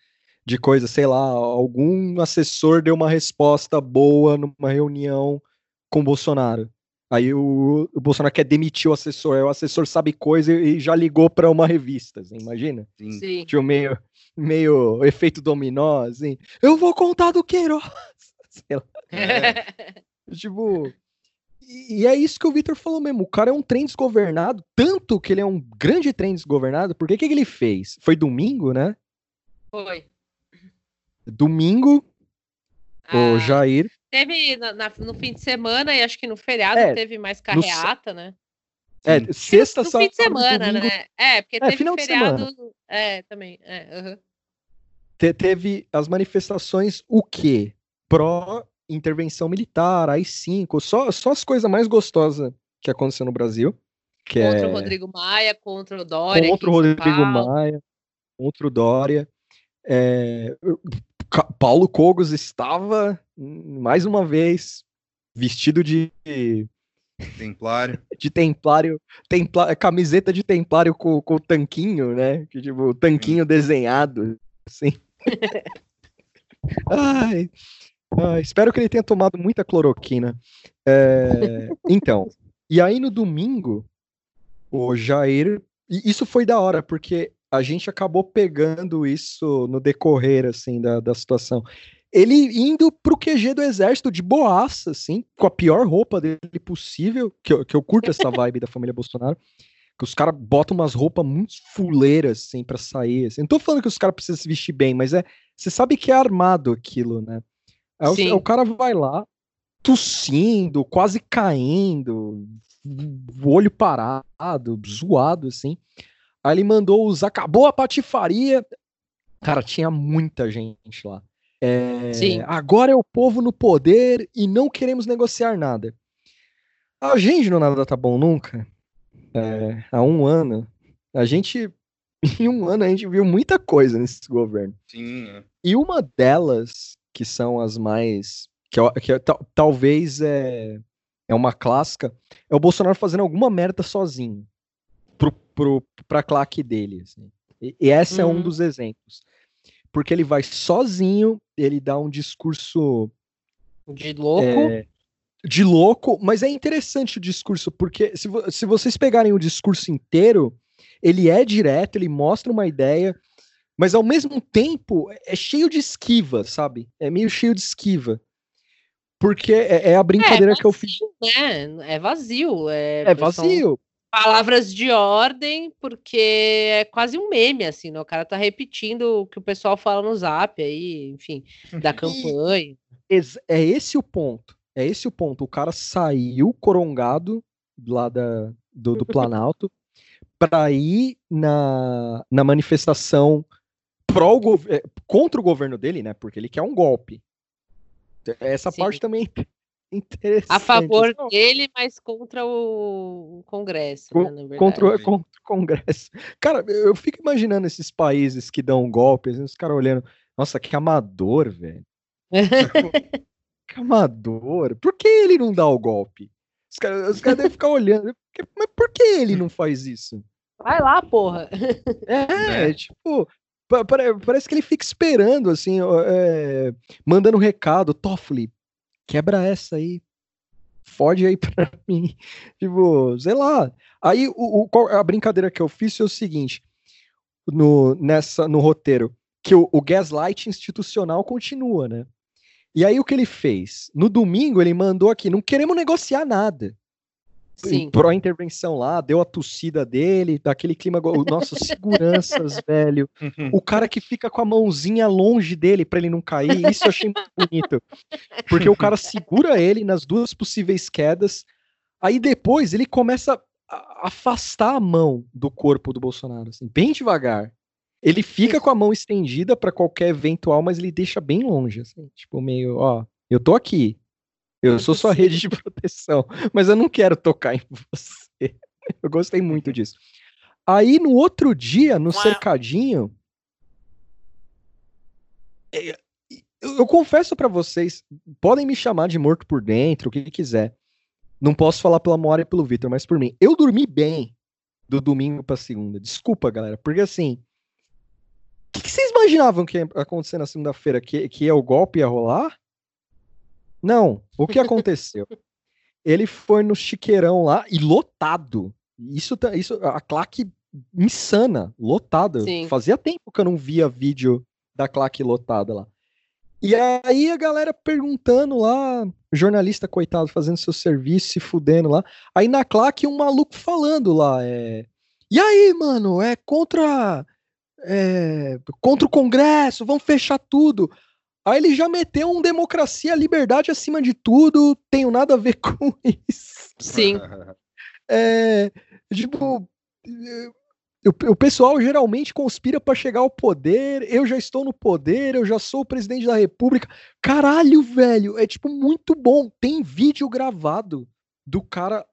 de coisa, sei lá, algum assessor deu uma resposta boa numa reunião com Bolsonaro. Aí o, o, Bolsonaro quer demitir o assessor, aí o assessor sabe coisa e, e já ligou para uma revista, assim, imagina? Sim. Sim. Tinha meio, meio efeito dominó, assim. Eu vou contar do Queiroz. Sei lá. É. tipo, e é isso que o Victor falou mesmo. O cara é um trem desgovernado, tanto que ele é um grande trem desgovernado. Por que que ele fez? Foi domingo, né? Foi. Domingo, ah, o Jair. Teve na, na, no fim de semana e acho que no feriado é, teve mais carreata, no, né? É, sexta no, no fim de semana, domingo, né? É, porque é, teve final feriado. É, também. É, uhum. Te, teve as manifestações, o quê? Pró intervenção militar, AI-5, só, só as coisas mais gostosas que aconteceu no Brasil. Que contra é... o Rodrigo Maia, contra o Dória. Contra o Rodrigo Maia, contra o Dória. É... Paulo Cogos estava, mais uma vez, vestido de. Templário. De templário, templário camiseta de templário com, com o tanquinho, né? Que, tipo, o tanquinho desenhado, assim. Ai, ah, espero que ele tenha tomado muita cloroquina. É, então, e aí no domingo, o Jair. E isso foi da hora, porque a gente acabou pegando isso no decorrer, assim, da, da situação. Ele indo pro QG do exército de boaça, assim, com a pior roupa dele possível, que eu, que eu curto essa vibe da família Bolsonaro, que os caras botam umas roupas muito fuleiras, assim, pra sair. Assim. Não tô falando que os caras precisam se vestir bem, mas é. Você sabe que é armado aquilo, né? Aí o, o, cara vai lá, tossindo, quase caindo, o olho parado, zoado, assim. Aí ele mandou usar, acabou a patifaria. Cara, tinha muita gente lá. É, Sim. Agora é o povo no poder e não queremos negociar nada. A gente no Nada Tá Bom Nunca, é, há um ano, a gente, em um ano, a gente viu muita coisa nesse governo. Sim. É. E uma delas que são as mais. que, que talvez é, é uma clássica, é o Bolsonaro fazendo alguma merda sozinho pra claque dele. Assim. E, e esse é um uhum. dos exemplos. Porque ele vai sozinho, ele dá um discurso. De louco. É, de louco, mas é interessante o discurso, porque se, se vocês pegarem o discurso inteiro, ele é direto, ele mostra uma ideia, mas ao mesmo tempo é cheio de esquiva, sabe? É meio cheio de esquiva. Porque é, é a brincadeira é, vazio, que eu fiz. Né? É vazio. É, é vazio. Palavras de ordem, porque é quase um meme, assim, né? O cara tá repetindo o que o pessoal fala no zap aí, enfim, da campanha. É esse o ponto. É esse o ponto. O cara saiu corongado lá da, do, do Planalto para ir na, na manifestação pró é, contra o governo dele, né? Porque ele quer um golpe. Essa Sim. parte também é interessante. A favor dele, mas contra o Congresso, né, contra, contra, o Congresso. Cara, eu fico imaginando esses países que dão golpes, os caras olhando, nossa, que amador, velho. que amador. Por que ele não dá o golpe? Os caras cara devem ficar olhando. Mas por que ele não faz isso? Vai lá, porra. É, é. tipo, Parece que ele fica esperando, assim, é, mandando um recado, Toffoli, quebra essa aí, fode aí pra mim. Tipo, sei lá. Aí o, o, a brincadeira que eu fiz foi o seguinte: no, nessa, no roteiro, que o, o gaslight institucional continua, né? E aí o que ele fez? No domingo ele mandou aqui: não queremos negociar nada. Sim. pró-intervenção lá, deu a tossida dele, daquele clima, nossa, seguranças, velho. O cara que fica com a mãozinha longe dele para ele não cair, isso eu achei muito bonito. Porque o cara segura ele nas duas possíveis quedas, aí depois ele começa a afastar a mão do corpo do Bolsonaro, assim, bem devagar. Ele fica com a mão estendida para qualquer eventual, mas ele deixa bem longe, assim, tipo meio, ó, eu tô aqui, eu sou sua rede de proteção, mas eu não quero tocar em você. Eu gostei muito disso. Aí no outro dia, no cercadinho, é, eu, eu confesso para vocês, podem me chamar de morto por dentro, o que quiser. Não posso falar pela Moara e pelo Vitor, mas por mim. Eu dormi bem do domingo para segunda. Desculpa, galera, porque assim, o que, que, vocês imaginavam que ia acontecer na segunda-feira? Que, que o golpe ia rolar? Não. O que aconteceu? ele foi no Chiqueirão lá e lotado. Isso, tá, isso a claque insana, lotada. Sim. Fazia tempo que eu não via vídeo da claque lotada lá. E aí a galera perguntando lá, jornalista coitado fazendo seu serviço, se fudendo lá. Aí na claque um maluco falando lá, é... E aí, mano, é contra é, contra o Congresso, vão fechar tudo. Aí ele já meteu um democracia, liberdade acima de tudo, tenho nada a ver com isso. Sim. É, tipo, o, pessoal geralmente conspira para chegar ao poder. Eu já estou no poder, eu já sou o presidente da república. Caralho, velho, é tipo muito bom. Tem vídeo gravado do cara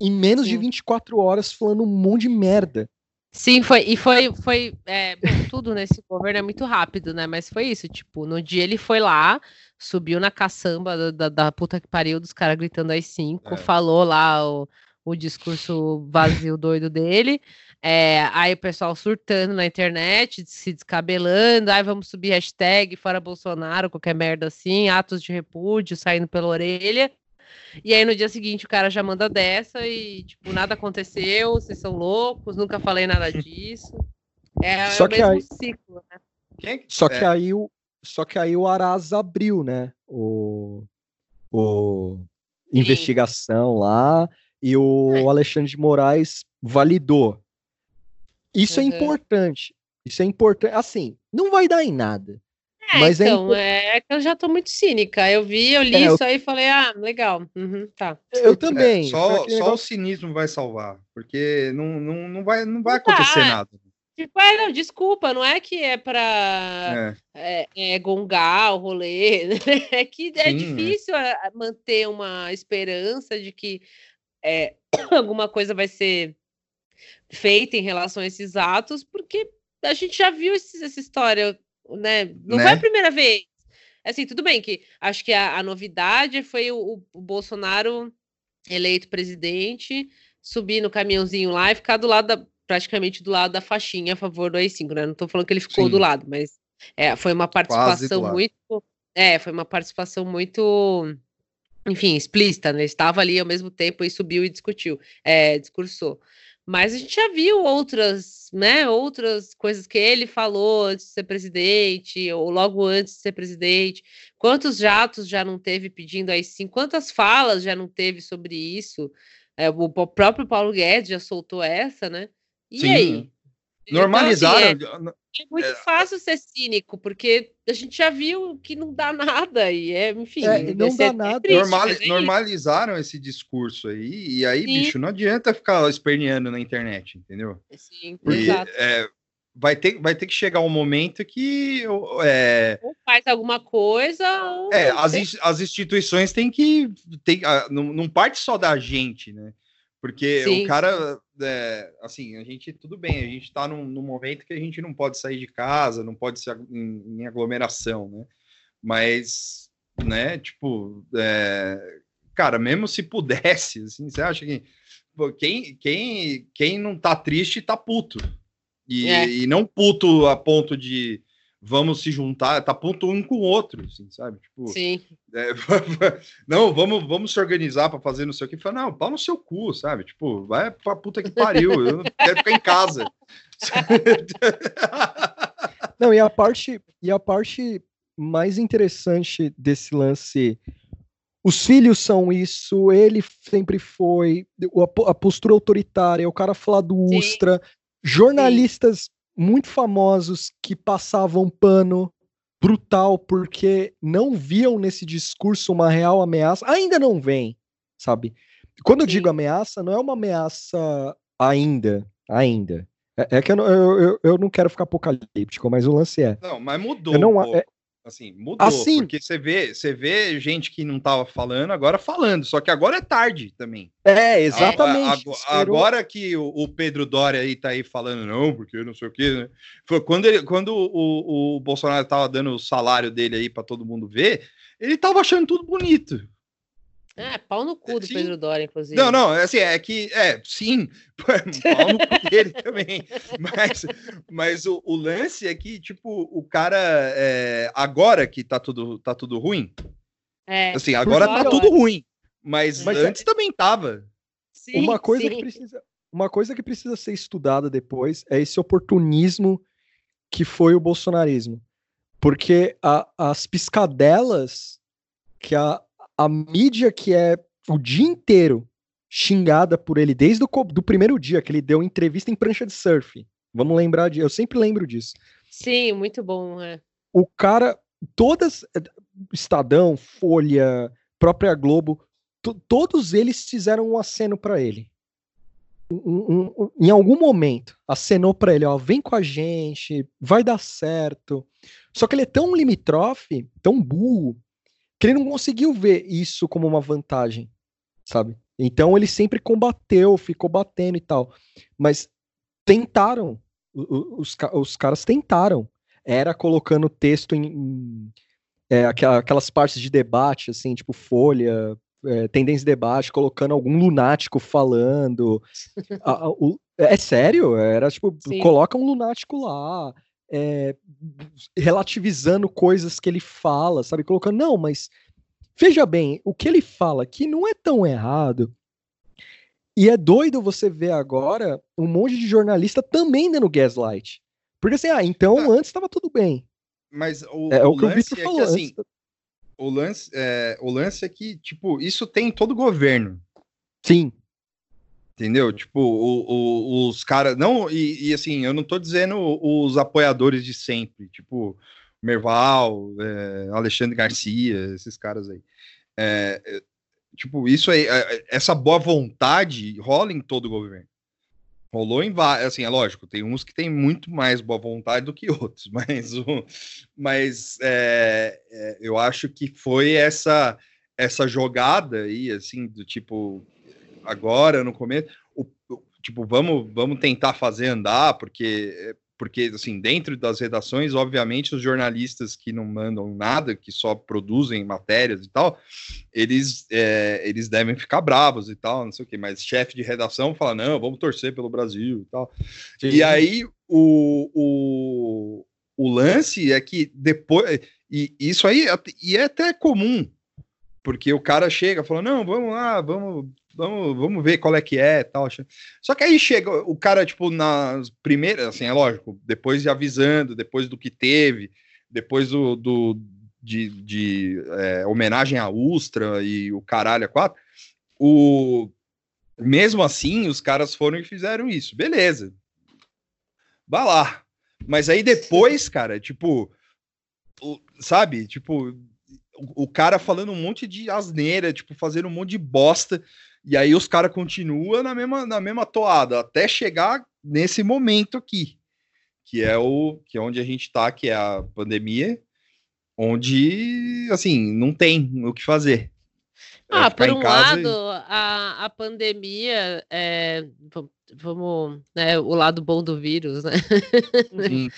em menos Sim. de 24 horas falando um monte de merda. Sim, foi. E foi, foi é, bom, tudo nesse governo é muito rápido, né? Mas foi isso, tipo, no dia ele foi lá, subiu na caçamba da, da, da puta que pariu dos caras gritando às cinco, é. falou lá o, o discurso vazio doido dele. É, aí o pessoal surtando na internet, se descabelando, aí vamos subir hashtag fora Bolsonaro, qualquer merda assim, atos de repúdio saindo pela orelha. E aí no dia seguinte o cara já manda dessa e, tipo, nada aconteceu, vocês são loucos, nunca falei nada disso. É, só é o mesmo aí... ciclo, né? Quem... Só que é. aí o só que aí o Aras abriu, né? O, o investigação lá e o é. Alexandre de Moraes validou. Isso é uhum. é importante. Isso é importante. Assim, não vai dar em nada. É, Mas é então, é, é, que eu já tô muito cínica. Eu vi, eu li é, isso eu... aí e falei, ah, legal. Uhum, tá. Eu também. É, só, só o cinismo vai salvar, porque não, não, não vai, não vai acontecer nada. Tipo, é, não, desculpa, não é que é para é. é, é, gongar o rolê, né? é que é Sim, difícil manter uma esperança de que alguma coisa vai ser feita em relação a esses atos, porque a gente já viu esse, essa história né? Não né? foi a primeira vez. Assim, tudo bem que acho que a, a novidade foi o, o, Bolsonaro eleito presidente, subir no caminhãozinho lá e ficar do lado da, praticamente do lado da faixinha a favor do AI-5, né? Não estou falando que ele ficou Sim. do lado, mas é, foi uma participação muito. É, foi uma participação muito enfim, explícita, né? Ele estava ali ao mesmo tempo e subiu e discutiu, é, discursou. Mas a gente já viu outras, né, outras coisas que ele falou antes de ser presidente, ou logo antes de ser presidente. Quantos jatos já não teve pedindo aí sim? Quantas falas já não teve sobre isso? É, o próprio Paulo Guedes já soltou essa, né? E sim. aí? Normalizaram. Então, assim, é, é muito é, fácil ser cínico, porque a gente já viu que não dá nada, e é, enfim, é, não dá nada. Triste, Normali é normalizaram esse discurso aí, e aí, Sim. bicho, não adianta ficar esperneando na internet, entendeu? Sim, e, exato. É, vai, ter, vai ter que chegar um momento que. É, ou faz alguma coisa. Ou é, as, as instituições têm que. Tem, não, não parte só da gente, né? Porque Sim. o cara, é, assim, a gente, tudo bem, a gente está num, num, momento que a gente não pode sair de casa, não pode ser em, em aglomeração, né? Mas, né, tipo, é, cara, mesmo se pudesse, assim, você acha que pô, quem, quem, quem não tá triste tá puto. E, é. e não puto a ponto de vamos se juntar, tá ponto um com o outro, assim, sabe? Tipo, Sim. É, não, vamos, vamos se organizar para fazer não sei o que. Fala, não, pau no seu cu, sabe? Tipo, vai pra puta que pariu, eu não quero ficar em casa. não, e a parte, e a parte mais interessante desse lance. Os filhos são isso, ele sempre foi, a, postura autoritária, o cara falar do Sim. Ustra, jornalistas Sim muito famosos que passavam pano brutal porque não viam nesse discurso uma real ameaça, ainda não vem, sabe? Quando eu digo ameaça, não é uma ameaça ainda, ainda. É, é que eu, eu, eu, eu, não quero ficar apocalíptico, mas o lance é. Não, mas mudou. Não, é, Assim, mudou. Assim, porque você vê, você vê gente que não estava falando, agora falando. Só que agora é tarde também. É, exatamente. A, a, agora que o, o, Pedro Doria aí tá aí falando, não, porque não sei o quê, né? Foi quando, ele, quando o, o Bolsonaro tava dando o salário dele aí para todo mundo ver, ele tava achando tudo bonito. É, pau no cu do sim. Pedro Dória, inclusive. Não, não, assim, é que, é, sim, pau no cu dele também. Mas, mas o, o, lance é que, tipo, o cara, é, agora que tá tudo, tá tudo ruim, é, assim, agora tá tudo ruim. Mas, mas antes é... também tava. Sim, uma coisa sim. que precisa, uma coisa que precisa ser estudada depois é esse oportunismo que foi o bolsonarismo. Porque a, as piscadelas que a, a mídia que é o dia inteiro xingada por ele desde o do primeiro dia que ele deu entrevista em prancha de surf. Vamos lembrar de, eu sempre lembro disso. Sim, muito bom, é. O cara, todas Estadão, Folha, própria Globo, todos eles fizeram um aceno para ele. Um, um, um, em algum momento, acenou para ele, ó, vem com a gente, vai dar certo. Só que ele é tão limitrofe, tão burro, que ele não conseguiu ver isso como uma vantagem, sabe? Então ele sempre combateu, ficou batendo e tal. Mas tentaram, os, os caras tentaram. Era colocando texto em, em é, aquelas partes de debate, assim, tipo Folha, é, tendência de debate, colocando algum lunático falando. a, a, o, é sério, era tipo, Sim. coloca um lunático lá, é, relativizando coisas que ele fala, sabe? Colocando, não, mas veja bem, o que ele fala aqui não é tão errado. E é doido você ver agora um monte de jornalista também dando gaslight. Porque assim, ah, então ah, antes estava tudo bem. Mas o, é, o, o que o é falou. Que, assim, o lance, é, o lance é que, tipo, isso tem em todo governo. Sim. Entendeu? Tipo, o, o, os caras. Não, e, e, assim, eu não tô dizendo os apoiadores de sempre, tipo, Merval, é, Alexandre Garcia, esses caras aí. É, tipo, isso aí, é, essa boa vontade rola em todo o governo. Rolou em vários, assim, é lógico, tem uns que tem muito mais boa vontade do que outros, mas, o, mas é, é, eu acho que foi essa essa jogada aí, assim, do tipo, agora no começo, o, tipo, vamos, vamos tentar fazer andar, porque porque assim, dentro das redações, obviamente, os jornalistas que não mandam nada, que só produzem matérias e tal, eles, é, eles devem ficar bravos e tal, não sei o que, mas chefe de redação fala, não, vamos torcer pelo Brasil e tal. Sim. E aí o, o, o lance é que depois, e isso aí e é até comum, porque o cara chega falando, não, vamos lá, vamos vamos, vamos ver qual é que é tal. Só que aí chega o cara, tipo, nas primeiras, assim, é lógico, depois de avisando, depois do que teve, depois do, do de, de é, homenagem à Ustra e o caralho a quatro, o, mesmo assim, os caras foram e fizeram isso. Beleza. Vai lá. Mas aí depois, cara, tipo, o, sabe? Tipo, o, o cara falando um monte de asneira, tipo, fazendo um monte de bosta. E aí os caras continuam na mesma, na mesma toada, até chegar nesse momento aqui, que é o que é onde a gente está, que é a pandemia, onde assim não tem o que fazer. É ah, por um lado, e... a, a pandemia é, vamos, né, o lado bom do vírus, né? Uhum.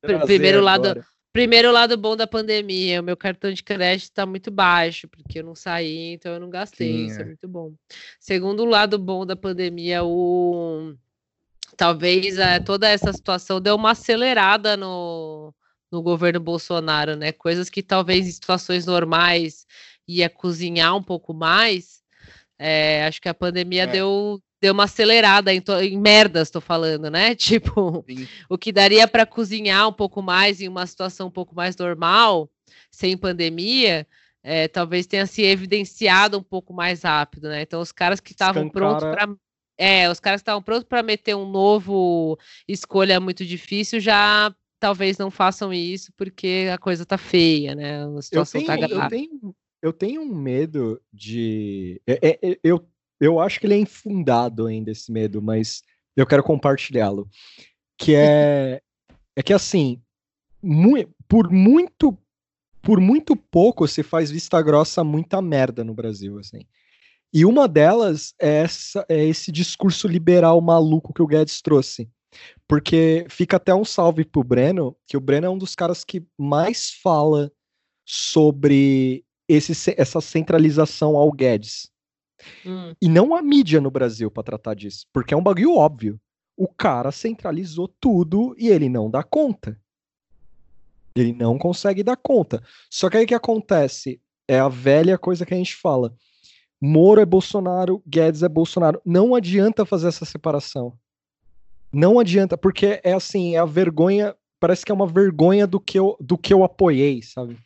Primeiro lado, Primeiro lado bom da pandemia, o meu cartão de crédito está muito baixo, porque eu não saí, então eu não gastei, Sim, isso é. é muito bom. Segundo lado bom da pandemia, o talvez é, toda essa situação deu uma acelerada no, no governo Bolsonaro, né? Coisas que talvez em situações normais ia cozinhar um pouco mais. É, acho que a pandemia é. deu, deu uma acelerada em, em merdas, estou falando, né? Tipo, Sim. o que daria para cozinhar um pouco mais em uma situação um pouco mais normal, sem pandemia, é, talvez tenha se evidenciado um pouco mais rápido, né? Então, os caras que estavam prontos para é, os caras que estavam prontos para meter um novo escolha muito difícil já talvez não façam isso porque a coisa tá feia, né? A situação eu tá tenho, tá grave. Eu tenho, eu tenho um medo de. É, é, eu eu acho que ele é infundado ainda esse medo, mas eu quero compartilhá-lo. Que é, é que assim, mu por muito por muito pouco se faz vista grossa muita merda no Brasil, assim. E uma delas é, essa, é esse discurso liberal maluco que o Guedes trouxe. Porque fica até um salve pro Breno, que o Breno é um dos caras que mais fala sobre esse, essa centralização ao Guedes. Hum. E não a mídia no Brasil para tratar disso, porque é um bagulho óbvio. O cara centralizou tudo e ele não dá conta. Ele não consegue dar conta. Só que aí o que acontece? É a velha coisa que a gente fala. Moro é Bolsonaro, Guedes é Bolsonaro. Não adianta fazer essa separação. Não adianta, porque é assim, é a vergonha, parece que é uma vergonha do que eu, do que eu apoiei, sabe?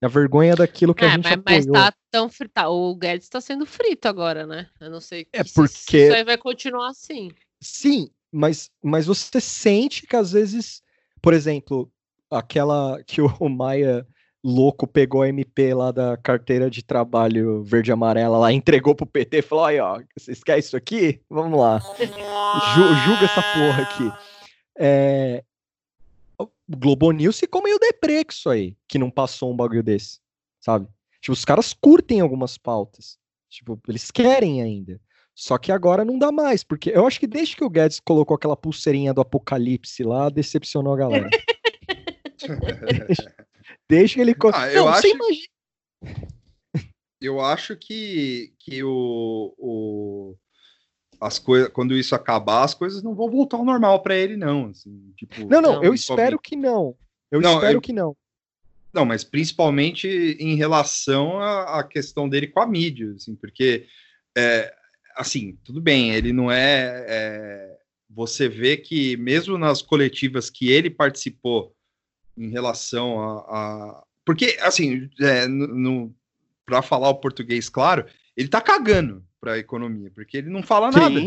É a vergonha daquilo que é, a gente mas, apoiou. Mas tá tão frito, tá, o Guedes está sendo frito agora, né? Eu não sei é porque... se isso aí vai continuar assim. Sim, mas, mas você sente que às vezes, por exemplo, aquela que o Maia louco pegou a MP lá da carteira de trabalho verde amarela lá, entregou pro PT e falou: aí, ó, vocês querem isso aqui? Vamos lá. Ju, julga essa porra aqui. É, Globo News ficou meio deprê com isso aí, que não passou um bagulho desse, sabe? Tipo, os caras curtem algumas pautas. Tipo, eles querem ainda. Só que agora não dá mais, porque eu acho que desde que o Guedes colocou aquela pulseirinha do apocalipse lá, decepcionou a galera. desde que ele. Ah, eu não, acho... Eu acho que, que o, o as coisas quando isso acabar, as coisas não vão voltar ao normal para ele, não. Assim, tipo, não, não, eu espero que não. Eu não, espero eu, que não. Não, mas principalmente em relação à, à questão dele com a mídia, assim, porque é, assim, tudo bem, ele não é, é, Você vê que mesmo nas coletivas que ele participou em relação a. a porque, assim, é, no, para falar o português claro, ele tá cagando para a economia, porque ele não fala Sim. nada.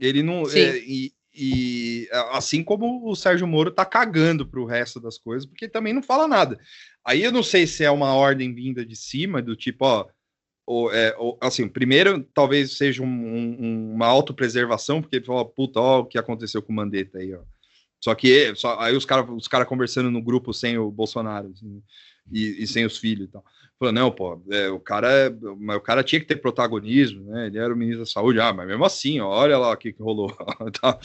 Ele não. É, e, e, assim como o Sérgio Moro tá cagando para o resto das coisas, porque também não fala nada. Aí eu não sei se é uma ordem vinda de cima, do tipo, ó, ou, é, ou, assim, primeiro talvez seja um, um, uma autopreservação, porque ele falou, puta, ó, o que aconteceu com o Mandetta aí, ó. Só que só, aí os caras os cara conversando no grupo sem o Bolsonaro assim, e, e, sem os filhos e tal. Falou, não, pô, é, o cara o cara tinha que ter protagonismo, né? Ele era o ministro da saúde, ah, mas mesmo assim, ó, olha lá o que, que rolou. tá.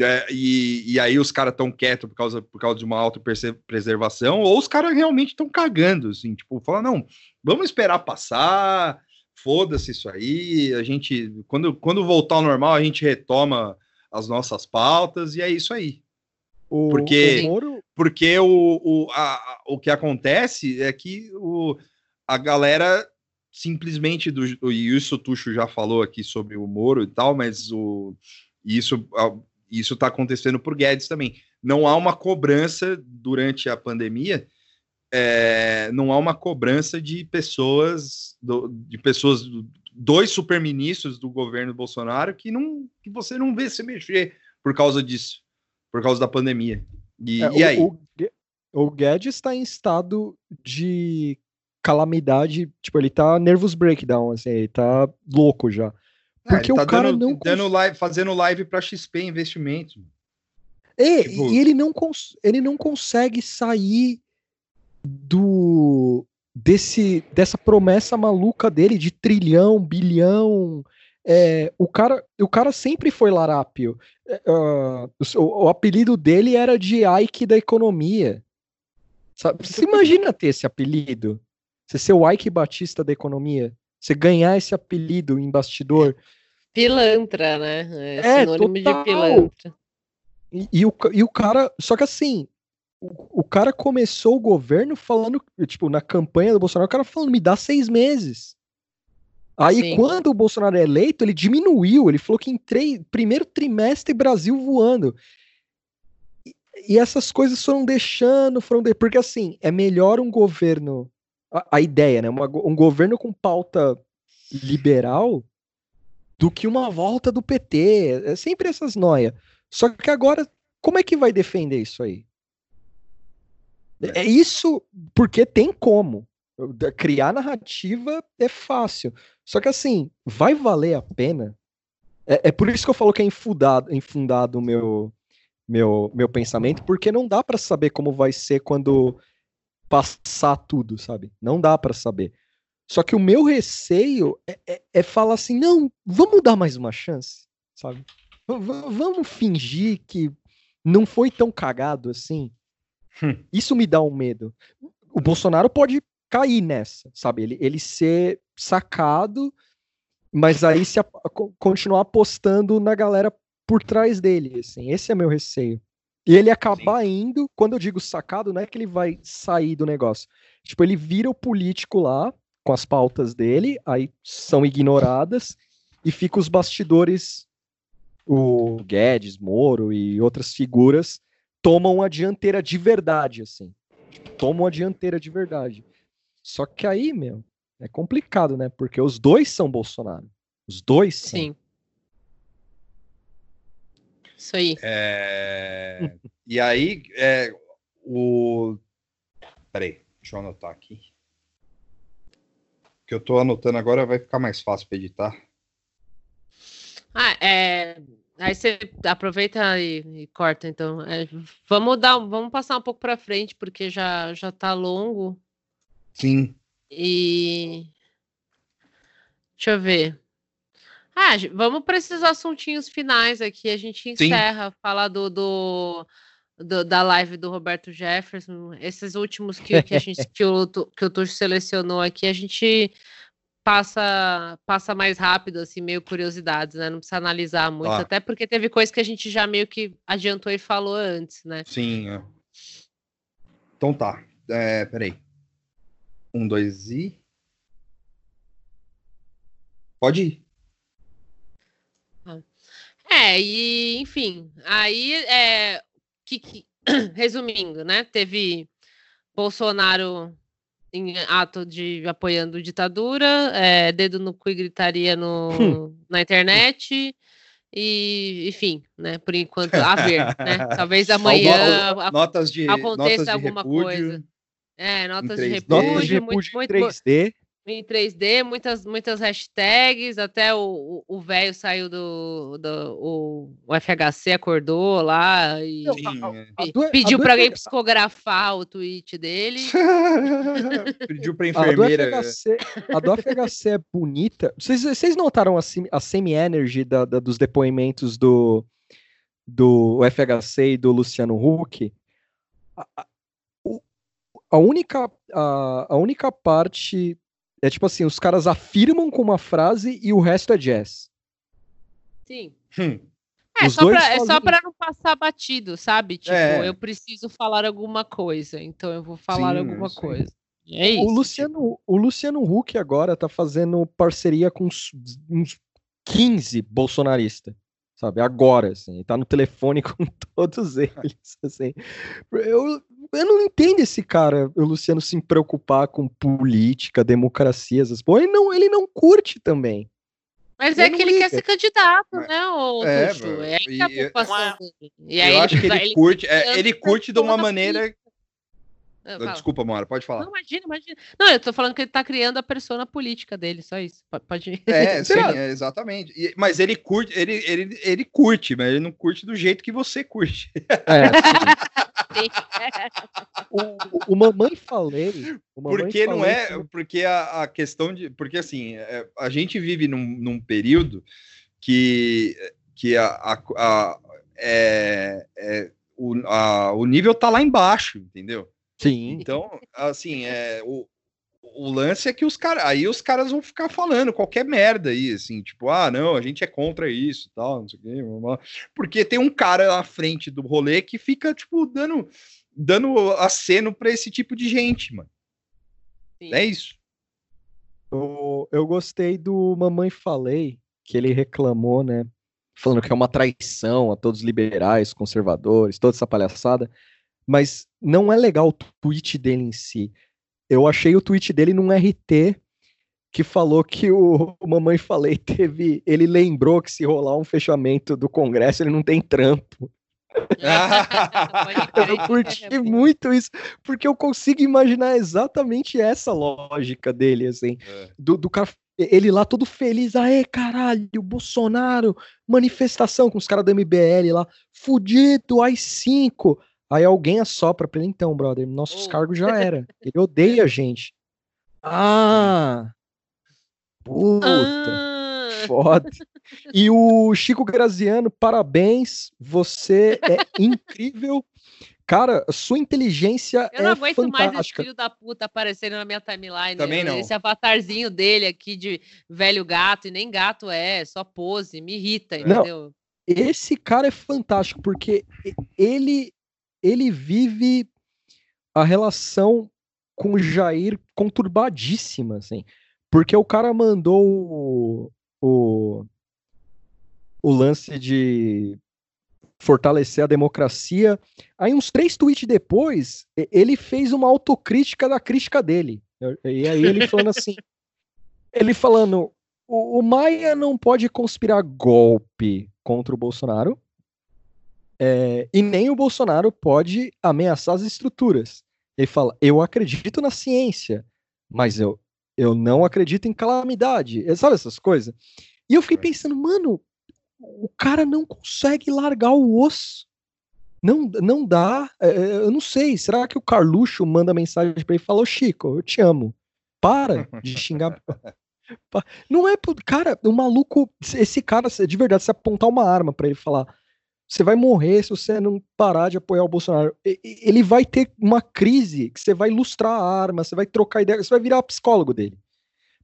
é, e, e aí os caras estão quietos por causa, por causa de uma autopreservação, ou os caras realmente estão cagando, assim, tipo, fala, não, vamos esperar passar, foda-se isso aí, a gente, quando, quando voltar ao normal, a gente retoma as nossas pautas, e é isso aí. O, porque o Moro... porque o, o, a, o que acontece é que o, a galera simplesmente do e isso o Tuxo já falou aqui sobre o Moro e tal, mas o isso isso está acontecendo por Guedes também. Não há uma cobrança durante a pandemia, é, não há uma cobrança de pessoas do, de pessoas dois superministros do governo Bolsonaro que não que você não vê se mexer por causa disso, por causa da pandemia. E, é, e aí? O, o Guedes está em estado de calamidade, tipo, ele tá nervous breakdown, assim, ele tá louco já. É, Porque tá o cara dando, não dando live, fazendo live para XP Investimentos. É, tipo... e ele não, ele não consegue sair do desse dessa promessa maluca dele de trilhão, bilhão. É, o cara o cara sempre foi larápio. Uh, o, o, apelido dele era de Ike da economia. Sabe? Você imagina ter esse apelido? Você ser o Ike Batista da economia, você ganhar esse apelido em bastidor. Pilantra, né? É, é sinônimo total. de pilantra. E, e, o, e o cara, só que assim, o, o cara começou o governo falando, tipo, na campanha do Bolsonaro, o cara falando, me dá seis meses. Aí, Sim. quando o Bolsonaro é eleito, ele diminuiu. Ele falou que em três, primeiro trimestre Brasil voando. E, e essas coisas foram deixando, foram de, porque assim é melhor um governo a, a ideia, né? Uma, um governo com pauta liberal do que uma volta do PT. É sempre essas noia. Só que agora, como é que vai defender isso aí? É, é isso porque tem como. Criar narrativa é fácil. Só que assim, vai valer a pena? É, é por isso que eu falo que é infundado, infundado o meu, meu, meu pensamento, porque não dá para saber como vai ser quando passar tudo, sabe? Não dá para saber. Só que o meu receio é, é, é, falar assim, não, vamos dar mais uma chance, sabe? V vamos fingir que não foi tão cagado assim. Hum. Isso me dá um medo. O Bolsonaro pode cair nessa, sabe? Ele, ele ser sacado, mas aí se a, continuar apostando na galera por trás dele, assim. Esse é meu receio. E ele acabar Sim. indo, quando eu digo sacado, não é que ele vai sair do negócio. Tipo, ele vira o político lá, com as pautas dele, aí são ignoradas e fica os bastidores, o Guedes, Moro e outras figuras tomam a dianteira de verdade, assim. Tomam a dianteira de verdade. Só que aí, meu, é complicado, né? Porque os dois são Bolsonaro. Os dois são. Sim. Isso aí. É... e aí, é, o. Peraí, deixa eu anotar aqui. O que eu tô anotando agora vai ficar mais fácil para editar. Ah, é. Aí você aproveita e, e corta, então. É, vamos dar, vamos passar um pouco para frente, porque já já tá longo. Sim. E deixa eu ver. Ah, vamos para esses assuntinhos finais aqui. A gente encerra, Sim. falar do, do, do, da live do Roberto Jefferson. Esses últimos que, que a gente que o, que o Tuxo selecionou aqui, a gente passa passa mais rápido, assim, meio curiosidades, né? Não precisa analisar muito, ah. até porque teve coisa que a gente já meio que adiantou e falou antes, né? Sim. Então tá. É, peraí. Um, dois e. Pode ir. Ah. É, e enfim, aí é. Que, que, resumindo, né? Teve Bolsonaro em ato de apoiando ditadura, é, dedo no cu e gritaria no, na internet. E, enfim, né? Por enquanto, a ver, né? Talvez amanhã notas de, aconteça notas de alguma repúdio. coisa. É, notas de repúdio, notas de repúdio muito, 3D. Em 3D, muitas, muitas hashtags, até o velho saiu do, do o, o, FHC, acordou lá e, Sim, pediu para alguém psicografar o tweet dele. pediu para enfermeira. A do, FHC, a do FHC é bonita. Vocês, vocês notaram a, a semi-energy da, da, dos depoimentos do, do FHC e do Luciano Huck? A, única, a, a única parte é tipo assim, os caras afirmam com uma frase e o resto é jazz. Sim. Hum. É, só pra, é só pra não passar batido, sabe? Tipo, é. eu preciso falar alguma coisa, então eu vou falar sim, alguma sim. coisa. É isso. O Luciano, o Luciano Huck agora tá fazendo parceria com uns, uns 15 bolsonaristas, sabe? Agora, assim, tá no telefone com todos eles, assim. Eu, eu não entendo esse cara, o Luciano, se preocupar com política, democracia, essas porra. Ele não, ele não curte também. Mas ele é que ele liga. quer ser candidato, né, o é, Tuxo? É que a preocupação dele. E aí eu acho que ele, ele curte, é, ele curte de uma maneira ah, fala. Desculpa, Mora, pode falar. Não, imagina, imagina. Não, eu tô falando que ele tá criando a persona política dele, só isso. Pode ir. É, sim, é, exatamente. E, mas ele curte, ele, ele, ele curte, mas ele não curte do jeito que você curte. É, o, o, Mamãe Falei. O mamãe porque falei não é. Que... Porque a, a, questão de. Porque assim, é, a gente vive num, num período que, que a, a, a é, é, o, a, o nível tá lá embaixo, entendeu? Sim. Então, assim, é, o, o lance é que os caras. Aí os caras vão ficar falando qualquer merda aí, assim, tipo, ah, não, a gente é contra isso tal, não sei o quê. Porque tem um cara na frente do rolê que fica, tipo, dando, dando aceno pra esse tipo de gente, mano. Sim. É isso. Eu, eu gostei do Mamãe Falei, que ele reclamou, né? Falando que é uma traição a todos os liberais, conservadores, toda essa palhaçada mas não é legal o tweet dele em si. Eu achei o tweet dele num RT que falou que o, o Mamãe Falei teve. Ele lembrou que se rolar um fechamento do Congresso, ele não tem trampo. eu curti é muito isso, porque eu consigo imaginar exatamente essa lógica dele, assim, é. do, do ele lá todo feliz, aê, caralho, Bolsonaro, manifestação com os caras do MBL lá, fudido, ai cinco, Aí alguém assopra pra ele, então, brother, nossos oh. cargos já era. Ele odeia a gente. Ah! Puta! Ah. Foda. E o Chico Graziano, parabéns, você é incrível. Cara, sua inteligência é Eu não é aguento fantástica. mais esse filho da puta aparecendo na minha timeline. Também não. Esse avatarzinho dele aqui de velho gato, e nem gato é, só pose, me irrita, entendeu? Não, esse cara é fantástico, porque ele ele vive a relação com o Jair conturbadíssima, assim. Porque o cara mandou o, o, o lance de fortalecer a democracia. Aí, uns três tweets depois, ele fez uma autocrítica da crítica dele. E aí ele falando assim, ele falando, o, o Maia não pode conspirar golpe contra o Bolsonaro, é, e nem o Bolsonaro pode ameaçar as estruturas. Ele fala, eu acredito na ciência, mas eu, eu não acredito em calamidade. Sabe essas coisas? E eu fiquei pensando, mano, o cara não consegue largar o osso. Não, não dá. É, é eu não sei. Será que o Carluxo manda mensagem para ele e fala: Chico, eu te amo. Para de xingar. Não é. Cara, o maluco. Esse cara, de verdade, se apontar uma arma para ele falar. Você vai morrer se você não parar de apoiar o Bolsonaro. Ele vai ter uma crise que você vai ilustrar a arma, você vai trocar ideia, você vai virar psicólogo dele.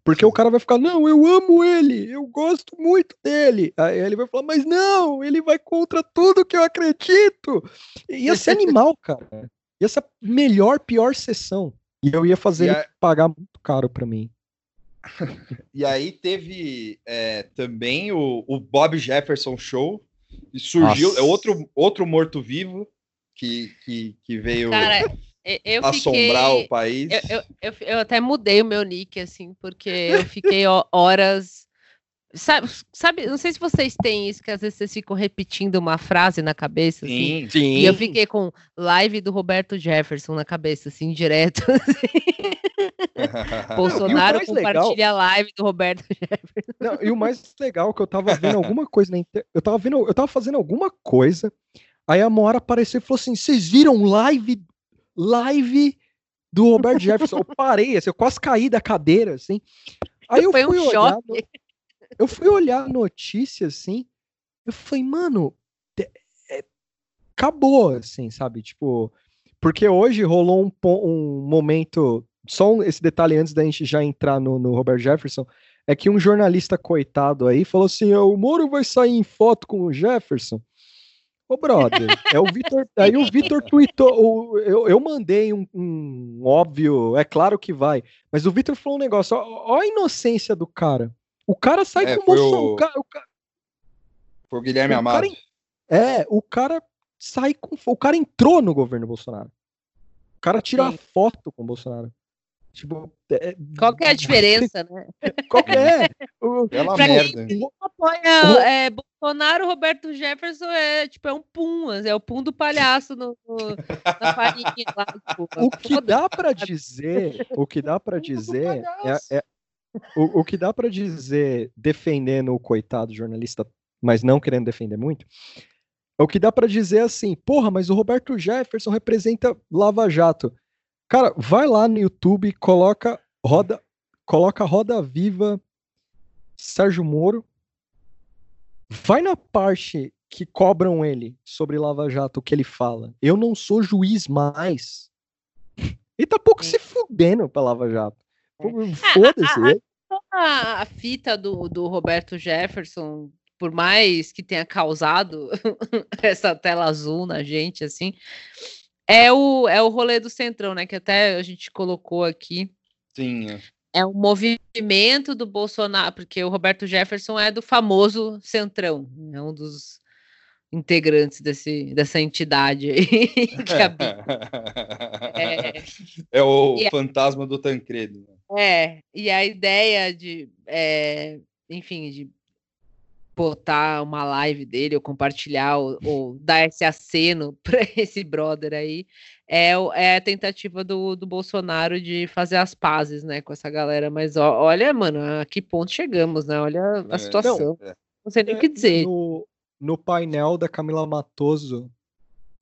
Porque o cara vai ficar, não, eu amo ele, eu gosto muito dele. Aí ele vai falar, mas não, ele vai contra tudo que eu acredito. Ia ser animal, cara. Ia ser a melhor, pior sessão. E eu ia fazer ele pagar muito caro para mim. e aí teve é, também o, o, Bob Jefferson Show. E surgiu, é outro, outro morto-vivo que, que, que veio. Cara, eu assombrar fiquei, o país. Eu, eu, eu, eu, até mudei o meu nick, assim, porque eu fiquei horas. Sabe, sabe, não sei se vocês têm isso, que às vezes vocês ficam repetindo uma frase na cabeça, assim, sim, sim. E eu fiquei com live do Roberto Jefferson na cabeça, assim, direto. Assim. Bolsonaro compartilha legal... a live do Roberto Jefferson. Não, e o mais legal é que eu tava vendo alguma coisa na inter... eu tava vendo, eu tava fazendo alguma coisa, aí a Moara apareceu e falou assim: "Vocês viram live live do Robert Jefferson. eu parei, assim, eu quase caí da cadeira, assim. Aí eu Foi fui um olhar. No... Eu fui olhar a notícia, assim. Eu falei, mano, é... acabou, assim, sabe? Tipo, porque hoje rolou um, um momento. Só esse detalhe antes da gente já entrar no, no Robert Jefferson. É que um jornalista coitado aí falou assim: o Moro vai sair em foto com o Jefferson. Ô, brother, é o Vitor. Aí o Vitor tweetou. eu, eu mandei um, um, óbvio, é claro que vai. Mas o Vitor falou um negócio. Ó, ó, a inocência do cara. O cara sai é, com moção. O... O cara, o cara, foi o Guilherme o Amado. Cara, é, o cara sai com. O cara entrou no governo Bolsonaro. O cara tira Sim. foto com o Bolsonaro. Tipo, é, Qual que é a diferença, né? Qual que é? Pela pra merda. Quem apoia é, Bolsonaro, Roberto Jefferson é tipo é um pum, é o pum do palhaço no, no na farinha lá. Tipo, o que dá para dizer, o que dá para dizer é, é o, o que dá para dizer defendendo o coitado jornalista, mas não querendo defender muito, o que dá para dizer é assim, porra, mas o Roberto Jefferson representa Lava Jato. Cara, vai lá no YouTube, coloca Roda, coloca Roda Viva Sérgio Moro. Vai na parte que cobram ele sobre Lava Jato, o que ele fala. Eu não sou juiz mais. Ele tá pouco se fudendo pra Lava Jato. É. Foda-se. A, a, fita do, do Roberto Jefferson, por mais que tenha causado essa tela azul na gente, assim, é o, é o rolê do Centrão, né? Que até a gente colocou aqui. Sim. É, é um movimento do Bolsonaro, porque o Roberto Jefferson é do famoso Centrão, é um dos integrantes desse, dessa entidade aí. é, é, o fantasma do Tancredo. É, e a ideia de, é, enfim, de botar uma live dele, ou compartilhar, ou, ou dar esse aceno para esse brother aí, é, é a tentativa do, do Bolsonaro de fazer as pazes, né, com essa galera. Mas ó, olha, mano, a que ponto chegamos, né? Olha a é, situação. Não, é. não sei nem o que dizer. No, no painel da Camila Matoso,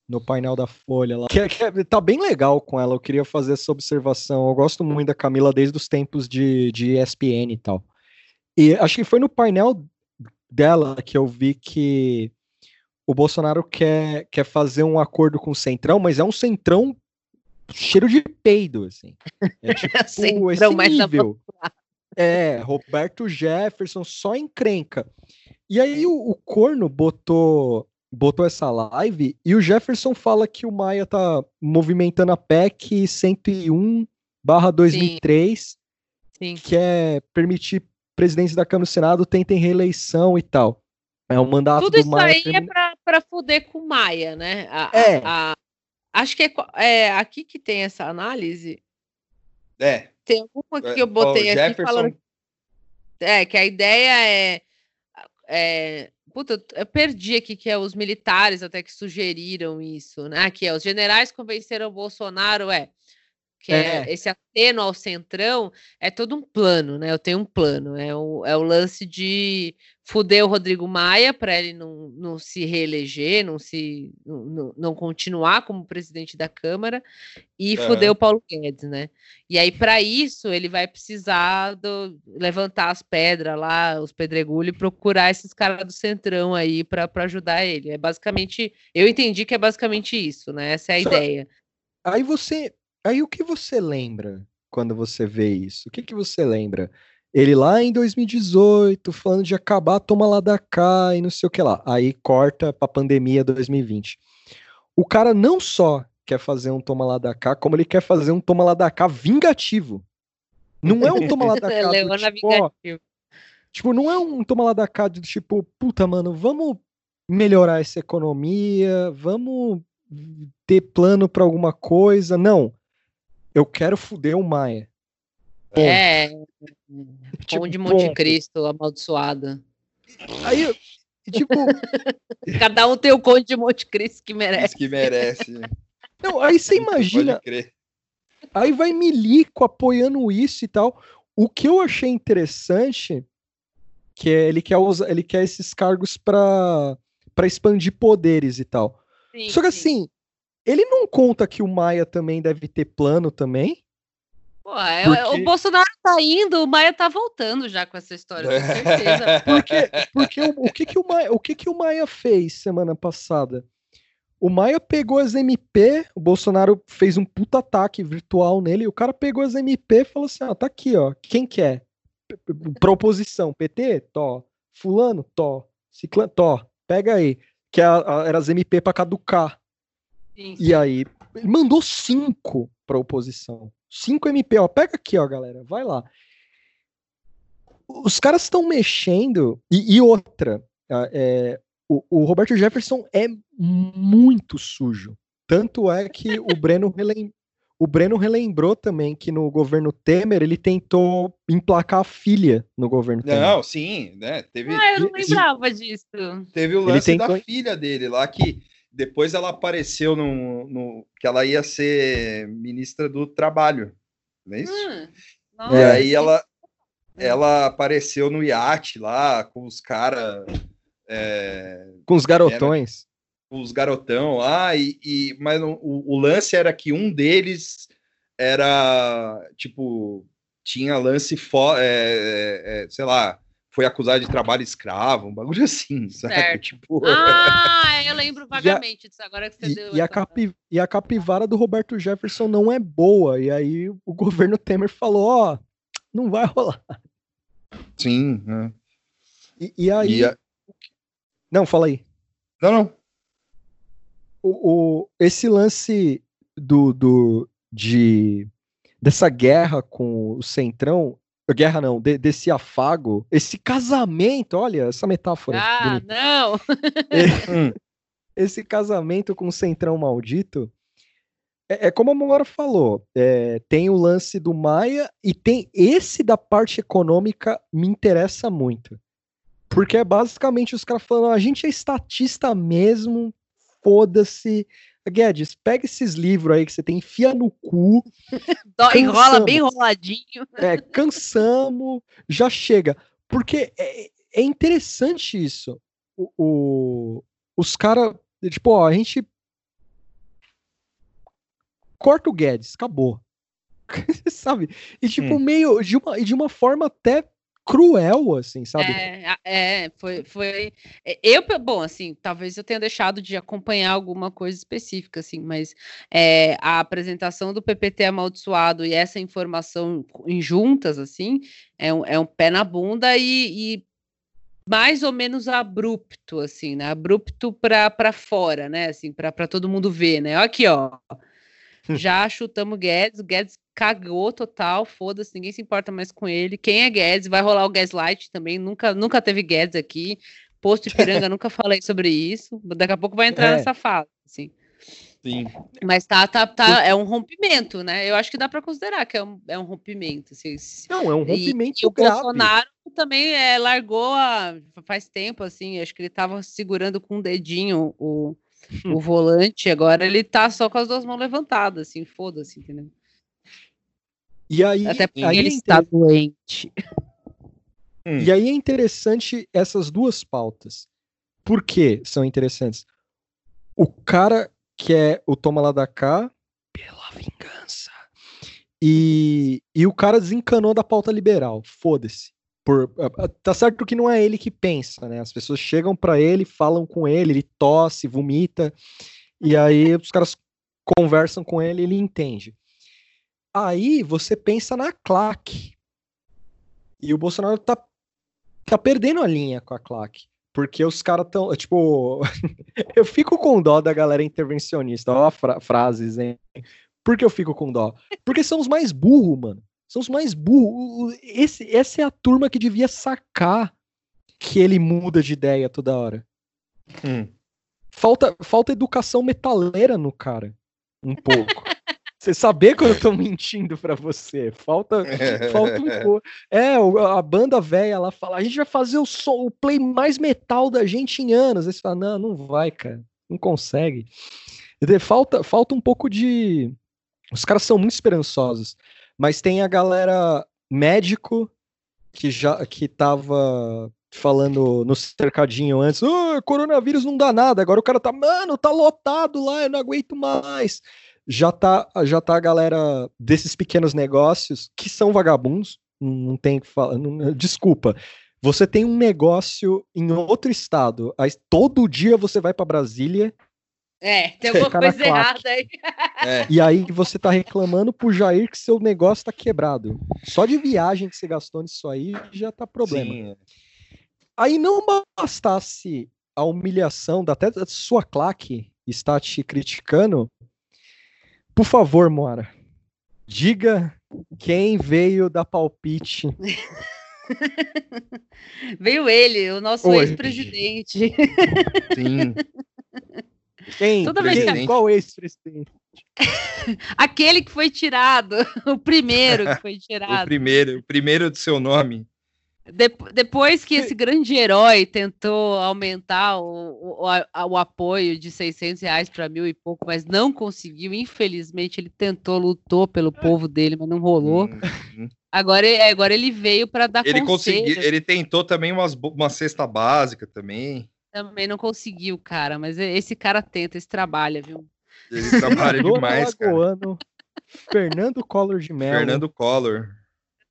no painel da Folha lá. Que, é, que, é, tá bem legal com ela. Eu queria fazer essa observação. Eu gosto muito da Camila desde os tempos de, de ESPN e tal. E acho que foi no painel dela que eu vi que o Bolsonaro quer, quer fazer um acordo com o Centrão, mas é um Centrão cheiro de peido, assim. É tipo centrão, esse nível. É, Roberto Jefferson, só encrenca. E aí o, o, Corno botou, botou essa live e o Jefferson fala que o Maia tá movimentando a PEC 101 barra 2003, Sim. que é permitir presidentes da Câmara e do Senado tentem reeleição e tal. É um mandato Tudo do isso Maia. aí é termina- pra, pra fuder com o Maia, né? A- a- É. a- acho que é, é aqui que tem essa análise. É. Tem alguma que eu botei aqui Jefferson- falando É, que a ideia é. é puta, eu- perdi aqui que é os militares até que sugeriram isso, né? Que é os generais convenceram o Bolsonaro, é. Que é. É. esse aceno ao centrão é todo um plano, né? Eu tenho um plano. É o, é o lance de fuder o Rodrigo Maia para ele não, não se reeleger, não se não, não- continuar como presidente da Câmara e Aham. fuder o Paulo Guedes, né? E aí, para isso, ele vai precisar do- levantar as pedras lá, os pedregulhos, e procurar esses caras do Centrão aí para ajudar ele. É basicamente. Eu entendi que é basicamente isso, né? Essa é a Só- ideia. Aí você. Aí o que você lembra quando você vê isso? O que, que você lembra? Ele lá em 2018, falando de acabar, toma lá da cá e não sei o que lá. Aí corta pra pandemia 2020. O cara não só quer fazer um toma lá da cá, como ele quer fazer um toma lá da cá vingativo. Não é um toma lá da cá do tipo, ó, Vingativo. Tipo, não é um toma lá da cá do tipo, puta, mano, vamos melhorar essa economia, vamos ter plano pra alguma coisa. Não. Eu quero fuder o Maia. Ponto. É, Tipo, Pão de Monte ponto. Cristo amaldiçoada. Aí, eu- tipo, Cada um tem o Conde de Monte Cristo que Isso merece. que merece. não, aí você imagina, Pode crer. aí vai Milico apoiando isso e tal. O que eu achei interessante que é ele quer usar, ele quer esses cargos pra para expandir poderes e tal. Sim, Só que sim. assim, ele não conta que o Maia também deve ter plano também? Pô, é- porque- O Bolsonaro tá indo, o Maia tá voltando já com essa história, com certeza. Porque, porque o, o que que o Maia, o que que o Maia fez semana passada? O Maia pegou as MP, o Bolsonaro fez um puta ataque virtual nele, e o cara pegou as MP e falou assim: ó, tá aqui, ó, quem quer? Proposição, PT? Tó. Fulano? Tó. Ciclano? Tó. Pega aí. Que é era as MP pra caducar. Sim, E aí, ele mandou cinco pra oposição. Cinco MP, ó. Pega aqui, ó, galera. Vai lá. Os caras estão mexendo. E, e outra, é, o, o Roberto Jefferson é muito sujo. Tanto é que o Breno, relem- o Breno relembrou também que no governo Temer ele tentou emplacar a filha no governo Temer. Não, sim, né? Teve, Ah, eu não lembrava disso. teve o lance tentou- da filha dele lá, que depois ela apareceu no, no- que ela ia ser ministra do trabalho. Não é isso? Hum, E aí ela, ela apareceu no iate lá com os caras, Com os garotões. os garotão lá, e, e- mas o, o lance era que um deles era tipo, tinha lance fo- é, é, é, sei lá, foi acusado de trabalho escravo, um bagulho assim, sabe? Certo. Tipo, Ah, eu lembro vagamente disso agora que você E, deu. e a capi- e a capivara do Roberto Jefferson não é boa. E aí o governo Temer falou: ó, não vai rolar. sim. né? E, e aí. E a- Não, fala aí. Não, não. O, o- esse lance do, do de dessa guerra com o Centrão, guerra não, de- desse afago, esse casamento, olha essa metáfora. Ah, bonita. não! Hum. esse casamento com o Centrão maldito. É, é como a Mora falou, é, tem o lance do Maia e tem esse da parte econômica me interessa muito. Porque é basicamente os caras falando, "Ah, a gente é estatista mesmo, foda-se. Guedes, pega esses livros aí que você tem, enfia no cu, Dó- enrola bem enroladinho. é, cansamos, já chega. Porque é, é interessante isso. O, o- os caras, tipo, ó, a gente corta o Guedes, acabou. sabe? E tipo, Hum. meio de uma, e de uma forma até cruel, assim, sabe? É, é, foi, foi. é, Eu, bom, assim, talvez eu tenha deixado de acompanhar alguma coisa específica, assim, mas é, a apresentação do PPT amaldiçoado e essa informação em juntas, assim, é um, é um pé na bunda e, e mais ou menos abrupto, assim, né? Abrupto para fora, né? Assim, para todo mundo ver, né? Aqui, ó. Já chutamos Guedes, o Guedes cagou total, foda-se, ninguém se importa mais com ele. Quem é Guedes? Vai rolar o Gaslight também, nunca, nunca teve Guedes aqui. Posto Ipiranga, nunca falei sobre isso. Daqui a pouco vai entrar é. nessa fase, assim. Sim. Mas tá, tá, tá, é um rompimento, né? Eu acho que dá para considerar que é um, é um rompimento. Assim. Não, é um rompimento e, e o Bolsonaro também é, largou a, faz tempo, assim, acho que ele tava segurando com o um dedinho o, o volante, agora ele tá só com as duas mãos levantadas, assim, foda-se, entendeu? E aí, Até porque aí ele é está doente. Hum. E aí é interessante essas duas pautas. Por que são interessantes? O cara que é o Toma Lá da Cá pela vingança. E, e o cara desencanou da pauta liberal. Foda-se. Por, tá certo que não é ele que pensa, né? As pessoas chegam para ele, falam com ele, ele tosse, vomita, e aí os caras conversam com ele, ele entende. Aí você pensa na claque. E o Bolsonaro tá, tá perdendo a linha com a claque. Porque os caras tão. Tipo. eu fico com dó da galera intervencionista. Ó, fra frases, hein? Por que eu fico com dó? Porque são os mais burros, mano. São os mais burros. Esse, essa é a turma que devia sacar que ele muda de ideia toda hora. Hum. Falta, falta educação metaleira no cara. Um pouco. Você saber quando eu tô mentindo para você. Falta, falta um pouco. É, a banda velha lá fala: a gente vai fazer o, som, o play mais metal da gente em anos. Aí você fala: não, não vai, cara. Não consegue. Falta, falta um pouco de. Os caras são muito esperançosos. Mas tem a galera médico que já que tava falando no cercadinho antes, oh, coronavírus não dá nada, agora o cara tá, mano, tá lotado lá, eu não aguento mais já tá, já tá a galera desses pequenos negócios que são vagabundos, não tem que falar, não, desculpa. Você tem um negócio em outro estado, aí todo dia você vai para Brasília. É, tem alguma coisa errada aí. É. E aí você tá reclamando pro Jair que seu negócio tá quebrado. Só de viagem que você gastou nisso aí já tá problema. Sim. Aí não bastasse a humilhação da até da sua claque estar te criticando, por favor, Moara, diga quem veio da palpite. veio ele, o nosso ex-presidente. Sim. Quem? Toda vez que... Qual ex-presidente? Aquele que foi tirado, o primeiro que foi tirado. o primeiro, o primeiro do seu nome. De, depois que esse grande herói tentou aumentar o, o, o apoio de 600 reais para mil e pouco, mas não conseguiu, infelizmente ele tentou, lutou pelo povo dele, mas não rolou. Uhum. Agora, agora ele veio para dar ele conseguiu, Ele tentou também umas, uma cesta básica também. Também não conseguiu, cara, mas esse cara tenta, esse trabalha, viu? Ele trabalha demais, cara. Fernando Collor de Mello. Fernando Collor.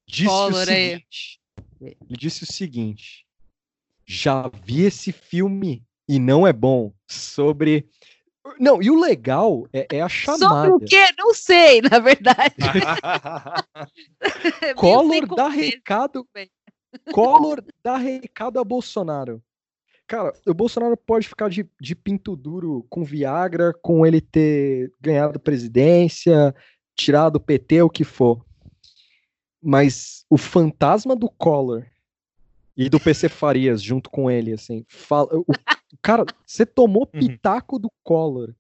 Disse Collor o seguinte, ele disse o seguinte: já vi esse filme e não é bom. Sobre. Não, e o legal é, é a chamada. Sobre o quê? Não sei, na verdade. Collor dá recado. Collor dá recado a Bolsonaro. Cara, o Bolsonaro pode ficar de, de pinto duro com Viagra, com ele ter ganhado presidência, tirado o PT, o que for mas o fantasma do Collor e do PC Farias junto com ele, assim, fala, o, cara, você tomou uhum. pitaco do Collor.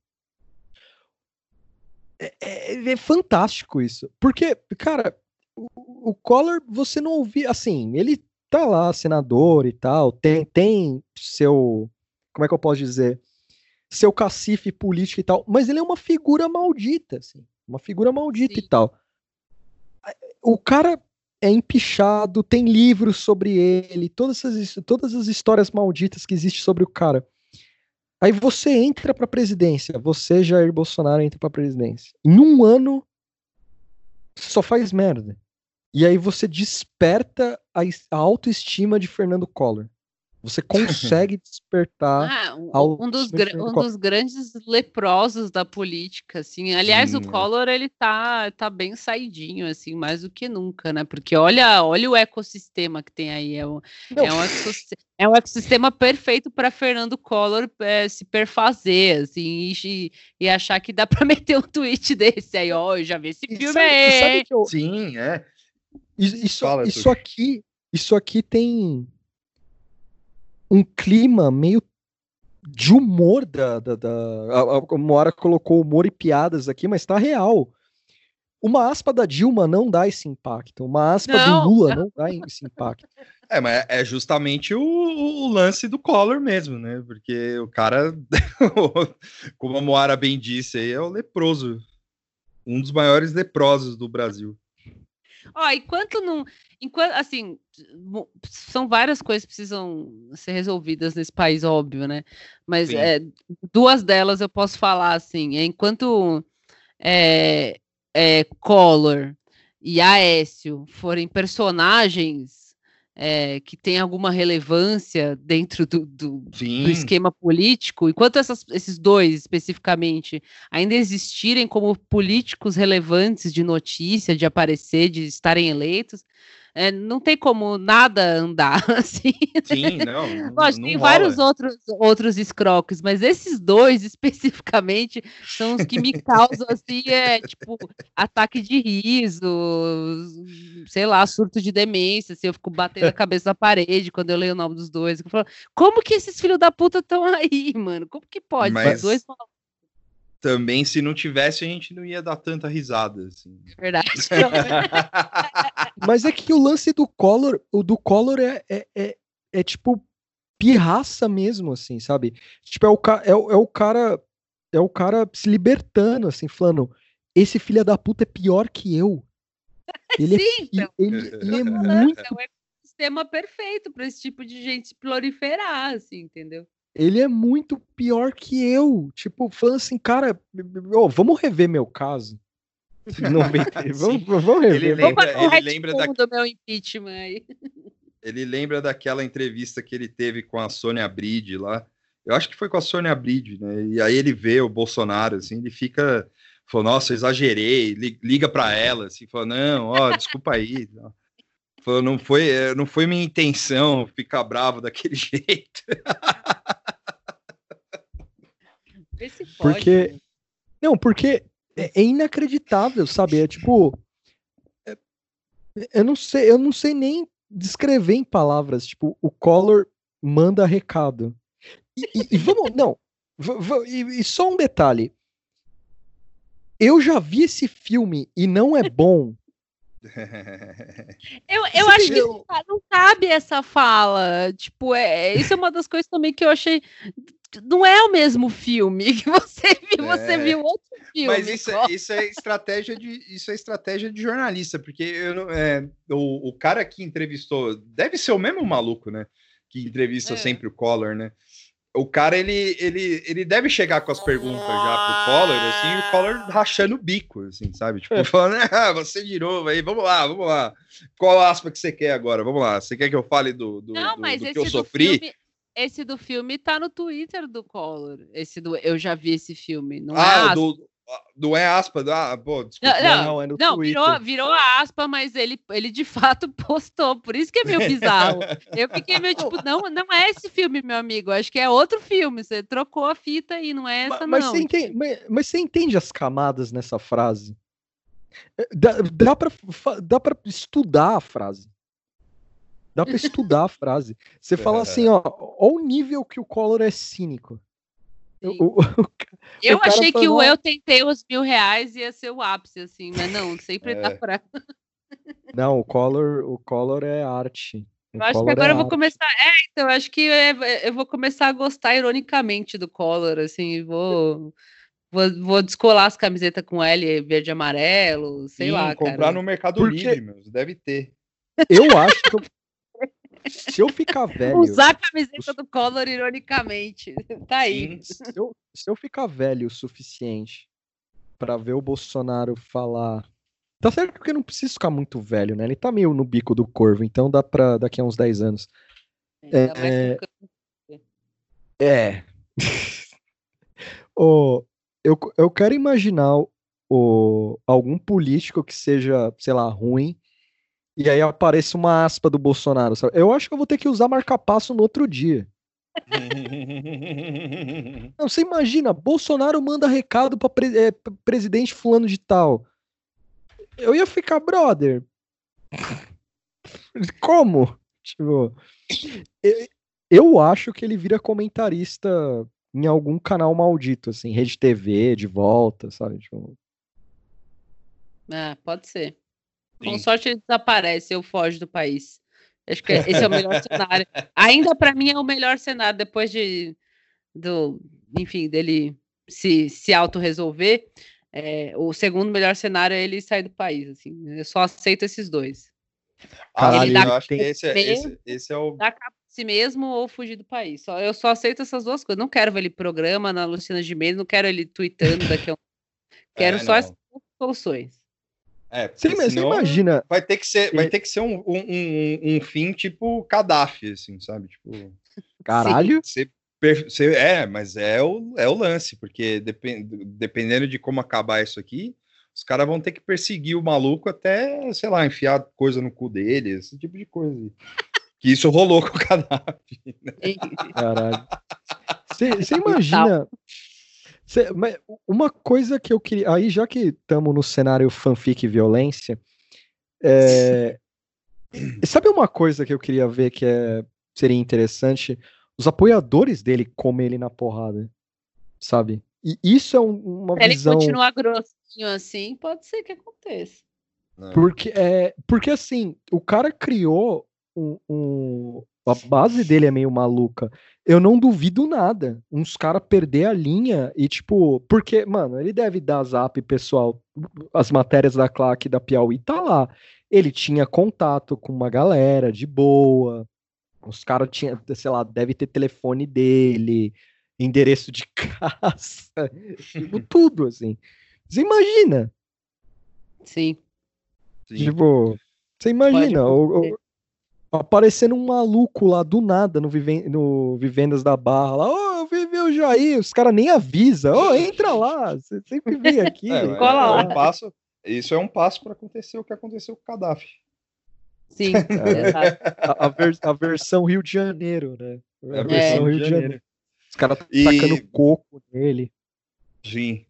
É, é, é, fantástico isso, porque, cara, o, o Collor, você não ouvia, assim, ele tá lá, senador e tal, tem, tem seu, como é que eu posso dizer, seu cacife político e tal, mas ele é uma figura maldita, assim, uma figura maldita Sim. e tal o cara é empichado, tem livros sobre ele, todas as, todas as histórias malditas que existem sobre o cara. Aí você entra pra presidência, você, Jair Bolsonaro, entra pra presidência. Em um ano, só faz merda. E aí você desperta a, a autoestima de Fernando Collor. Você consegue despertar. Ah, um, um, dos, um dos grandes leprosos da política, assim. Aliás, Sim. o Collor ele tá, tá bem saidinho, assim, mais do que nunca, né? Porque olha, olha o ecossistema que tem aí. É um, é um, ecossistema, é um ecossistema perfeito para Fernando Collor é, se perfazer, assim, e, e, achar que dá para meter um tweet desse aí, ó, eu já vi esse filme aí. Eu... Sim, é. Isso, Fala, isso aqui, isso aqui tem um clima meio de humor da. da, da a, a Moara colocou humor e piadas aqui, mas tá real. Uma aspa da Dilma não dá esse impacto. Uma aspa não. do Lula não dá esse impacto. É, mas é justamente o, o, lance do Collor mesmo, né? Porque o cara, como a Moara bem disse aí, é o leproso. Um dos maiores leprosos do Brasil. Ó, enquanto não. Enquanto, assim, são várias coisas que precisam ser resolvidas nesse país, óbvio, né? Mas é, duas delas eu posso falar assim. É, enquanto é, é, Collor e Aécio forem personagens é, que tem alguma relevância dentro do, do, do esquema político, enquanto essas, esses dois especificamente ainda existirem como políticos relevantes de notícia, de aparecer, de estarem eleitos, é, não tem como nada andar assim. Sim, não. não Lógico, tem rola. vários outros, outros escroques, mas esses dois especificamente são os que me causam assim, é tipo ataque de riso, sei lá, surto de demência, assim, eu fico batendo a cabeça na parede quando eu leio o nome dos dois. Eu falo, como que esses filhos da puta estão aí, mano? Como que pode? Mas... Os dois também, se não tivesse, a gente não ia dar tanta risada. Assim. Verdade. Mas é que o lance do Collor, o do Collor é, é, é, é, tipo pirraça mesmo, assim, sabe? Tipo, é o, é, é o cara é o cara se libertando, assim, falando, esse filho da puta é pior que eu. Ele, é Sim, é, então. ele, ele é muito... É o sistema perfeito para esse tipo de gente proliferar, assim, entendeu? Ele é muito pior que eu. Tipo, falando assim, cara, oh, vamos rever meu caso. vamos, vamos rever. Ele lembra, ele lembra da... do meu impeachment aí. Ele lembra daquela entrevista que ele teve com a Sônia Bride lá. Eu acho que foi com a Sônia Bride, né? E aí ele vê o Bolsonaro, assim, ele fica. Falou, nossa, exagerei, liga para ela, assim, falou, não, ó, desculpa aí. Falou, não foi, eh, não foi minha intenção ficar bravo daquele jeito. Porque. Não, porque é, é, inacreditável, sabe? É tipo. É, eu não sei, eu não sei nem descrever em palavras. Tipo, o Collor manda recado. E, e, e vamos. Não. E, e só um detalhe. Eu já vi esse filme e não é bom. Eu, eu acho que não cabe essa fala. Tipo, é, isso é uma das coisas também que eu achei não é o mesmo filme que você viu, é. você viu outro filme. Mas isso, é, isso é estratégia de isso é estratégia de jornalista, porque eu, é, o, o cara que entrevistou deve ser o mesmo maluco, né? Que entrevista é. sempre o Collor, né? O cara ele, ele, ele deve chegar com as perguntas já pro Collor, assim, e o Collor rachando o bico, assim, sabe? Tipo, é. falando, ah, você de novo aí, vamos lá, vamos lá. Qual aspa que você quer agora? Vamos lá. Você quer que eu fale do, do, Não, do, mas do esse que eu sofri? Filme, esse do filme tá no Twitter do Collor. Esse do Eu já vi esse filme. Não ah, é do, não é aspa, ah, pô, desculpa. Não, não, é no não virou, virou aspa, mas ele, ele de fato postou, por isso que é meio bizarro. Eu fiquei meio tipo, não, não é esse filme, meu amigo, acho que é outro filme, você trocou a fita aí, não é essa mas, não. Você entende, mas, mas, você entende as camadas nessa frase? É, dá, dá para dá pra estudar a frase. Dá para estudar a frase. Você fala assim, ó, ó o nível que o Collor é cínico. O, o, o, eu achei que o eu tentei os mil reais ia ser o ápice, assim, mas não, sempre é. dá pra. Não, o Collor, o Collor é arte. O eu acho que agora é eu vou arte. começar. É, então, eu acho que eu, eu, vou começar a gostar ironicamente do Collor, assim, vou. Vou, vou descolar as camisetas com L verde e amarelo, sei Sim, lá. Comprar cara. no Mercado Porque... Livre, meu, deve ter. Eu acho que eu, se eu ficar velho. Usar a camiseta do Collor, ironicamente. Tá aí. Se eu, se eu ficar velho o suficiente para ver o Bolsonaro falar. Tá certo que eu não preciso ficar muito velho, né? Ele tá meio no bico do corvo, então dá pra daqui a uns 10 anos. É. É. oh, eu, eu quero imaginar o, algum político que seja, sei lá, ruim, e aí aparece uma aspa do Bolsonaro. Sabe? Eu acho que eu vou ter que usar marca-passo no outro dia. Não, você imagina, Bolsonaro manda recado para pre é, presidente fulano de tal. Eu ia ficar brother. Como? Tipo, eu, eu acho que ele vira comentarista em algum canal maldito, assim, Rede TV, de volta, sabe? Tipo... Ah, pode ser. Com sorte ele desaparece, eu foge do país. Acho que esse é o melhor cenário. Ainda para mim é o melhor cenário depois de do, enfim, dele se se auto-resolver. É, o segundo melhor cenário é ele sair do país, assim. Eu só aceito esses dois. Ah, ele eu acho que esse é, esse, esse é o dá cabo de si mesmo ou fugir do país. Só eu só aceito essas duas coisas. Não quero ver ele programa na Luciana Gimenez, não quero ele tweetando daqui a um... Quero é, só essas soluções. É, Sim, mas você imagina. Vai ter que ser, vai ter que ser um, um, um, um fim tipo Gaddafi, assim, sabe? Tipo. Caralho. Você, você, é, mas é o, é o lance, porque depend, dependendo de como acabar isso aqui, os caras vão ter que perseguir o maluco até, sei lá, enfiar coisa no cu dele, esse tipo de coisa. que isso rolou com o Gaddafi. Né? Caralho. Você imagina. Cê, uma coisa que eu queria. Aí, já que estamos no cenário fanfic e violência, é, sabe uma coisa que eu queria ver que é, seria interessante? Os apoiadores dele comem ele na porrada, sabe? E isso é um, uma Se visão. ele continuar grossinho assim, pode ser que aconteça. Porque, é, porque assim, o cara criou um, um, a base dele é meio maluca eu não duvido nada. Uns caras perder a linha e, tipo, porque, mano, ele deve dar zap pessoal. As matérias da claque da Piauí tá lá. Ele tinha contato com uma galera de boa. Os caras tinham, sei lá, deve ter telefone dele, endereço de casa, tipo, tudo, assim. Você imagina? Sim. Tipo, você imagina, o, aparecendo um maluco lá do nada no, Viven no Vivendas da Barra lá, ô, oh, vive o Jair, os caras nem avisa, ô, oh, entra lá, você sempre vem aqui. É, é, é um passo, isso é um passo para acontecer o que aconteceu com o Gaddafi. Sim, é, a, a, vers a, versão Rio de Janeiro, né? A versão Rio de Janeiro. Janeiro. Os caras e... tacando coco nele. Sim.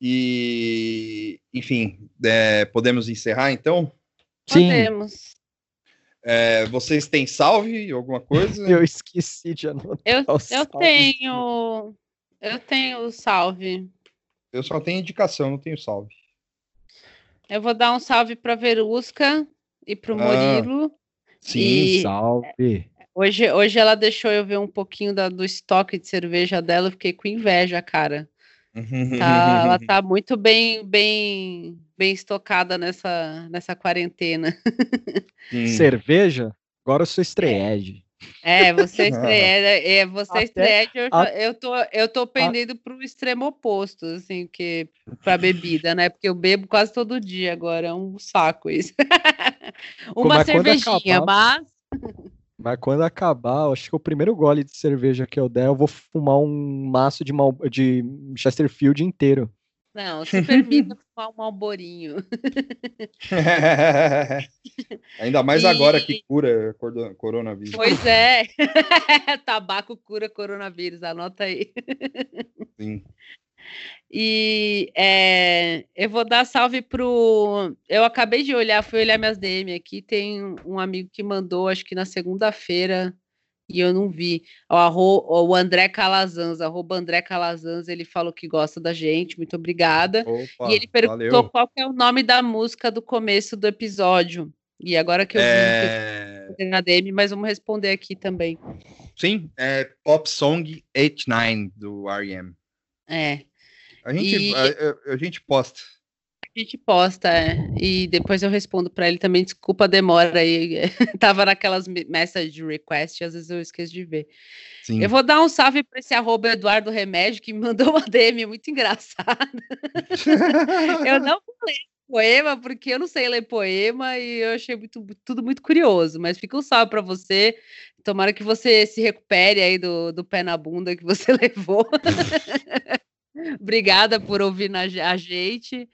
E, enfim, é, podemos encerrar então? Sim. Podemos. É, vocês têm salve, alguma coisa? Eu esqueci de anotar. Eu, eu tenho. Eu tenho salve. Eu só tenho indicação, não tenho salve. Eu vou dar um salve para Verusca e para o ah, Murilo. Sim, e salve. Hoje, hoje ela deixou eu ver um pouquinho da, do estoque de cerveja dela, eu fiquei com inveja, cara. Tá, ela tá muito bem, bem, bem estocada nessa, nessa quarentena. Cerveja? Agora eu sou estreed. É, você estreed, é, você estreed, eu, eu, tô, eu tô pendendo para o extremo oposto, assim, que para bebida, né? Porque eu bebo quase todo dia agora, é um saco isso. Uma cervejinha, mas mas quando acabar, acho que o primeiro gole de cerveja que eu der, eu vou fumar um maço de, Mal, de Chesterfield inteiro. Não, se permita fumar um malborinho. Ainda mais e... agora que cura coronavírus. Pois é. Tabaco cura coronavírus, anota aí. Sim. E é, eu vou dar salve pro. Eu acabei de olhar, fui olhar minhas DM aqui. Tem um amigo que mandou, acho que na segunda-feira, e eu não vi. O, arro, o André Calazans, arroba André Calazans, ele falou que gosta da gente, muito obrigada. Opa, e ele perguntou valeu. qual é o nome da música do começo do episódio. E agora que eu é... vi na DM, mas vamos responder aqui também. Sim, é Pop Song 89 do R.E.M. É. A gente, e... a, a, gente posta. A gente posta, é. E depois eu respondo para ele também. Desculpa a demora aí. Tava naquelas message request, às vezes eu esqueço de ver. Sim. Eu vou dar um salve para esse arroba Eduardo Remédio, que me mandou uma DM muito engraçada. eu não falei poema, porque eu não sei ler poema e eu achei muito, tudo muito curioso, mas fica um salve para você. tomara que você se recupere aí do, do pé na bunda que você levou. Obrigada por ouvir na, a gente.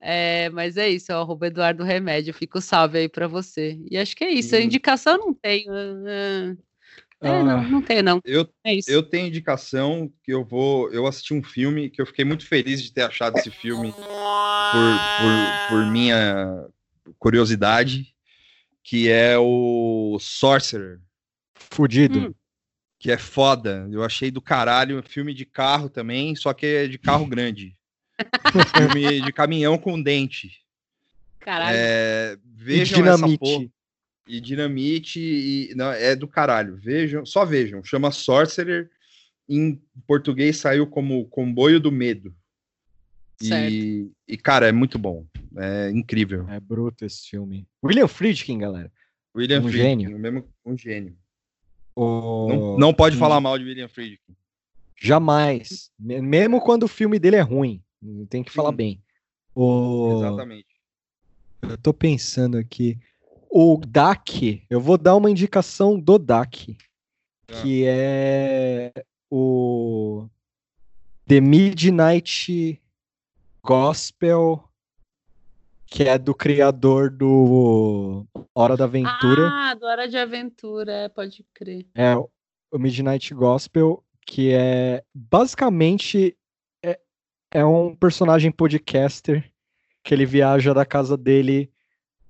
É, mas é isso, é o arroba Eduardo Remédio. Fico salve aí para você. E acho que é isso. A indicação não tenho. Né? É, ah, não, não tenho, não. Eu, é eu tenho indicação que eu vou. Eu assisti um filme que eu fiquei muito feliz de ter achado esse filme por, por, por minha curiosidade, que é o Sorcerer. Fudido. Hum. Que é foda. Eu achei do caralho. Filme de carro também, só que é de carro grande. filme de caminhão com dente. Caralho. É, vejam e dinamite. E dinamite e não, é do caralho. Vejam, só vejam. Chama Sorcerer. Em português saiu como Comboio do Medo. E, e, cara, é muito bom. É incrível. É bruto esse filme. William Friedkin, galera. William um Friedkin, gênio. Mesmo, um gênio. O... Não, não pode hum. falar mal de William Friedkin. Jamais. Mesmo quando o filme dele é ruim. Tem que Sim. falar bem. O... Exatamente. Eu tô pensando aqui. O DAC, eu vou dar uma indicação do DAC, ah. que é o The Midnight Gospel, que é do criador do Hora da Aventura. Ah, do Hora de Aventura, é, pode crer. É o Midnight Gospel, que é basicamente é, é um personagem podcaster que ele viaja da casa dele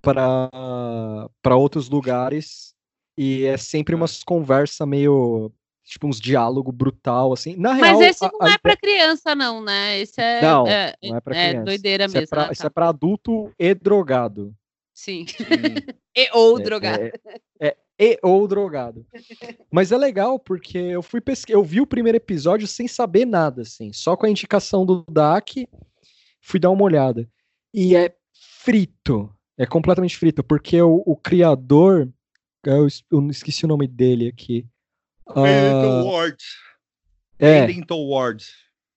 para outros lugares e é sempre umas conversa meio tipo uns diálogo brutal assim. Na Mas real, esse não a, é para criança não, né? Esse é Não, é, não é para é criança. É doideira mesmo. É pra, ah, tá. Isso é para adulto e drogado. Sim. e ou é, drogado. É, é, e ou drogado. Mas é legal porque eu fui pesquisar, eu vi o primeiro episódio sem saber nada assim, só com a indicação do DAC, fui dar uma olhada. E é frito. É completamente frito, porque o, o criador, eu, eu esqueci o nome dele aqui. Pendleton uh, Ward. É, Pendleton Ward.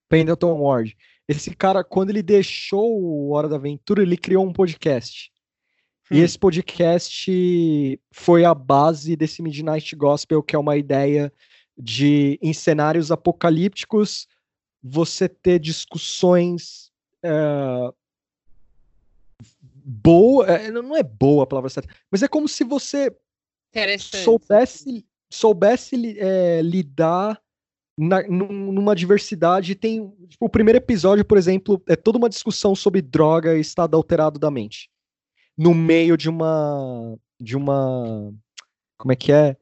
Pendleton Ward. Esse cara, quando ele deixou o Hora da Aventura, ele criou um podcast. Hum. E esse podcast foi a base desse Midnight Gospel, que é uma ideia de, em cenários apocalípticos, você ter discussões uh, boa, é, não é boa a palavra certa, mas é como se você soubesse, soubesse é, lidar na, numa diversidade. Tem tipo, o primeiro episódio, por exemplo, é toda uma discussão sobre droga e estado alterado da mente, no meio de uma de uma como é que é,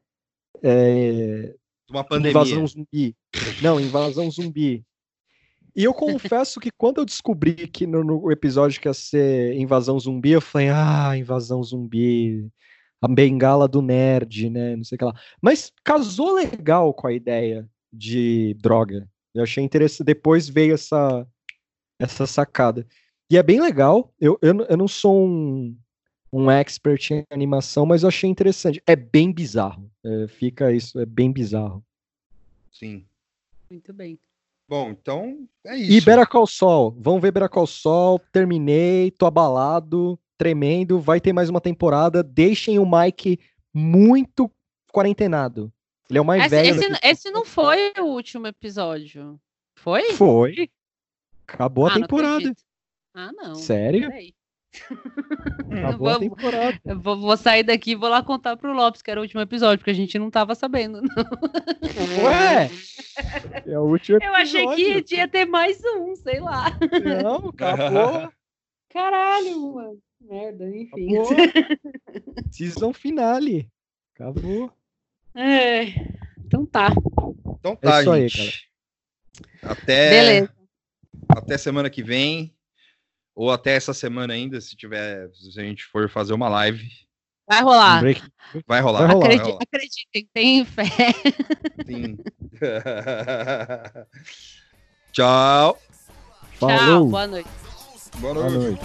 é uma pandemia. Invasão zumbi. Não, invasão zumbi. E eu confesso que quando eu descobri que no, no, episódio que ia ser invasão zumbi, eu falei, ah, invasão zumbi, a bengala do nerd, né? Não sei o que lá. Mas casou legal com a ideia de droga. Eu achei interessante. Depois veio essa, essa sacada. E é bem legal. Eu, eu, eu não sou um, um expert em animação, mas eu achei interessante. É bem bizarro. É, fica isso, é bem bizarro. Sim. Muito bem. Bom, então é isso. E Better Call Saul. Vamos ver Better Call Saul. Terminei, tô abalado, tremendo. Vai ter mais uma temporada. Deixem o Mike muito quarentenado. Ele é o mais esse, velho. Esse, esse, não foi o último episódio. Foi? Foi. Acabou ah, a temporada. Não ah, não. Sério? Acabou a temporada. Eu vou, vou, sair daqui e vou lá contar pro Lopes que era o último episódio, porque a gente não tava sabendo. Não. Ué! É o último episódio. Eu achei que ia ter mais um, sei lá. Não, acabou. Caralho, mano. Merda, enfim. Season finale. Acabou. É. Então tá. Então tá, é isso gente. Aí, cara. Até. Beleza. Até semana que vem. Ou até essa semana ainda, se tiver, se a gente for fazer uma live. Vai rolar. Vai rolar. Vai rolar. Acredite, acreditem, tem fé. Sim. Tchau. Falou. Tchau, boa noite. Boa noite. Boa noite.